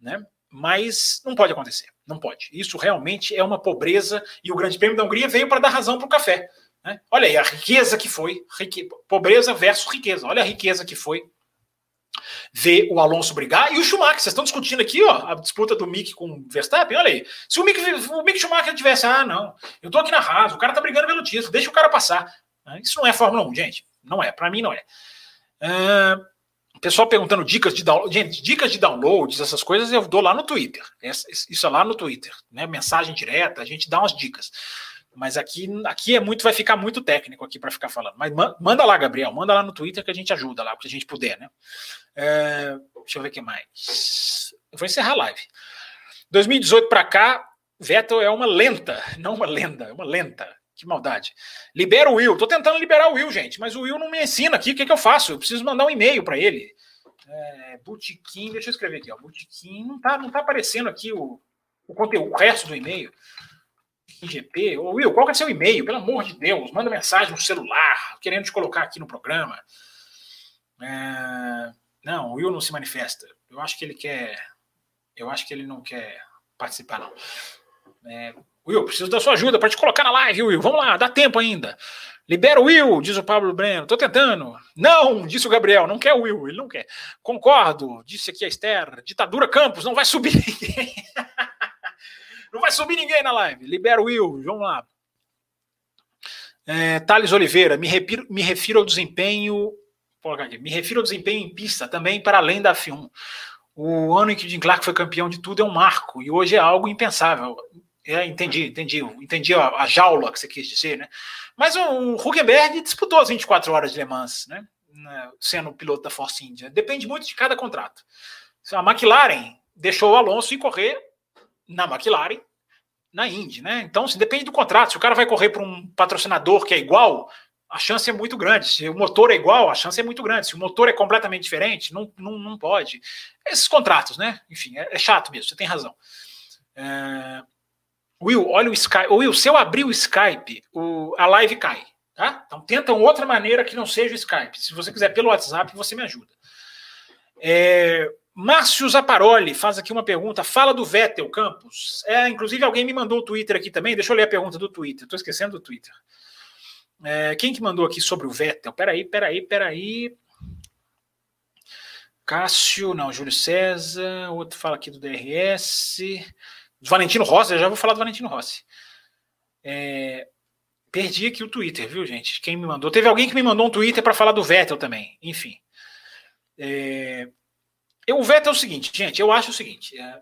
Né? Mas não pode acontecer, não pode. Isso realmente é uma pobreza e o Grande Prêmio da Hungria veio para dar razão para o café. Né? Olha aí a riqueza que foi, rique... pobreza versus riqueza. Olha a riqueza que foi ver o Alonso brigar e o Schumacher. Vocês estão discutindo aqui, ó, a disputa do Mick com o Verstappen. Olha aí. Se o Mick, o Mick Schumacher tivesse, ah, não, eu tô aqui na Haas, o cara tá brigando pelo título, deixa o cara passar. Ah, isso não é Fórmula 1, gente. Não é. Para mim, não é. Uh, pessoal perguntando dicas de download. Gente, dicas de downloads, essas coisas eu dou lá no Twitter. Isso é lá no Twitter. Né? Mensagem direta, a gente dá umas dicas. Mas aqui, aqui é muito, vai ficar muito técnico aqui para ficar falando. Mas manda lá, Gabriel, manda lá no Twitter que a gente ajuda lá, o que a gente puder, né? É, deixa eu ver o que mais. Eu vou encerrar a live. 2018 para cá, Vettel é uma lenta, não uma lenda, é uma lenta. Que maldade. Libera o Will. Tô tentando liberar o Will, gente, mas o Will não me ensina aqui. O que, que eu faço? Eu preciso mandar um e-mail para ele. É, deixa eu escrever aqui, ó. Botequim, não tá, não tá aparecendo aqui o, o conteúdo, o resto do e-mail. IGP. Ô, Will, qual que é seu e-mail? Pelo amor de Deus, manda mensagem no celular, querendo te colocar aqui no programa. É... Não, o Will não se manifesta. Eu acho que ele quer. Eu acho que ele não quer participar, não. É... Will, preciso da sua ajuda para te colocar na live, Will. Vamos lá, dá tempo ainda. Libera o Will, diz o Pablo Breno. Tô tentando. Não, disse o Gabriel. Não quer o Will, ele não quer. Concordo, disse aqui a Esther. Ditadura Campos, não vai subir ninguém. Não vai subir ninguém na live. Libera o Will, vamos lá. É, Thales Oliveira, me refiro, me refiro ao desempenho. Me refiro ao desempenho em pista também para além da F1. O ano em que o Jim Clark foi campeão de tudo é um marco e hoje é algo impensável. É, entendi, entendi, entendi a, a, jaula que você quis dizer, né? Mas o Huckenberg disputou as 24 horas de Le Mans, né? Sendo piloto da Force India. Depende muito de cada contrato. A McLaren deixou o Alonso ir correr na McLaren, na Indy, né? Então, se depende do contrato. Se o cara vai correr para um patrocinador que é igual, a chance é muito grande. Se o motor é igual, a chance é muito grande. Se o motor é completamente diferente, não, não, não pode. Esses contratos, né? Enfim, é, é chato mesmo, você tem razão. É... Will, olha o Skype. Will, se eu abrir o Skype, o... a live cai. Tá? Então tenta outra maneira que não seja o Skype. Se você quiser pelo WhatsApp, você me ajuda. É... Márcio Zaparoli faz aqui uma pergunta. Fala do Vettel, Campos. É, inclusive, alguém me mandou o Twitter aqui também. Deixa eu ler a pergunta do Twitter. Estou esquecendo do Twitter. É, quem que mandou aqui sobre o Vettel? Peraí, peraí, peraí. Cássio, não, Júlio César. Outro fala aqui do DRS. Valentino Rossi, eu já vou falar do Valentino Rossi. É, perdi aqui o Twitter, viu, gente? Quem me mandou? Teve alguém que me mandou um Twitter para falar do Vettel também. Enfim. É, eu, o Vettel é o seguinte, gente, eu acho o seguinte. É,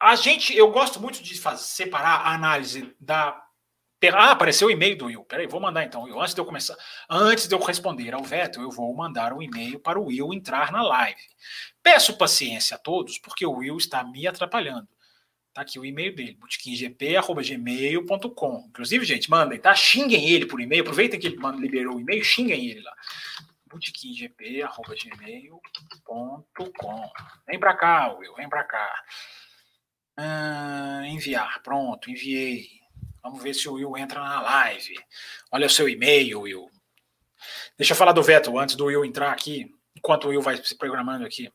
a gente, eu gosto muito de fazer, separar a análise da. Ah, apareceu o e-mail do Will. Peraí, vou mandar então, Will. Antes de eu começar, antes de eu responder ao Vettel, eu vou mandar um e-mail para o Will entrar na live. Peço paciência a todos, porque o Will está me atrapalhando. Tá aqui o e-mail dele, botequimgp.gmail.com. Inclusive, gente, mandem, tá? Xinguem ele por e-mail. Aproveitem que ele liberou o e-mail, xinguem ele lá botequimgp.gmail.com. Vem para cá, Will, vem para cá. Ah, enviar, pronto, enviei. Vamos ver se o Will entra na live. Olha o seu e-mail, Will. Deixa eu falar do Veto antes do Will entrar aqui, enquanto o Will vai se programando aqui.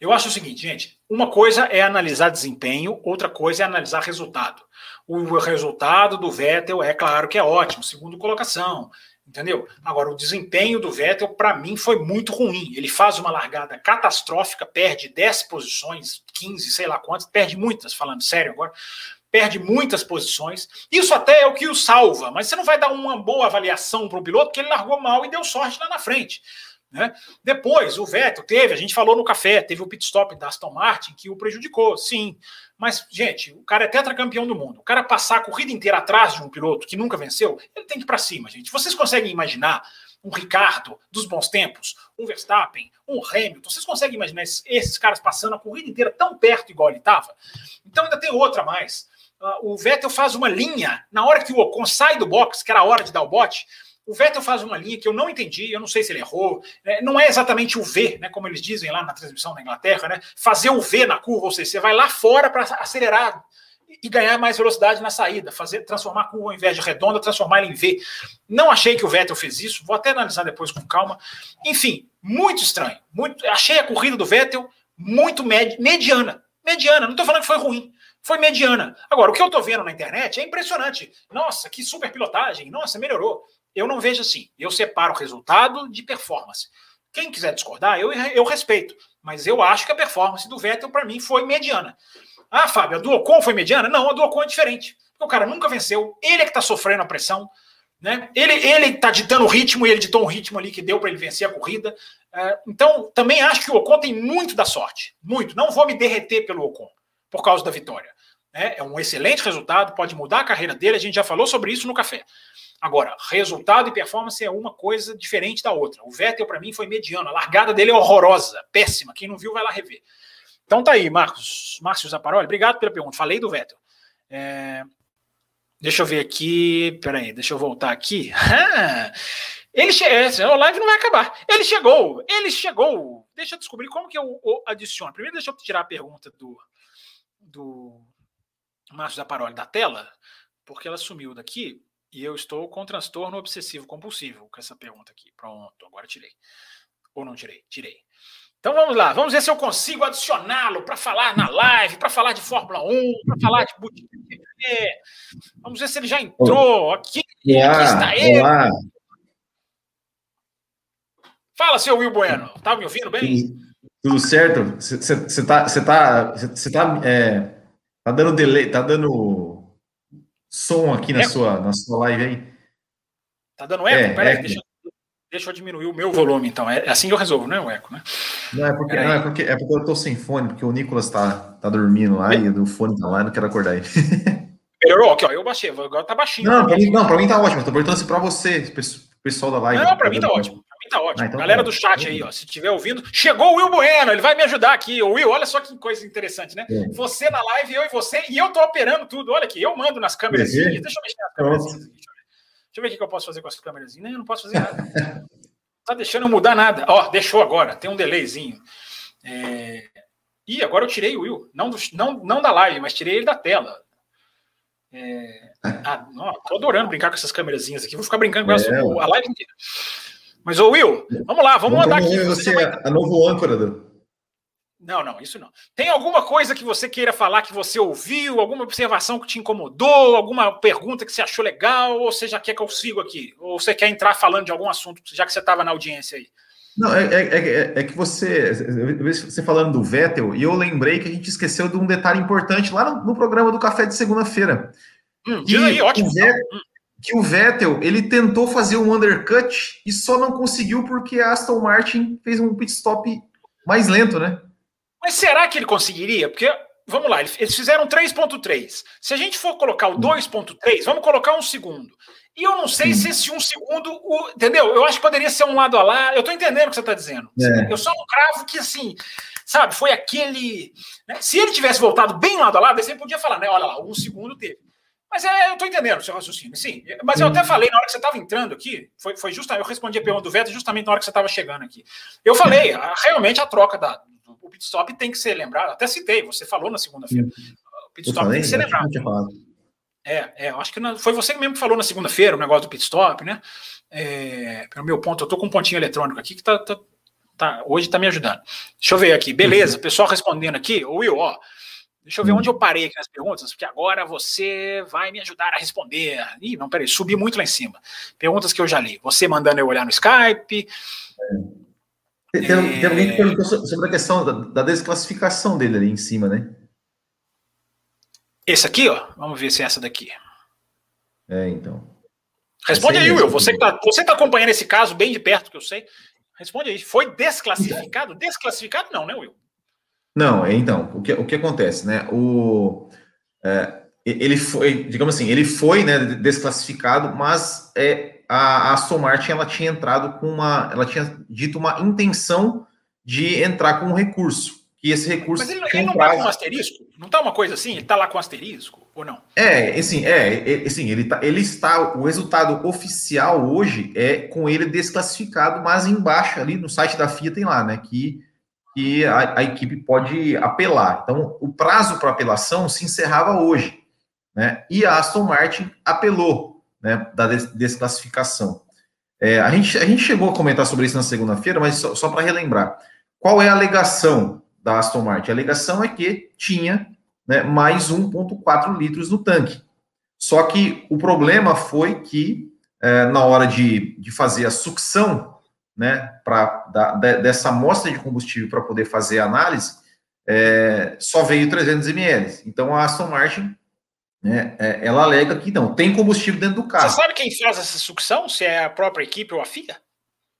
Eu acho o seguinte, gente: uma coisa é analisar desempenho, outra coisa é analisar resultado. O resultado do Vettel é claro que é ótimo, segundo colocação, Entendeu? Agora, o desempenho do Vettel, para mim, foi muito ruim. Ele faz uma largada catastrófica, perde 10 posições, 15, sei lá quantas, perde muitas, falando sério agora, perde muitas posições. Isso até é o que o salva, mas você não vai dar uma boa avaliação para o piloto, porque ele largou mal e deu sorte lá na frente. Né? Depois, o Vettel teve, a gente falou no café, teve o pit stop da Aston Martin que o prejudicou, sim. Mas, gente, o cara é tetracampeão do mundo. O cara passar a corrida inteira atrás de um piloto que nunca venceu, ele tem que ir para cima, gente. Vocês conseguem imaginar um Ricardo dos bons tempos, um Verstappen, um Hamilton? Vocês conseguem imaginar esses, esses caras passando a corrida inteira tão perto igual ele estava? Então ainda tem outra mais. Uh, o Vettel faz uma linha na hora que o Ocon sai do box, que era a hora de dar o bote, o Vettel faz uma linha que eu não entendi, eu não sei se ele errou. Né? Não é exatamente o V, né, como eles dizem lá na transmissão da Inglaterra, né? Fazer o V na curva, ou seja, você vai lá fora para acelerar e ganhar mais velocidade na saída, fazer transformar a curva ao invés de redonda, transformar ela em V. Não achei que o Vettel fez isso, vou até analisar depois com calma. Enfim, muito estranho. Muito, achei a corrida do Vettel muito med, mediana. Mediana, não estou falando que foi ruim foi mediana. Agora, o que eu estou vendo na internet é impressionante. Nossa, que super pilotagem. Nossa, melhorou. Eu não vejo assim. Eu separo resultado de performance. Quem quiser discordar, eu, eu respeito. Mas eu acho que a performance do Vettel, para mim, foi mediana. Ah, Fábio, a do Ocon foi mediana? Não, a do Ocon é diferente. O cara nunca venceu, ele é que está sofrendo a pressão. Né? Ele ele está ditando o ritmo ele ditou um ritmo ali que deu para ele vencer a corrida. É, então, também acho que o Ocon tem muito da sorte. Muito. Não vou me derreter pelo Ocon por causa da vitória. É, é um excelente resultado, pode mudar a carreira dele. A gente já falou sobre isso no café. Agora, resultado e performance é uma coisa diferente da outra. O Vettel, para mim, foi mediano. A largada dele é horrorosa, péssima. Quem não viu, vai lá rever. Então tá aí, Marcos. Márcio Zaparoli, obrigado pela pergunta. Falei do Vettel. É... Deixa eu ver aqui. Peraí, deixa eu voltar aqui. ele chegou. A live não vai acabar. Ele chegou. Ele chegou. Deixa eu descobrir como que eu adiciono. Primeiro, deixa eu tirar a pergunta do, do Márcio Zaparoli da tela, porque ela sumiu daqui. E eu estou com transtorno obsessivo compulsivo com essa pergunta aqui. Pronto, agora tirei. Ou não tirei? Tirei. Então vamos lá, vamos ver se eu consigo adicioná-lo para falar na live, para falar de Fórmula 1, para falar de Boutique Vamos ver se ele já entrou. Aqui, olá, aqui está ele. Olá. Fala, seu Will Bueno. Tá me ouvindo bem? Tudo certo? Você tá, você tá, é, tá dando delay, tá dando som aqui na sua, na sua live aí. Tá dando eco? É, Peraí, deixa, deixa, eu diminuir o meu volume, então. É assim que eu resolvo, não é o eco, né? Não, é porque, não, é porque, é porque eu tô sem fone, porque o Nicolas tá, tá dormindo lá e o fone tá lá e não quero acordar ele. Melhorou? Aqui, ó, eu baixei, agora tá baixinho. Não, pra mim, não, pra mim tá ótimo. Tô perguntando se pra você, pessoal da live. Não, pra mim tá ótimo tá ótimo. Ah, então Galera tá do chat aí, ó, se estiver ouvindo, chegou o Will Bueno, ele vai me ajudar aqui. O Will, olha só que coisa interessante, né? É. Você na live, eu e você, e eu tô operando tudo. Olha aqui, eu mando nas câmeras. Deixa eu mexer nas câmeras. Deixa eu ver o que eu posso fazer com as câmeras. Não, eu não posso fazer nada. tá deixando mudar nada. Ó, deixou agora, tem um delayzinho. É... Ih, agora eu tirei o Will. Não, do, não, não da live, mas tirei ele da tela. É... Ah, não, tô adorando brincar com essas câmerazinhas aqui. Vou ficar brincando com elas é. a live inteira. Mas, ô Will, vamos lá, vamos mandar aqui. Você, você é a novo âncora do... Não, não, isso não. Tem alguma coisa que você queira falar que você ouviu, alguma observação que te incomodou, alguma pergunta que você achou legal, ou você já quer que eu siga aqui? Ou você quer entrar falando de algum assunto, já que você estava na audiência aí? Não, é, é, é, é, que você, você falando do Vettel, e eu lembrei que a gente esqueceu de um detalhe importante lá no, no programa do Café de segunda-feira. Hum, diz aí, ótimo. O Vettel, que o Vettel ele tentou fazer um undercut e só não conseguiu porque a Aston Martin fez um pit stop mais lento, né? Mas será que ele conseguiria? Porque, vamos lá, eles fizeram 3.3. Se a gente for colocar o 2.3, vamos colocar um segundo. E eu não sei Sim. se esse um segundo, o, entendeu? Eu acho que poderia ser um lado a lá. Eu estou entendendo o que você está dizendo. É. Eu só não cravo que, assim, sabe, foi aquele. Né? Se ele tivesse voltado bem lado a lado, você podia falar, né? Olha lá, um segundo teve. Mas é, eu estou entendendo o seu raciocínio, sim. Mas eu até falei na hora que você estava entrando aqui, foi, foi justamente, eu respondi a pergunta do Veto justamente na hora que você estava chegando aqui. Eu falei, a, realmente a troca da, do pit stop tem que ser lembrado. Até citei, você falou na segunda-feira. O pit stop tem que ser lembrado. É, é, eu acho que não, foi você mesmo que falou na segunda-feira o negócio do pit stop, né? É, pelo meu ponto, eu tô com um pontinho eletrônico aqui que tá, tá, tá hoje tá me ajudando. Deixa eu ver aqui, beleza, pessoal respondendo aqui. Will, ó, deixa eu ver onde eu parei aqui nas perguntas, porque agora você vai me ajudar a responder. Ih, não, peraí, subi muito lá em cima. Perguntas que eu já li. Você mandando eu olhar no Skype. Tem, tem, tem alguém que perguntou sobre a questão da, da desclassificação dele ali em cima, né? Esse aqui, ó. Vamos ver se é essa daqui. É, então. Responde aí, Will. Você que tá, você tá acompanhando esse caso bem de perto, que eu sei. Responde aí. Foi desclassificado? Desclassificado não, né, Will? Não, então, o que, o que acontece, né? O, é, ele foi, digamos assim, ele foi né, desclassificado, mas é, a, a Aston Martin ela tinha entrado com uma, ela tinha dito uma intenção de entrar com um recurso que esse recurso. Mas ele, ele não está com asterisco? Não está uma coisa assim? Ele está lá com asterisco ou não? É, assim, é, é assim, ele, tá, ele está. O resultado oficial hoje é com ele desclassificado, mas embaixo ali no site da FIA tem lá, né? Que, que a, a equipe pode apelar. Então, o prazo para apelação se encerrava hoje, né? E a Aston Martin apelou, né? Da desclassificação. É, a, gente, a gente chegou a comentar sobre isso na segunda-feira, mas só, só para relembrar. Qual é a alegação da Aston Martin. A alegação é que tinha né, mais 1,4 litros no tanque. Só que o problema foi que, é, na hora de, de fazer a sucção né, pra, da, dessa amostra de combustível para poder fazer a análise, é, só veio 300 ml. Então a Aston Martin né, é, ela alega que não, tem combustível dentro do carro. Você sabe quem faz essa sucção? Se é a própria equipe ou a FIA?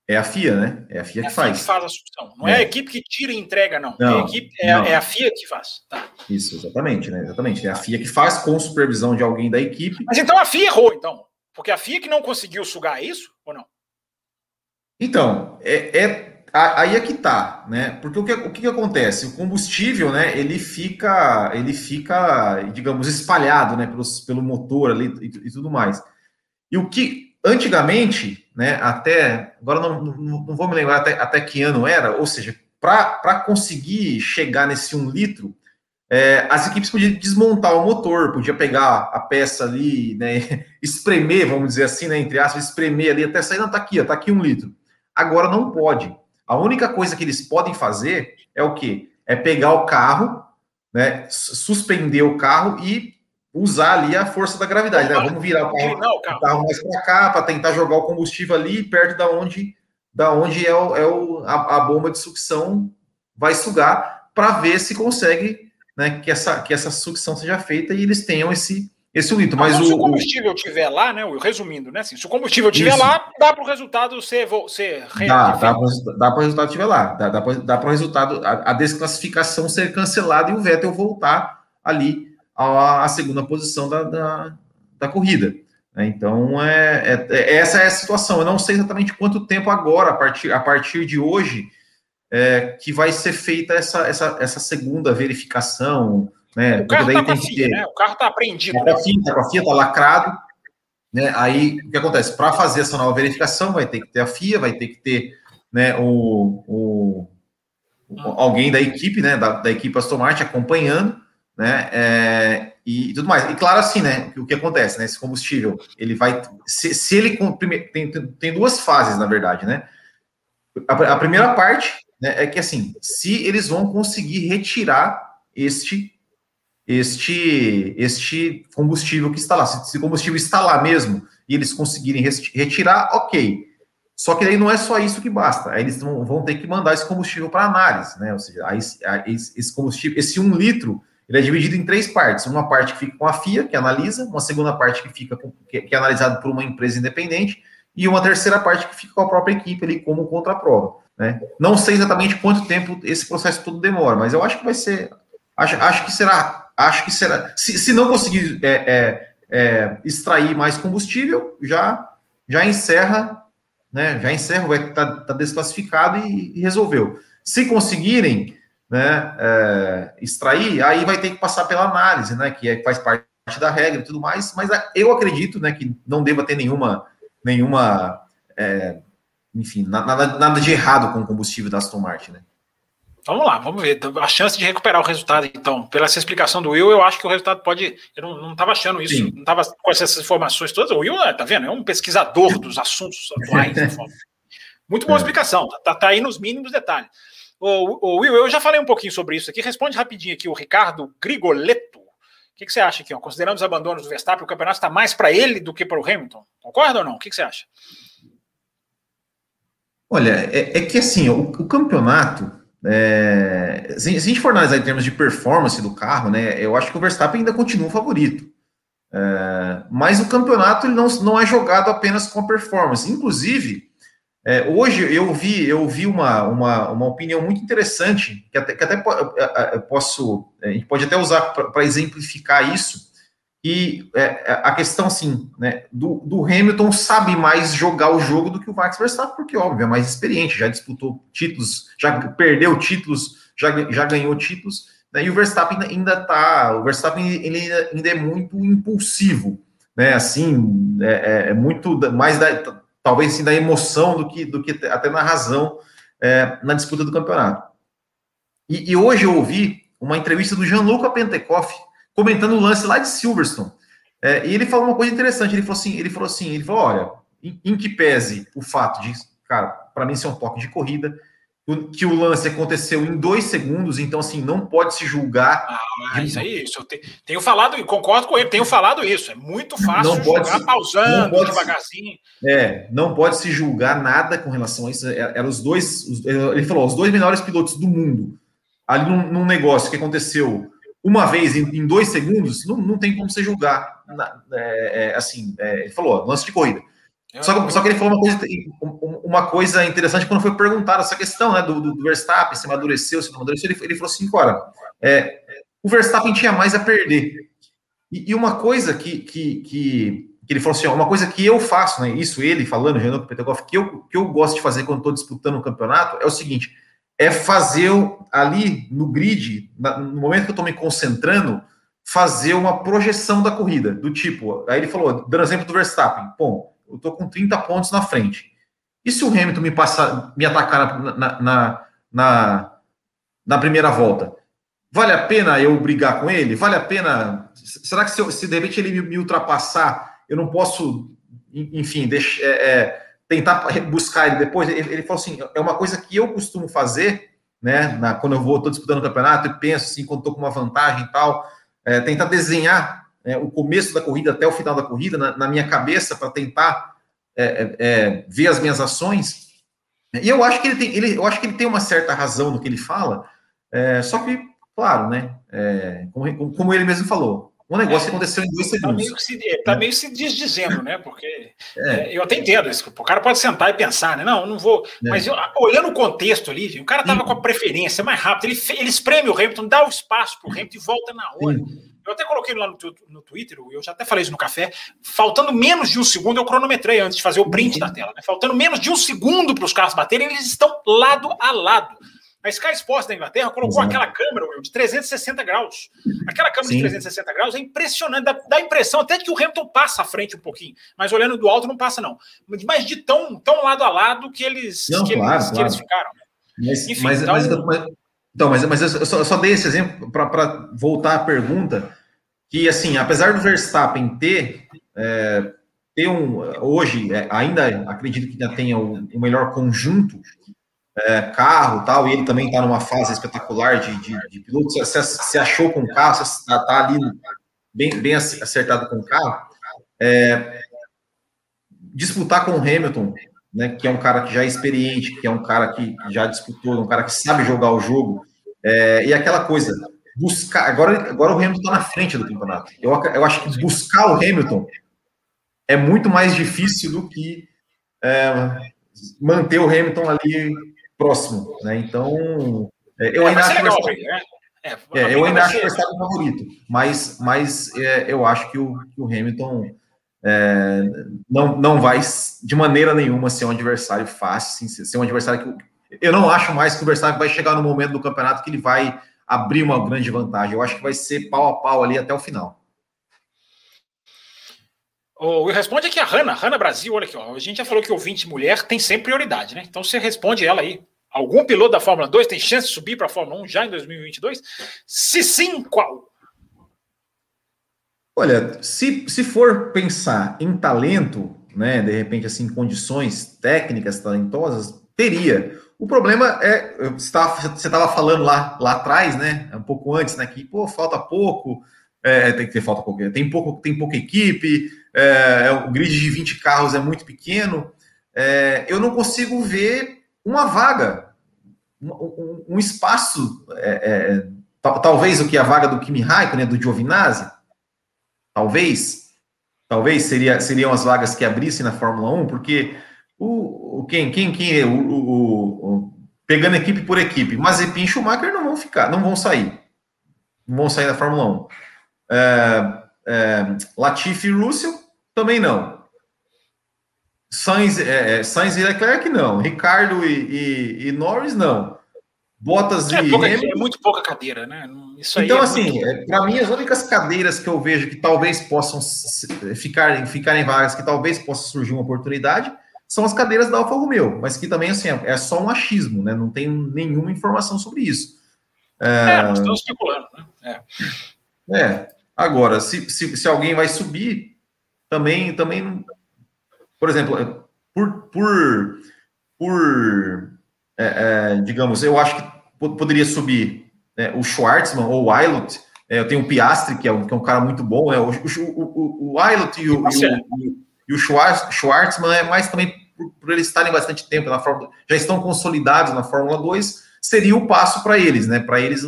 É a FIA, né? É a FIA é que a faz. FIA que faz a sucção. Não é. é. a equipe que tira e entrega, não. não, é, a equipe, é, não. é, a FIA que faz. Tá. Isso, exatamente, né? Exatamente. É a FIA que faz com supervisão de alguém da equipe. Mas então a FIA errou, então. Porque a FIA que não conseguiu sugar isso, ou não? Então, é, é aí é que tá, né? Porque o que, o que acontece? O combustível, né? Ele fica, ele fica, digamos, espalhado, né? Pelos, pelo motor ali e, e tudo mais. E o que Antigamente, né, até, agora não, não, não vou me lembrar até, até que ano era, ou seja, para conseguir chegar nesse um litro, é, as equipes podiam desmontar o motor, podia pegar a peça ali, né, espremer, vamos dizer assim, né, entre aspas, espremer ali até sair, não, tá aqui, ó, tá aqui um litro. Agora não pode. A única coisa que eles podem fazer é o quê? É pegar o carro, né, suspender o carro e usar ali a força da gravidade, né? Vamos virar o carro, não, o carro mais para cá para tentar jogar o combustível ali perto da onde, da onde é, o, é o, a, a bomba de sucção vai sugar para ver se consegue, né, que essa que essa sucção seja feita e eles tenham esse esse litro. Mas, Mas o, se o combustível estiver lá, né? Resumindo, né? Assim, se o combustível estiver lá, dá para o resultado ser, ser dá, dá para o resultado estiver lá, dá, dá para o resultado a, a desclassificação ser cancelada e o Vettel voltar ali a, a segunda posição da, da, da corrida. Né? Então, é, é, é, essa é a situação. Eu não sei exatamente quanto tempo agora, a partir, a partir de hoje, é, que vai ser feita essa, essa, essa segunda verificação. Né? O carro está FIA, né? O carro está apreendido. Está com a FIA, está lacrado. Né? Aí, o que acontece? Para fazer essa nova verificação, vai ter que ter a FIA, vai ter que ter né, o, o, o alguém da equipe, né, da, da equipe Aston Martin acompanhando, né? É, e, tudo mais. E claro, assim, né? O que acontece, né? Esse combustível, ele vai. Se, se ele. Tem, tem duas fases, na verdade, né? A, a primeira parte né, é que, assim, se eles vão conseguir retirar este este este combustível que está lá. Se esse combustível está lá mesmo e eles conseguirem retirar, ok. Só que aí não é só isso que basta. Aí eles vão ter que mandar esse combustível para análise, né? Ou seja, aí, esse combustível, esse um litro, ele é dividido em três partes. Uma parte que fica com a FIA, que analisa, uma segunda parte que fica com, que, é analisado por uma empresa independente, e uma terceira parte que fica com a própria equipe ali como contraprova. Né? Não sei exatamente quanto tempo esse processo todo demora, mas eu acho que vai ser. Acho, acho que será. Acho que será. Se, se não conseguir é, é, é, extrair mais combustível, já, já encerra né? Já encerra, vai tá, tá desclassificado e, e, resolveu. Se conseguirem né, é, extrair, aí vai ter que passar pela análise, né? Que é, faz parte da regra e tudo mais, mas eu acredito né, que não deva ter nenhuma, nenhuma é, enfim, nada, nada de errado com o combustível da Aston Martin, né? Vamos lá, vamos ver. A chance de recuperar o resultado, então, pela essa explicação do Will, eu acho que o resultado pode. Eu não estava achando isso, Sim. não estava com essas informações todas. O Will, tá vendo? É um pesquisador dos assuntos atuais. Muito boa é. explicação, tá, tá, aí nos mínimos detalhes. O, o, Will, eu já falei um pouquinho sobre isso aqui. Responde rapidinho aqui o Ricardo Grigoleto. O que, que você acha aqui? Ó? Considerando os abandonos do Verstappen, o campeonato está mais para ele do que para o Hamilton. Concorda ou não? O que, que você acha? Olha, é, é que assim, o, o campeonato é, se, se, a gente for analisar em termos de performance do carro, né, eu acho que o Verstappen ainda continua o favorito. É, mas o campeonato ele não, não é jogado apenas com a performance. Inclusive, é, hoje eu vi, eu vi uma, uma, uma opinião muito interessante, que até, que até posso, a gente pode até usar para exemplificar isso, e é, é, a questão, assim, né, do, do, Hamilton sabe mais jogar o jogo do que o Max Verstappen, porque, óbvio, é mais experiente, já disputou títulos, já perdeu títulos, já, já ganhou títulos, né, e o Verstappen ainda tá, o Verstappen ele ainda é muito impulsivo, né, assim, é, é, é muito mais da, talvez assim, da emoção do que, do que até na razão é, na disputa do campeonato. E, e hoje eu ouvi uma entrevista do Gianluca Pentecoff, comentando o lance lá de Silverstone. É, e ele falou uma coisa interessante. Ele falou assim: ele falou assim, ele falou: olha, em, em que pese o fato de, cara, para mim ser um toque de corrida, que o lance aconteceu em dois segundos, então assim, não pode se julgar. Ah, isso aí, isso eu tenho falado e concordo com ele, tenho falado isso. É muito fácil não pode se, pausando, não devagarzinho. Se, é, não pode se julgar nada com relação a isso. É, eram os dois, os, ele falou, os dois melhores pilotos do mundo. Ali num, num negócio que aconteceu uma vez em, em dois segundos, não, não tem como você julgar. Na, é, é, assim, é, ele falou, lance de corrida. Só que, só que, ele falou uma coisa, uma coisa interessante quando foi perguntado essa questão né, do, do Verstappen, se amadureceu, se não amadureceu. Ele, ele falou assim: olha, é, o Verstappen tinha mais a perder. E, e uma coisa que, que, que, ele falou assim: uma coisa que eu faço, né, isso ele falando, Renan Petegoff, que eu, que eu gosto de fazer quando estou disputando um campeonato é o seguinte: é fazer ali no grid, no momento que eu estou me concentrando, fazer uma projeção da corrida, do tipo, aí ele falou, dando exemplo do Verstappen, bom, eu estou com 30 pontos na frente. E se o Hamilton me passar, me atacar na, na, na, na primeira volta? Vale a pena eu brigar com ele? Vale a pena? Será que se, eu, se de repente ele me ultrapassar, eu não posso, enfim, deixar. É, é, tentar buscar ele depois. Ele, ele, falou assim: é uma coisa que eu costumo fazer, né? Na, quando eu vou, estou disputando o campeonato e penso assim, quando estou com uma vantagem e tal, é, tentar desenhar é, o começo da corrida até o final da corrida na, na minha cabeça para tentar é, é, é, ver as minhas ações. E eu acho que ele tem, ele, eu acho que ele tem uma certa razão no que ele fala, só que, claro, né? Como, como ele mesmo falou, um negócio que aconteceu em dois tá segundos. Está meio, se, tá meio se desdizendo, né? Porque é. É, eu até entendo isso. O cara pode sentar e pensar, né? Não, não vou. É. Mas eu, olhando o contexto ali, o cara tava com a preferência mais rápida. Ele, ele espreme o Hamilton, dá o espaço para o Hamilton e volta na hora. Sim. Eu até coloquei lá no, no Twitter, eu já até falei isso no café. Faltando menos de um segundo, eu cronometrei antes de fazer o print da tela. Né? Faltando menos de um segundo para os carros baterem, eles estão lado a lado. A Sky Sports da Inglaterra colocou Exato. aquela câmera Will, de 360 graus. Aquela câmera Sim. de 360 graus é impressionante, dá, dá, a impressão até que o Hamilton passa à frente um pouquinho, mas olhando do alto não passa, não. Mas de tão, tão lado a lado que eles, não, que, claro, eles claro. que eles ficaram. Mas, Enfim, mas, então, mas, mas, então, mas, mas eu só, eu só dei esse exemplo para voltar à pergunta que, assim, apesar do Verstappen ter, é, ter um, hoje, é, ainda acredito que ainda tenha o, o melhor conjunto, é, carro tal, e ele também está numa fase espetacular de, de, de piloto, se, se, achou com o carro, se está tá ali bem, bem acertado com o carro, é, disputar com o Hamilton, né, que é um cara que já é experiente, que é um cara que já disputou, um cara que sabe jogar o jogo, é, e aquela coisa, buscar. Agora, agora o Hamilton está na frente do campeonato. Eu, eu acho que buscar o Hamilton é muito mais difícil do que é, manter o Hamilton ali próximo. Né? Então, é, eu, é, ainda acho legal, né? é, é, eu ainda acho que o Verstappen favorito, mas, mas é, eu acho que o, que o Hamilton é, não, não vai de maneira nenhuma ser um adversário fácil, ser um adversário que eu não acho mais que o Verstappen vai chegar no momento do campeonato que ele vai abrir uma grande vantagem. Eu acho que vai ser pau a pau ali até o final. O responde aqui a Hanna, Hanna Brasil, olha aqui, ó. A gente já falou que ouvinte mulher tem sempre prioridade, né? Então você responde ela aí. Algum piloto da Fórmula 2 tem chance de subir para a Fórmula 1 já em 2022? Se sim, qual? Olha, se, se for pensar em talento, né, de repente assim, condições técnicas talentosas, teria. O problema é, você estava falando lá, lá atrás, né? Um pouco antes, né? Que pô, falta pouco, é, tem que ter falta pouco, tem pouco, tem pouca equipe, é, é o grid de 20 carros é muito pequeno. É, eu não consigo ver uma vaga, um, um espaço, é, é talvez o que a vaga do Kimi Raikkonen, do Giovinazzi, talvez, talvez seria, seriam as vagas que abrissem na Fórmula 1, porque o, o quem, quem, quem é o, o, o, pegando equipe por equipe, Mazepin e Schumacher não vão ficar, não vão sair, não vão sair da Fórmula 1. É, é, Latifi e Russell também não. Sainz, é, é, Sainz e Leclerc não. Ricardo e, e, e Norris não. Bottas é, e pouca, é muito pouca cadeira, né? Isso então, assim, muito... É, para mim, as únicas cadeiras que eu vejo que talvez possam ficar, ficar em vagas, que talvez possa surgir uma oportunidade, são as cadeiras da Alfa Romeo, mas que também assim, é só um achismo, né? Não tem nenhuma informação sobre isso. É, é nós estamos especulando, né? É. é. Agora, se, se, se, alguém vai subir, também, também, por exemplo, por, por, por é, é, digamos, eu acho que poderia subir né, o Schwartzman ou o Aylot. É, eu tenho o Piastri, que é um, que é um cara muito bom, né? O, o, o, o Aylot e o, e o, o Schwartzman é mais também por, por, eles estarem bastante tempo na Fórmula, já estão consolidados na Fórmula 2, seria o passo para eles, né? Para eles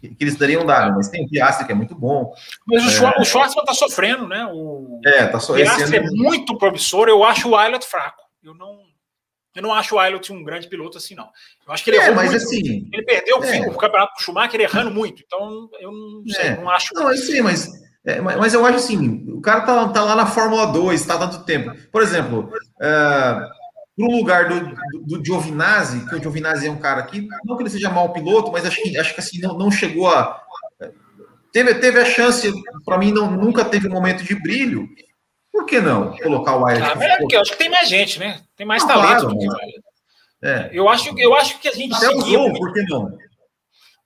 que eles dariam dar, mas tem o Piastri que é muito bom. Mas o, é... o Schwartzman está sofrendo, né? O, é, tá so... o Piastri é muito promissor, eu acho o Aylot fraco. Eu não, eu não acho o Aylot um grande piloto assim, não. Eu acho que ele é, mas muito. assim. Ele perdeu é. o campeonato do Schumacher errando muito. Então, eu não sei, é. não acho. Não, eu sei, mas é, mas eu acho assim, o cara tá, tá lá na Fórmula 2, tá tanto tempo. Por exemplo, é, no lugar do, do, do Giovinazzi, que o Giovinazzi é um cara que, não que ele seja mau piloto, mas acho que, acho que assim, não, não chegou a. Teve, teve a chance, para mim, não, nunca teve um momento de brilho. Por que não colocar o Ayrton? Ah, é porque eu acho que tem mais gente, né? Tem mais ah, talento claro, o É. Eu, acho, eu acho que a gente. Até seguiu, o por que não?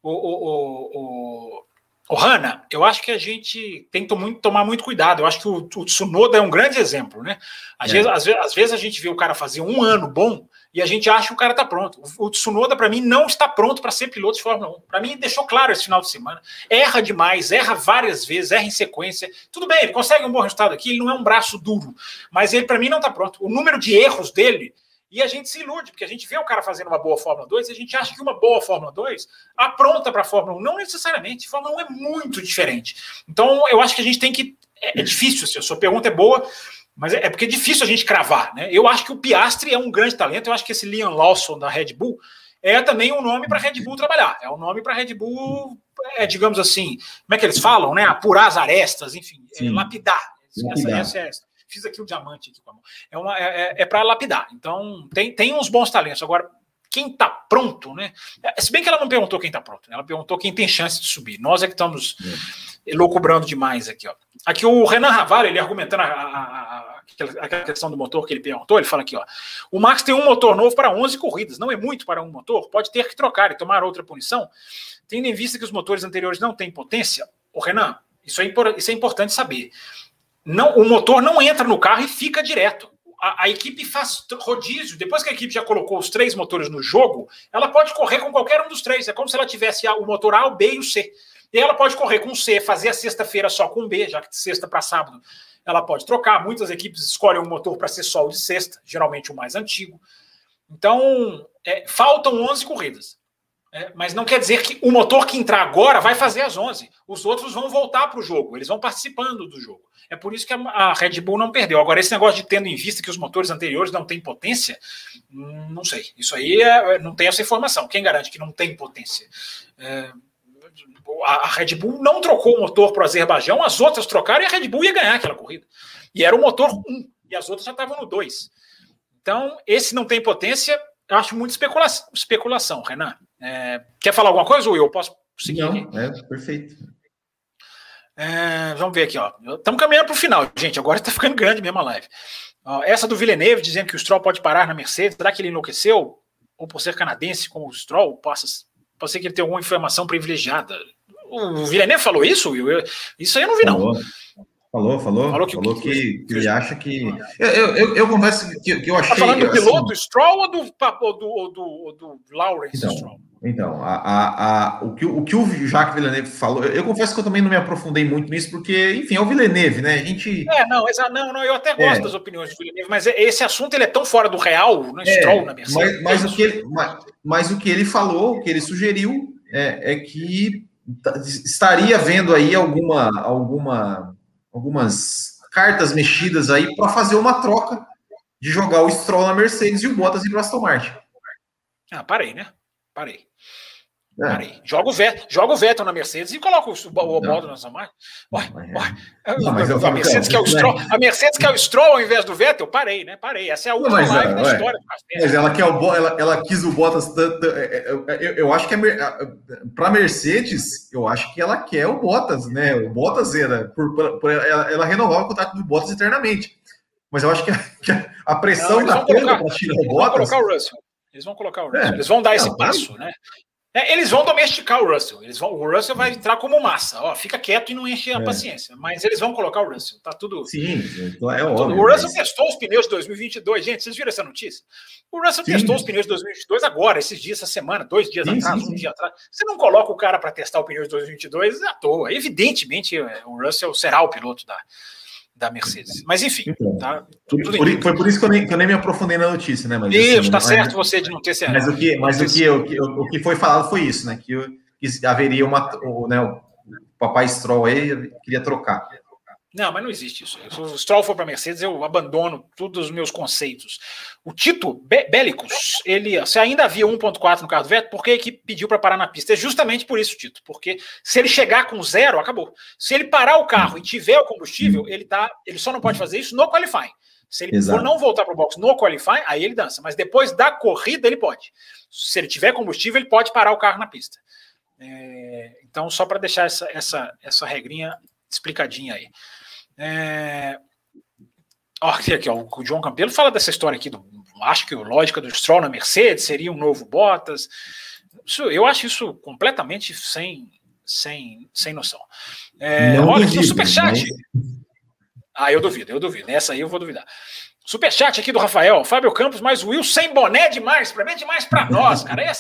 O, o, o, o Hanna, eu acho que a gente tem que muito, tomar muito cuidado. Eu acho que o, o Tsunoda é um grande exemplo, né? Às, é. vezes, às, às, vezes, a gente vê o cara fazer um ano bom e a gente acha que o cara está pronto. O, o Tsunoda, para mim, não está pronto para ser piloto de Fórmula 1. Para mim, deixou claro esse final de semana. Erra demais, erra várias vezes, erra em sequência. Tudo bem, ele consegue um bom resultado aqui, ele não é um braço duro, mas ele, para mim, não está pronto. O número de erros dele e a gente se ilude, porque a gente vê o cara fazendo uma boa Fórmula 2 e a gente acha que uma boa Fórmula 2 apronta para a Fórmula 1. Não necessariamente. Fórmula 1 é muito diferente. Então, eu acho que a gente tem que. É, é difícil, assim, a sua pergunta é boa, mas é, é, porque é difícil a gente cravar. Né? Eu acho que o Piastri é um grande talento. Eu acho que esse Liam Lawson da Red Bull é também um nome para a Red Bull trabalhar. É um nome para a Red Bull, é, digamos assim, como é que eles falam, né? Apurar as arestas, enfim, é, lapidar. lapidar. Essa, essa, é fiz aqui o um diamante aqui com a mão. É, uma, é, é, é para lapidar. Então, tem, tem uns bons talentos. Agora, quem está pronto, né? É, se bem que ela não perguntou quem está pronto, né? ela perguntou quem tem chance de subir. Nós é que estamos é. loucubrando demais aqui, ó. Aqui o Renan Ravalho, ele argumentando a, a, a, aquela questão do motor que ele perguntou, ele fala aqui, ó. O Max tem um motor novo para 11 corridas, não é muito para um motor, pode ter que trocar e tomar outra punição, tendo em vista que os motores anteriores não têm potência. O Renan, Isso é, isso é importante saber. Não, o motor não entra no carro e fica direto. A, a, equipe faz rodízio. Depois que a equipe já colocou os três motores no jogo, ela pode correr com qualquer um dos três. É como se ela tivesse o motor A, o B e o C. E ela pode correr com o C, fazer a sexta-feira só com o B, já que de sexta para sábado ela pode trocar. Muitas equipes escolhem um motor para ser só o de sexta, geralmente o mais antigo. Então, é, faltam 11 corridas. É, mas não quer dizer que o motor que entrar agora vai fazer as 11. Os outros vão voltar para o jogo, eles vão participando do jogo. É por isso que a, Red Bull não perdeu. Agora, esse negócio de tendo em vista que os motores anteriores não têm potência, hum, não sei. Isso aí é, não tem essa informação. Quem garante que não tem potência? É, a Red Bull não trocou o motor para o Azerbaijão, as outras trocaram e a Red Bull ia ganhar aquela corrida. E era o motor 1, e as outras já estavam no 2. Então, esse não tem potência, eu acho muito especulação, especulação Renan. É, quer falar alguma coisa, ou eu posso seguir? Não, aqui? é perfeito. É, vamos ver aqui, ó. Estamos caminhando para o final, gente. Agora está ficando grande mesmo a live. Ó, essa do Villeneuve dizendo que o Stroll pode parar na Mercedes. Será que ele enlouqueceu? Ou por ser canadense como o Stroll, possa, pode ser que ele tenha alguma informação privilegiada. O Villeneuve falou isso, Will? isso aí eu não vi, não. Falou, falou. Falou que, falou que, que, que ele acha que. Eu, eu, eu, eu confesso que, que eu achei. Tá falando do piloto assim... Stroll ou do, ou do, ou do, ou do Lawrence então, Stroll? Então, a, a, a, o, que, o que o Jacques Villeneuve falou, eu, eu, confesso que eu também não me aprofundei muito nisso, porque, enfim, é o Villeneuve, né? A gente. É, não, não, não eu até gosto é. das opiniões do Villeneuve, mas esse assunto ele é tão fora do real, no é, Stroll, na Mercedes. Mas, mas, o que ele, mas, mas, o que ele falou, o que ele sugeriu, é, é que estaria vendo aí alguma, alguma, algumas cartas mexidas aí para fazer uma troca de jogar o Stroll na Mercedes e o Bottas ir para Aston Martin. Ah, parei, né? Parei. É. Joga o, Vettel, joga o Vettel na Mercedes e coloca o, o, o Bottas. Ué, ué. Não, mas a, Mercedes que é o Stroll, a Mercedes que é o Stroll ao invés do Vettel, parei, né? Parei. Essa é a última mas, live da história do Mas ela, quer o, ela, ela quis o Bottas tanto. É, é, eu, eu acho que para a Mercedes, eu acho que ela quer o Bottas, né? O Bottas era. Por, por, ela, ela renovava o contrato do Bottas eternamente. Mas eu acho que a, que a pressão da tanta para tirar o Bottas. Vão colocar o Russell. Eles vão colocar o Russell. É, eles vão dar não, esse passo, né? É, eles vão domesticar o Russell. Eles vão, o Russell vai entrar como massa. Ó, fica quieto e não enche a é. paciência. Mas eles vão colocar o Russell. Tá tudo. Sim, é óbvio. O Russell mas... testou os pneus de 2022. Gente, vocês viram essa notícia? O Russell sim. testou os pneus de 2022 agora, esses dias, essa semana, dois dias sim, atrás, sim, um dia atrás. Você não coloca o cara para testar o pneu de 2022 à toa. Evidentemente, o Russell será o piloto da, da Mercedes. Mas enfim, então, tá, por, por, foi por isso que eu, nem, que eu, nem, me aprofundei na notícia, né? Mas, isso, assim, tá certo você de não ter certeza. Mas o que, mas o que, o que, o que foi falado foi isso, né? Que, que haveria uma, o, né, o papai Stroll aí queria trocar. Não, mas não existe isso. Se o Stroll for para Mercedes, eu abandono todos os meus conceitos. O Tito Be Bélicos, ele, se ainda havia 1.4 no carro do Vettel, por que a equipe pediu para parar na pista? É justamente por isso, Tito, porque se ele chegar com zero, acabou. Se ele parar o carro e tiver o combustível, ele tá, ele só não pode fazer isso no qualifying. Se ele Exato. for não voltar para o box no qualifying, aí ele dança. Mas depois da corrida, ele pode. Se ele tiver combustível, ele pode parar o carro na pista. É, então, só para deixar essa, essa, essa regrinha explicadinha aí. É... Aqui, aqui, ó, o João Campelo fala dessa história aqui, do, acho que a lógica do Stroll na Mercedes seria um novo Bottas. Isso, eu acho isso completamente sem, sem, sem noção. É, olha aqui o Superchat. Ah, eu duvido, eu duvido. Nessa aí eu vou duvidar. Superchat aqui do Rafael. Fábio Campos, mas o Will sem boné demais. Para mim é demais para nós, cara.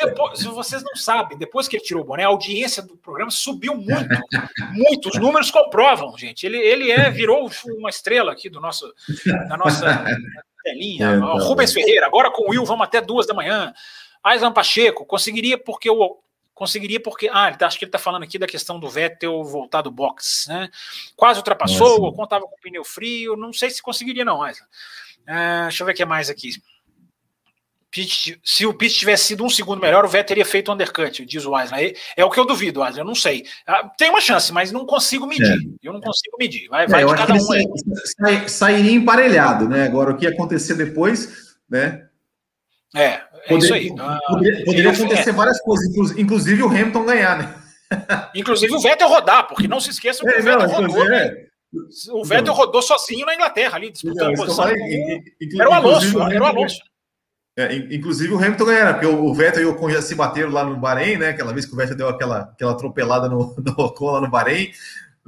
Depois, se vocês não sabem, depois que ele tirou o boné, a audiência do programa subiu muito. muito. Os números comprovam, gente. Ele, ele é, virou uma estrela aqui do nosso, da nossa telinha. É, tá Rubens Ferreira, agora com o Will, vamos até duas da manhã. Aislan Pacheco, conseguiria porque o conseguiria porque. Ah, tá, acho que ele está falando aqui da questão do Vettel voltar do box, né? Quase ultrapassou, ou contava com pneu frio, não sei se conseguiria, não, mas. Uh, deixa eu ver o que é mais aqui. Pitt, se o Pitt tivesse sido um segundo melhor, o Vettel teria feito o undercut, diz o Wesley. É o que eu duvido, Wesley, eu não sei. Ah, tem uma chance, mas não consigo medir. É. Eu não consigo medir. Vai, vai é, de cada um aí. Sairia emparelhado, né? Agora, o que acontecer depois, né? É, é poder, isso aí. Poderia, poderia acontecer é. várias coisas, inclusive o Hamilton ganhar, né? Inclusive o Vettel rodar, porque não se esqueçam que é, o Vettel não, rodou. Né? É. O Vettel rodou sozinho na Inglaterra, ali, disputando então, posição. Falei, era o Alonso, era o Alonso. É, inclusive o Hamilton ganhou, porque o Vettel e o Ocon já se bateram lá no Bahrein, né? Aquela vez que o Vettel deu aquela, aquela atropelada no, no Ocon lá no Bahrein.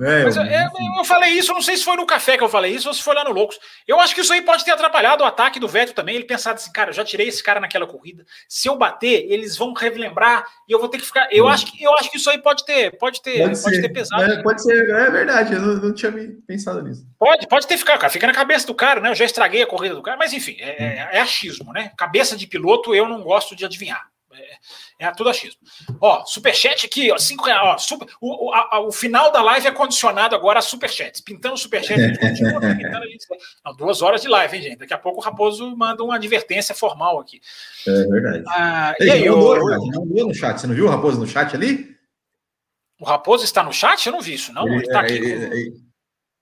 É, Mas eu, eu, eu, falei isso, não sei se foi no café que eu falei isso ou se foi lá no Loucos. Eu acho que isso aí pode ter atrapalhado o ataque do Vettel também. Ele pensava assim, cara, eu já tirei esse cara naquela corrida. Se eu bater, eles vão relembrar e eu vou ter que ficar. Eu, hum. acho, que, eu acho que isso aí pode ter, pode ter, pode, pode ter pesado. É, pode ser, é verdade, eu não, não, tinha pensado nisso. Pode, pode ter ficado, cara. Fica na cabeça do cara, né? Eu já estraguei a corrida do cara, mas enfim, é, é, é achismo, né? Cabeça de piloto eu não gosto de adivinhar. É, é tudo achismo. Ó, superchat aqui, ó, cinco reais. Ó, super, o, a, o final da live é condicionado agora a superchats. Pintando superchat, a gente continua pintando. A gente, não, duas horas de live, hein, gente? Daqui a pouco o Raposo manda uma advertência formal aqui. É verdade. Ah, e aí, mandou, o, mandou no chat. Você não viu o Raposo no chat ali? O Raposo está no chat? Eu não vi isso, não. Ele, está aqui. Ele, com... ele,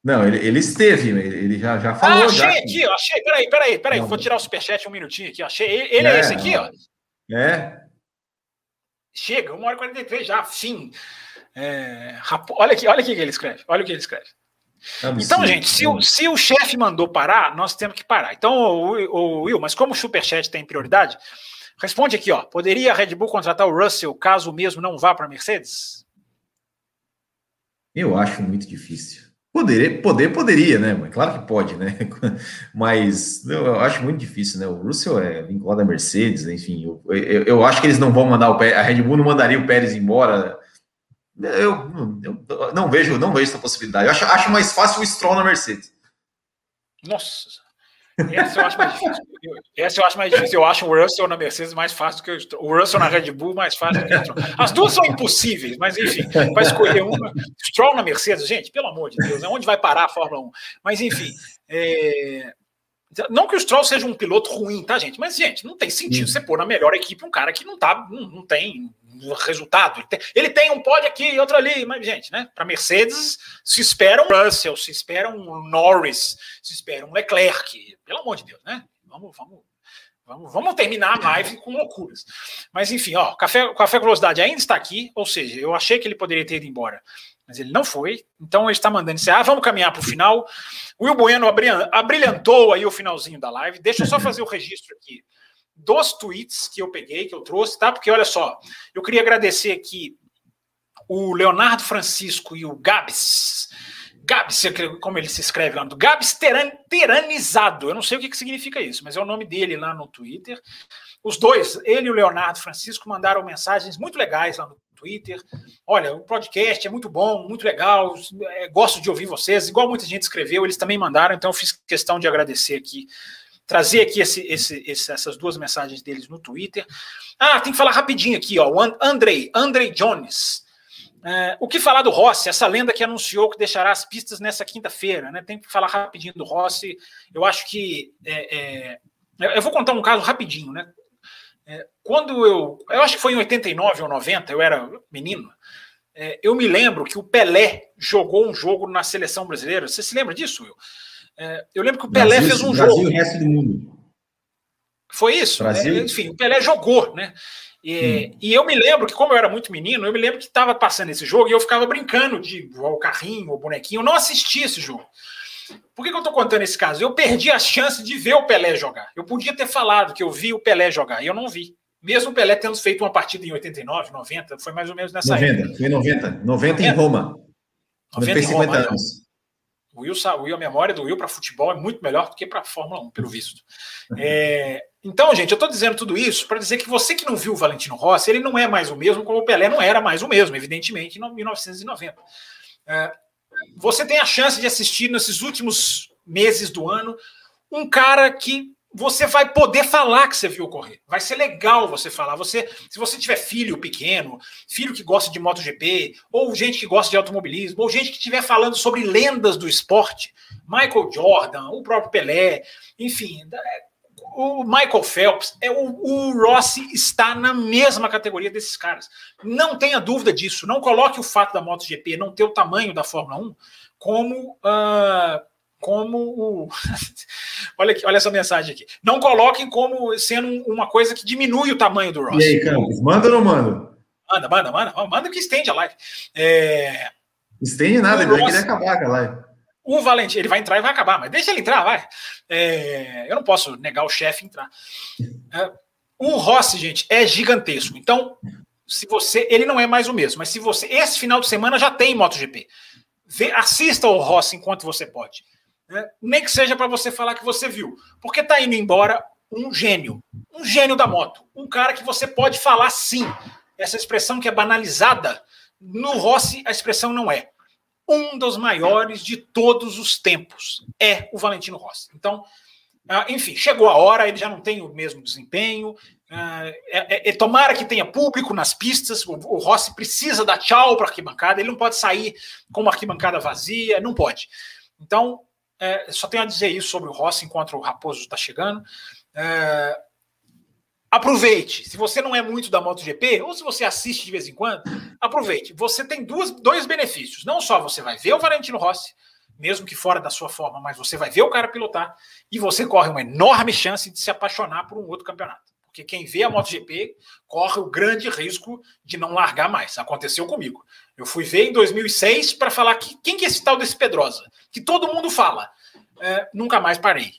não, ele, ele esteve, ele já, já falou. Ah, achei já. aqui, ó, achei. Peraí, peraí, peraí. Não, vou tirar o superchat um minutinho aqui. Achei. Ele é, é esse aqui, ó. É. Chega, 1 hora e 43 já, fim. É, rapo... olha aqui, olha aqui que ele escreve. Olha o que ele escreve. Então, gente, se o, se o chefe mandou parar, nós temos que parar. Então, o, o Will, mas como o Superchat tem prioridade, responde aqui, ó. Poderia a Red Bull contratar o Russell caso o mesmo não vá para a Mercedes? Eu acho muito difícil. Poder, poder poderia, né? Claro que pode, né? Mas eu acho muito difícil, né? O Russell é vinculado à Mercedes, enfim. Eu, eu, eu, acho que eles não vão mandar o Pérez, a Red Bull não mandaria o Pérez embora. Eu, eu não vejo, não vejo essa possibilidade. Eu acho, acho mais fácil o Stroll na Mercedes. Nossa, essa eu acho mais difícil. Essa eu acho mais difícil. Eu acho o Russell na Mercedes mais fácil do que o, o Russell na Red Bull mais fácil do que o Stroll. As duas são impossíveis, mas enfim, vai escolher uma. Stroll na Mercedes, gente, pelo amor de Deus, é onde vai parar a Fórmula 1? Mas enfim, é... não que o Stroll seja um piloto ruim, tá, gente? Mas, gente, não tem sentido você pôr na melhor equipe um cara que não tá, não, não tem resultado. Ele tem, ele tem um pódio aqui e outro ali, mas, gente, né? Para Mercedes se espera um Russell, se espera um Norris, se espera um Leclerc, pelo amor de Deus, né? Vamos, vamos, vamos, vamos terminar a live com loucuras. Mas, enfim, ó, Café, Café Velocidade ainda está aqui, ou seja, eu achei que ele poderia ter ido embora. Mas ele não foi, então ele está mandando encerrar. Ah, vamos caminhar para o final. O Will Bueno abrilhantou aí o finalzinho da live. Deixa eu só fazer o registro aqui dos tweets que eu peguei, que eu trouxe, tá? Porque olha só, eu queria agradecer aqui o Leonardo Francisco e o Gabs. Gabs, como ele se escreve lá, do Gabs teran, Teranizado. Eu não sei o que, que significa isso, mas é o nome dele lá no Twitter. Os dois, ele e o Leonardo Francisco, mandaram mensagens muito legais lá no Twitter. Olha, o podcast é muito bom, muito legal, é, gosto de ouvir vocês. Igual muita gente escreveu, eles também mandaram, então eu fiz questão de agradecer aqui trazer aqui esse, esse, esse, essas duas mensagens deles no Twitter. Ah, tem que falar rapidinho aqui, ó. O Andrei, Andrei Jones. É, o que falar do Rossi, essa lenda que anunciou que deixará as pistas nessa quinta-feira, né? Tem que falar rapidinho do Rossi. Eu acho que. É, é, eu vou contar um caso rapidinho, né? É, quando eu. Eu acho que foi em 89 ou 90, eu era menino. É, eu me lembro que o Pelé jogou um jogo na seleção brasileira. Você se lembra disso, Will? É, eu lembro que o Pelé Brasil, fez um Brasil jogo. Brasil e o resto do mundo. Foi isso? Brasil. É, enfim, o Pelé jogou, né? E, hum. e, eu me lembro que, como eu era muito menino, eu me lembro que estava passando esse jogo e eu ficava brincando de o carrinho, o bonequinho. Eu não assisti esse jogo. Por que, que eu estou contando esse caso? Eu perdi a chance de ver o Pelé jogar. Eu podia ter falado que eu vi o Pelé jogar, e eu não vi. Mesmo o Pelé tendo feito uma partida em 89, 90, foi mais ou menos nessa 90, época. Foi 90, 90, 90 em Roma. 90 em 50 Roma, anos. O Will, Will, a memória do Will para futebol é muito melhor do que para Fórmula 1, pelo visto. É, então, gente, eu estou dizendo tudo isso para dizer que você que não viu o Valentino Rossi, ele não é mais o mesmo como o Pelé não era mais o mesmo, evidentemente, em 1990. É, você tem a chance de assistir nesses últimos meses do ano um cara que você vai poder falar que você viu correr. Vai ser legal você falar. Você, se você tiver filho pequeno, filho que gosta de MotoGP, ou gente que gosta de automobilismo, ou gente que estiver falando sobre lendas do esporte, Michael Jordan, o próprio Pelé, enfim, o Michael Phelps, é o, o Rossi está na mesma categoria desses caras. Não tenha dúvida disso. Não coloque o fato da MotoGP não ter o tamanho da Fórmula 1 como uh, como o. olha, aqui, olha essa mensagem aqui. Não coloquem como sendo uma coisa que diminui o tamanho do Ross. E aí, Campos, manda ou não manda? Manda, manda, manda. Manda que estende a live. É... Estende nada, ele vai querer acabar com a live. O Valentim, ele vai entrar e vai acabar, mas deixa ele entrar, vai. É... Eu não posso negar o chefe entrar. É... O Rossi, gente, é gigantesco. Então, se você. Ele não é mais o mesmo, mas se você. Esse final de semana já tem MotoGP Vê, assista o Rossi enquanto você pode. Né? Nem que seja para você falar que você viu. Porque está indo embora um gênio. Um gênio da moto. Um cara que você pode falar sim. Essa expressão que é banalizada. No Rossi, a expressão não é. Um dos maiores de todos os tempos é o Valentino Rossi. Então, ah, enfim, chegou a hora, ele já não tem o mesmo desempenho. Ah, é, é, é, tomara que tenha público nas pistas. O, o Rossi precisa dar tchau para a arquibancada. Ele não pode sair com uma arquibancada vazia, não pode. Então, é, só tenho a dizer isso sobre o Rossi enquanto o Raposo está chegando. É, aproveite. Se você não é muito da MotoGP, ou se você assiste de vez em quando, aproveite. Você tem duas, dois benefícios. Não só você vai ver o Valentino Rossi, mesmo que fora da sua forma, mas você vai ver o cara pilotar e você corre uma enorme chance de se apaixonar por um outro campeonato. Porque quem vê a MotoGP corre o grande risco de não largar mais. Aconteceu comigo. Eu fui ver em 2006 para falar que quem que é esse tal desse Pedrosa, que todo mundo fala. É, nunca mais parei.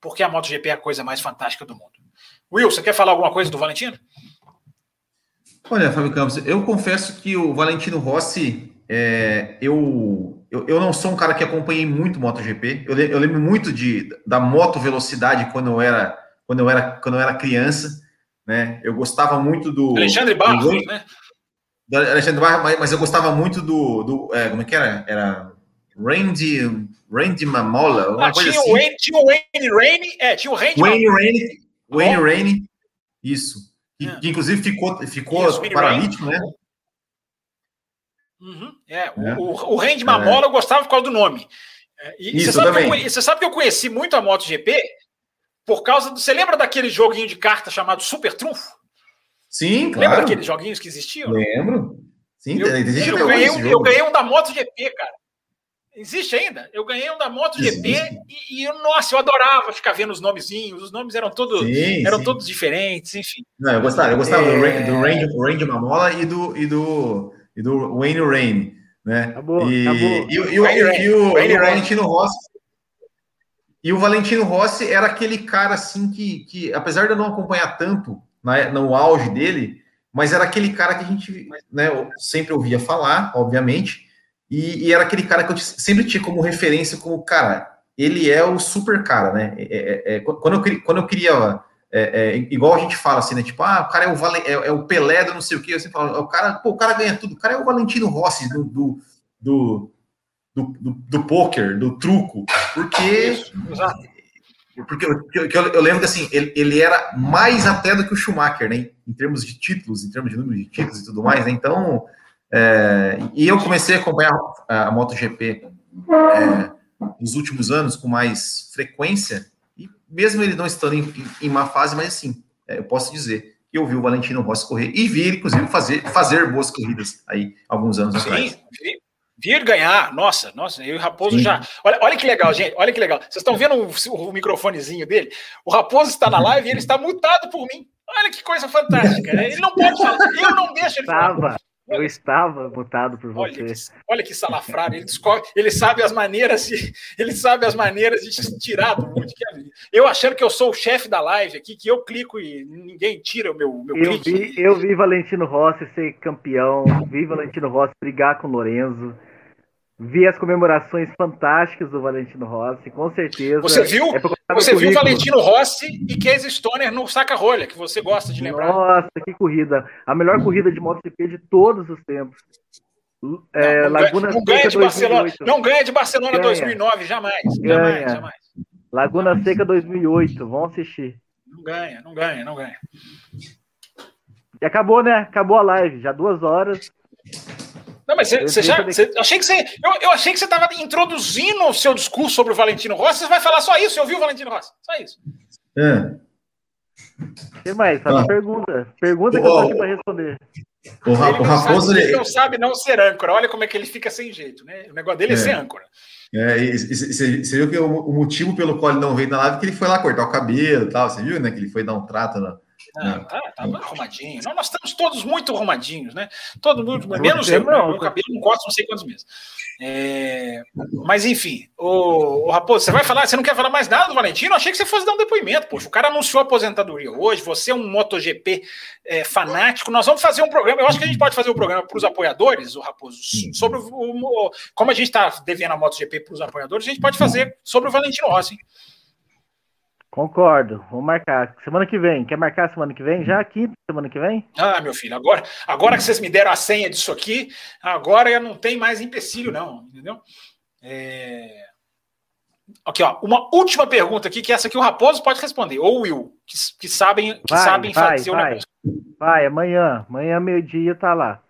Porque a MotoGP é a coisa mais fantástica do mundo. Will, você quer falar alguma coisa do Valentino? Olha, Fábio Campos, eu confesso que o Valentino Rossi, é, eu eu, eu não sou um cara que acompanhei muito MotoGP. Eu, eu lembro muito de, da moto velocidade quando eu era quando eu era quando eu era criança, né? Eu gostava muito do Alexandre Barros, do, né? Do Alexandre Barros, mas eu gostava muito do, do é, como é que era? Era Randy Randy Mamola, ah, tinha, assim. o Wayne, tinha o Wayne Rainey, é, tinha o Randy Wayne Rainey, Wayne. Rainey, isso. Que, é. que, inclusive ficou ficou isso, paralítico, né? Uhum, é, é, O, o Randy Mamola é. eu gostava por causa do nome. É, e Isso você sabe, também. Eu, você sabe que eu conheci muito a MotoGP por causa do. Você lembra daquele joguinho de carta chamado Super Trunfo? Sim, claro. Lembra daqueles joguinhos que existiam? Lembro. Sim, eu, existe eu, ganhei um, eu ganhei um da MotoGP, cara. Existe ainda? Eu ganhei um da MotoGP e, e nossa, eu adorava ficar vendo os nomezinhos. Os nomes eram todos, sim, eram sim. todos diferentes, enfim. Não, eu gostava, eu gostava é... do, Range, do Range Mamola e do, e do e do Wayne Rain, né? Acabou, e, acabou. E, e, e, o, e o, o Valentino Rossi e o Valentino Rossi era aquele cara assim que, que apesar de eu não acompanhar tanto na, no auge dele, mas era aquele cara que a gente né, sempre ouvia falar, obviamente, e, e, era aquele cara que eu sempre tinha como referência como, cara, ele é o super cara, né? É, é, é, quando, eu, quando eu queria é, é, igual a gente fala assim, né? Tipo, ah, o cara é o, Vale, é, é o Pelé do não sei o que. Assim, fala, o cara, pô, o cara ganha tudo. O cara é o Valentino Rossi do, do, do, do, do, do poker, do truco. Porque. Porque, porque eu, eu, lembro que assim, ele, ele, era mais até do que o Schumacher, né? Em termos de títulos, em termos de número de títulos e tudo mais, né? Então. É, e eu comecei a acompanhar a, a MotoGP é, nos últimos anos com mais frequência mesmo ele não estando em, em má fase, mas assim, é, eu posso dizer que eu vi o Valentino Rossi correr e vi ele, inclusive, fazer, fazer boas corridas aí alguns anos Sim, atrás. Vi, vir ganhar, nossa, nossa, eu e o Raposo Sim. já. Olha, olha que legal, gente, olha que legal. Vocês estão vendo o, o microfonezinho dele? O Raposo está na live e ele está mutado por mim. Olha que coisa fantástica. Ele não pode falar, eu não deixo ele falar. Eu estava mutado por olha você. Que, olha que salafrário, ele descobre, ele sabe as maneiras de, ele sabe as maneiras de te tirar do mundo. Eu achando que eu sou o chefe da live aqui, que eu clico e ninguém tira o meu, meu eu Vi, eu vi Valentino Rossi ser campeão, vi Valentino Rossi brigar com o Lorenzo. Vi as comemorações fantásticas do Valentino Rossi, com certeza. Você viu? É você viu Valentino Rossi e Casey Stoner no saca-rolha, que você gosta de lembrar. Nossa, que corrida! A melhor corrida de MotoGP de todos os tempos. É, não, Laguna não ganha de Barcelona, não ganha de Barcelona ganha. 2009, jamais. Ganha. Jamais, jamais. Laguna Seca 2008, vamos assistir. Não ganha, não ganha, não ganha. E acabou, né? Acabou a live, já duas horas. Não, mas você, já. Você, achei que você, eu, eu achei que você estava introduzindo o seu discurso sobre o Valentino Rossi. Você vai falar só isso, eu vi o Valentino Rossi. Só isso. É. O que mais? Faz ah. pergunta. Pergunta que eu tô aqui para responder. O, Ra ele, o Raposo. Sabe, ele não sabe não ser âncora. Olha como é que ele fica sem jeito, né? O negócio dele é, é ser âncora. É, você viu que o, o, motivo pelo qual ele não veio na live é que ele foi lá cortar o cabelo e tal. Você viu, né? Que ele foi dar um trato na, Ah, tá, tá arrumadinho. Nós, nós estamos todos muito arrumadinhos, né? Todo mundo, menos eu, não, meu cabelo não corta não sei quantos meses. É, mas enfim, o, o Raposo, você vai falar, você não quer falar mais nada do Valentino? Eu achei que você fosse dar um depoimento, poxa. O cara anunciou a aposentadoria hoje, você é um MotoGP é, fanático. Nós vamos fazer um programa, eu acho que a gente pode fazer um programa para os apoiadores, o Raposo, sobre o, o, como a gente está devendo a MotoGP para os apoiadores, a gente pode fazer sobre o Valentino Rossi. Concordo, vamos marcar. Semana que vem. Quer marcar semana que vem? Já quinta semana que vem? Ah, meu filho, agora, agora que vocês me deram a senha disso aqui, agora não tem mais empecilho, não, entendeu? É... Aqui, ó, uma última pergunta aqui, que essa aqui o Raposo pode responder, ou o Will, que, que sabem, que vai, sabem vai, fazer vai. o negócio. Vai, amanhã, amanhã meio-dia tá lá.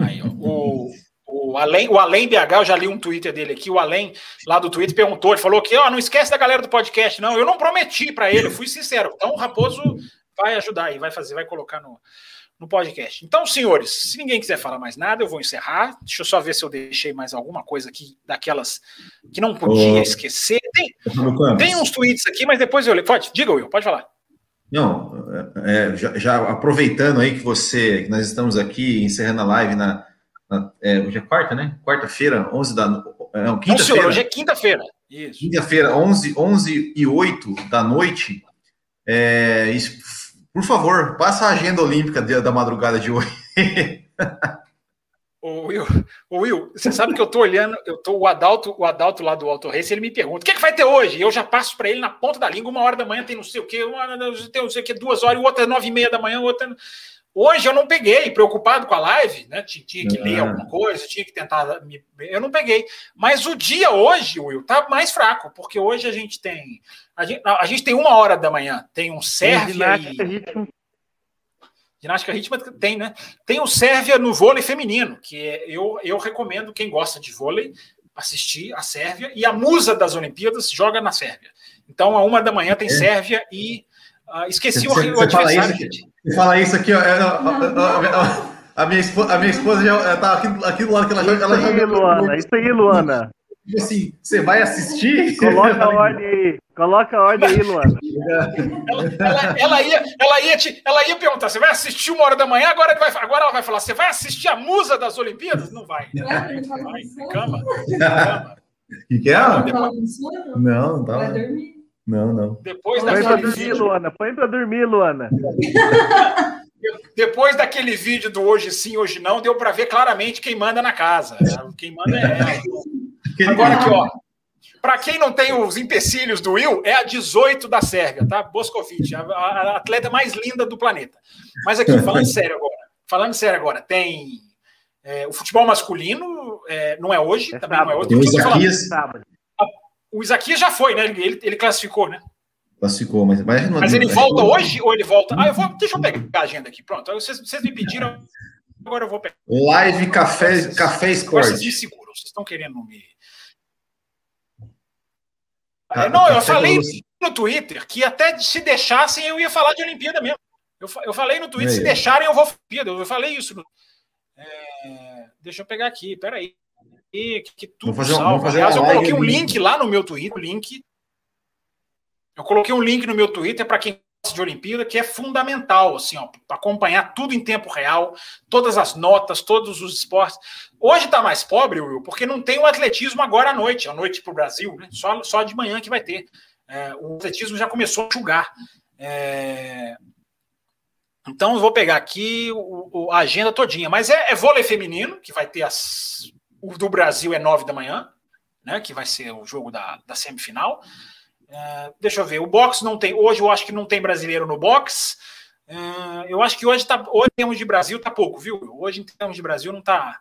Aí, ó, o, o Além, o Além BH, eu já li um Twitter dele aqui, o Além lá do Twitter perguntou, ele falou que, ó, não esquece da galera do podcast, não, eu não prometi para ele, eu fui sincero. Então o Raposo vai ajudar aí, vai fazer, vai colocar no, no podcast. Então, senhores, se ninguém quiser falar mais nada, eu vou encerrar. Deixa eu só ver se eu deixei mais alguma coisa aqui daquelas que não podia esquecer. Tem, tem uns tweets aqui, mas depois eu leio. Pode, diga, Will, pode falar. Não, é, já, já, aproveitando aí que você, que nós estamos aqui encerrando a live na, é, hoje é quarta, né? Quarta-feira, 11 da. Não, quinta-feira. hoje é quinta-feira. Isso. Quinta-feira, 11, 11 e 8 da noite. É, isso, por favor, passa a agenda olímpica da madrugada de hoje. Ô Will, ô Will, você sabe que eu tô olhando, eu tô o Adalto, o Adalto lá do Auto Race, ele me pergunta: o que, é que vai ter hoje? E eu já passo para ele na ponta da língua, uma hora da manhã tem não sei o quê, uma, tem não sei o quê, duas horas, e outra nove e meia da manhã, outra. Hoje eu não peguei, preocupado com a live, né? Tinha que ler alguma coisa, tinha que tentar. Me... Eu não peguei. Mas o dia hoje, Will, tá mais fraco, porque hoje a gente tem. A gente, a gente tem uma hora da manhã, tem um Sérvia. Ginástica, e... ritmo. Ginástica ritmo tem, né? Tem o Sérvia no vôlei feminino, que é, eu, eu recomendo quem gosta de vôlei assistir a Sérvia. E a musa das Olimpíadas joga na Sérvia. Então, a uma da manhã tem é. Sérvia e. Uh, esqueci você, o, o adversário. Você fala isso aqui, ó. É, a, minha esposa, a minha esposa já tá aqui, aqui do lado que ela já. Ela isso aí, Luana, isso aí, Luana. Tipo assim, você vai assistir? Coloca a ordem aí. Coloca a ordem aí, Luana. Ela, ela, ela, ia, ela, ia te, ela ia perguntar: você vai assistir uma hora da manhã? Agora, vai, agora ela vai falar: você vai assistir a musa das Olimpíadas? Não vai. Não vai. vai. Cama. Cama. O que, é? Não, não tá. Vai dormir. Não, não. Depois Põe pra dormir, vídeo... Luana. Põe pra dormir, Luana. Depois daquele vídeo do hoje sim, hoje não, deu para ver claramente quem manda na casa. Quem manda é ela. Agora aqui, ó. Para quem não tem os empecilhos do Will, é a 18 da Sérvia, tá? Boscovic, a, a atleta mais linda do planeta. Mas aqui, falando sério agora, falando sério agora, tem é, o futebol masculino, é, não é hoje, é também sábado. não é hoje. Tem o o Isaquias já foi, né? Ele, ele classificou, né? Classificou, mas. Mas, mas ele volta hoje ou ele volta. Ah, eu vou. Deixa eu pegar a agenda aqui. Pronto. Vocês, vocês me pediram, agora eu vou pegar. Live Café, café. Vocês me seguram, vocês estão querendo me. Ah, não, eu falei no Twitter que até se deixassem eu ia falar de Olimpíada mesmo. Eu, eu falei no Twitter, é, se deixarem eu vou Olimpíada. Eu falei isso. No... É, deixa eu pegar aqui, peraí que, que tudo fazer, salva. Aliás, eu coloquei um link lá no meu Twitter, link. Eu coloquei um link no meu Twitter para quem gosta de Olimpíada, que é fundamental, assim, ó, para acompanhar tudo em tempo real, todas as notas, todos os esportes. Hoje está mais pobre, Will, porque não tem o atletismo agora à noite, à noite para o Brasil, né? Só, só de manhã que vai ter. É, o atletismo já começou a enxugar. É... Então eu vou pegar aqui o, o, a agenda todinha, mas é, é vôlei feminino, que vai ter as o do Brasil é nove da manhã, né? Que vai ser o jogo da, da semifinal. Uh, deixa eu ver. O box não tem. Hoje eu acho que não tem brasileiro no box. Uh, eu acho que hoje tá. Hoje em termos de Brasil tá pouco, viu? Hoje em termos de Brasil não tá.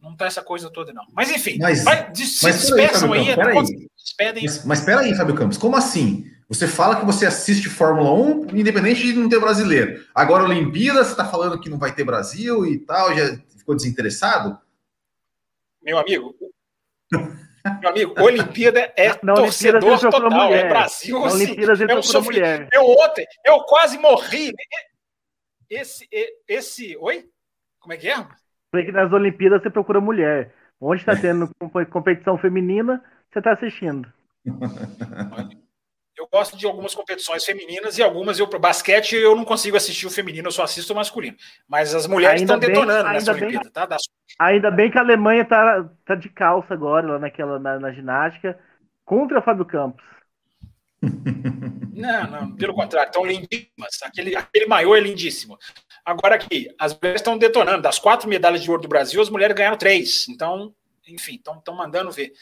Não tá essa coisa toda, não. Mas enfim, mas, vai, se mas despeçam aí. aí, aí. Despedem. Mas, mas aí, Fábio Campos, como assim? Você fala que você assiste Fórmula 1, independente de não ter brasileiro. Agora, Olimpíada, você está falando que não vai ter Brasil e tal, já ficou desinteressado? Meu amigo. Meu amigo, Olimpíada é na torcedor Olimpíada total, mulher. é Brasil. Na assim, Olimpíadas ele eu sofri, mulher. Eu ontem, eu quase morri. Esse, esse, oi? Como é que é? Falei que nas Olimpíadas você procura mulher. Onde está tendo competição feminina, você está assistindo. gosto de algumas competições femininas e algumas eu basquete eu não consigo assistir o feminino, eu só assisto o masculino. Mas as mulheres estão detonando nessa bem, Olimpíada, tá? Das... Ainda bem que a Alemanha tá, tá de calça agora lá naquela na, na ginástica contra a Fábio Campos. Não, não, pelo contrário, estão lindíssimas. Aquele, aquele maior é lindíssimo. Agora aqui, as mulheres estão detonando. Das quatro medalhas de ouro do Brasil, as mulheres ganharam três. Então, enfim, estão mandando ver.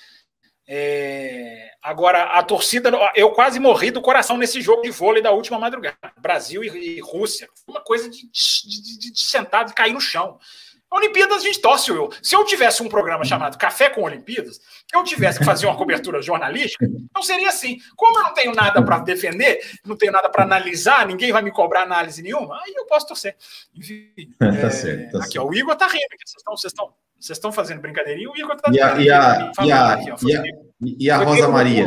É... Agora, a torcida, eu quase morri do coração nesse jogo de vôlei da última madrugada. Brasil e, e Rússia. Uma coisa de, de, de, de sentar, de cair no chão. Olimpíadas a gente torce, eu. Se eu tivesse um programa chamado Café com Olimpíadas, eu tivesse que fazer uma cobertura jornalística, não seria assim. Como eu não tenho nada para defender, não tenho nada para analisar, ninguém vai me cobrar análise nenhuma, aí eu posso torcer. Enfim, tá é, certo, tá aqui, certo. Ó, o Igor tá rindo, vocês estão, vocês estão, vocês estão fazendo brincadeirinha, o Igor tá e a, e a, e a, aqui, ó, e a, e a Rosa Maria?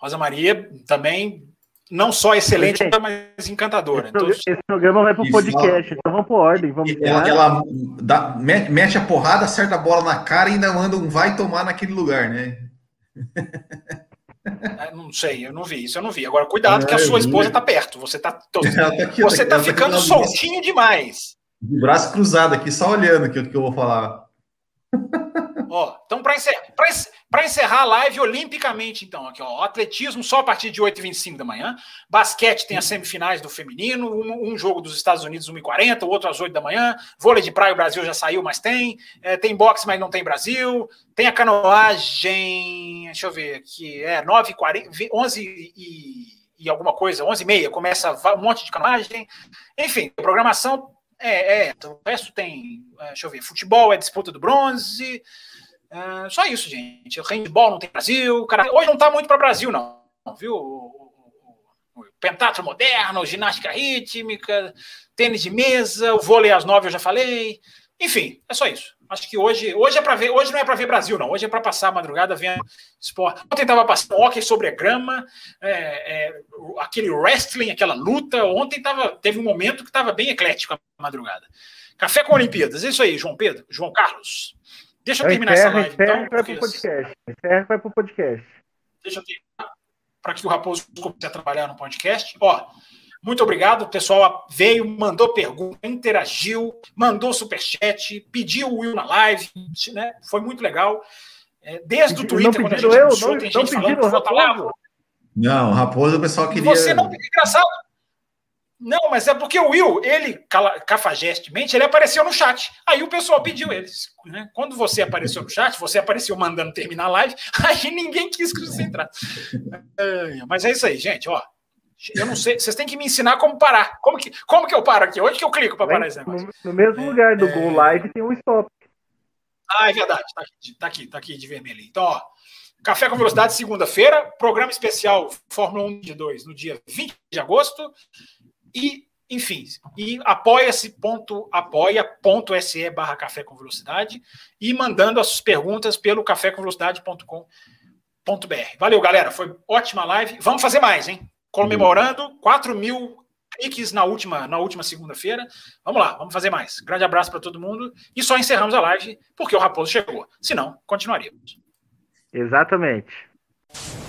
Rosa Maria também não só excelente, Gente, mas encantadora. Esse, então, esse programa vai para o podcast, então vamos por ordem. Vamos ela, ela dá, mete a porrada, acerta a bola na cara e ainda manda um vai tomar naquele lugar, né? É, não sei, eu não vi isso, eu não vi. Agora, cuidado, que a sua esposa está perto. Você está tá você tá, tá ficando tá soltinho demais. De braço cruzado aqui, só olhando o que, que eu vou falar. Ó, então, para encerrar, para encerrar a live olimpicamente, então, aqui, ó, atletismo só a partir de 8h25 da manhã. Basquete tem as semifinais do feminino, um, um jogo dos Estados Unidos 1h40, o outro às 8 da manhã. Vôlei de praia, o Brasil já saiu, mas tem. É, tem boxe, mas não tem Brasil. Tem a canoagem, deixa eu ver aqui, é 9h40, 11 e, e alguma coisa, 11h30, começa um monte de canoagem. Enfim, programação é, é, o resto tem, é, deixa eu ver, futebol é disputa do bronze, é, só isso, gente. Handball não tem Brasil. Cara, hoje não tá muito para Brasil, não. Viu? O, o, o pentatlo moderno, ginástica rítmica, tênis de mesa, o vôlei às nove eu já falei. Enfim, é só isso. Acho que hoje, hoje é para ver, hoje não é para ver Brasil, não. Hoje é para passar a madrugada vendo esporte. Ontem estava passando hockey sobre a grama, é, é, aquele wrestling, aquela luta. Ontem tava, teve um momento que estava bem eclético a madrugada. Café com Olimpíadas, é isso aí, João Pedro, João Carlos. Deixa eu terminar encerra, essa live. Encerra então, vai para o podcast. Vai para o podcast. Deixa eu terminar para que o Raposo comece a trabalhar no podcast. Ó, muito obrigado, o pessoal veio, mandou pergunta, interagiu, mandou superchat, pediu o Will na live, né? Foi muito legal. É, desde o Twitter, quando a gente eu, não, tem gente falando que lá. Não, Raposo o pessoal queria. Você não, engraçado, não, mas é porque o Will, ele, cafajestemente, ele apareceu no chat. Aí o pessoal pediu eles. Né? Quando você apareceu no chat, você apareceu mandando terminar a live, aí ninguém quis que você entrasse. É, mas é isso aí, gente, ó. Eu não sei, vocês têm que me ensinar como parar. Como que, como que eu paro aqui? Onde que eu clico para parar esse negócio? No, mesmo é, lugar do é... Go Live tem um stop. Ah, é verdade. Tá aqui, tá aqui, tá aqui de vermelho. Então, ó. Café com Velocidade, segunda-feira. Programa especial Fórmula 1 de 2 no dia 20 de agosto. E, enfim, e apoia-se ponto, apoia.se barra café com velocidade e mandando as perguntas pelo cafécomvelocidade.com.br. Valeu, galera. Foi ótima live. Vamos fazer mais, hein? Comemorando 4 mil cliques na última, na última segunda-feira. Vamos lá, vamos fazer mais. Grande abraço para todo mundo. E só encerramos a live porque o Raposo chegou. Senão, continuaríamos. Exatamente.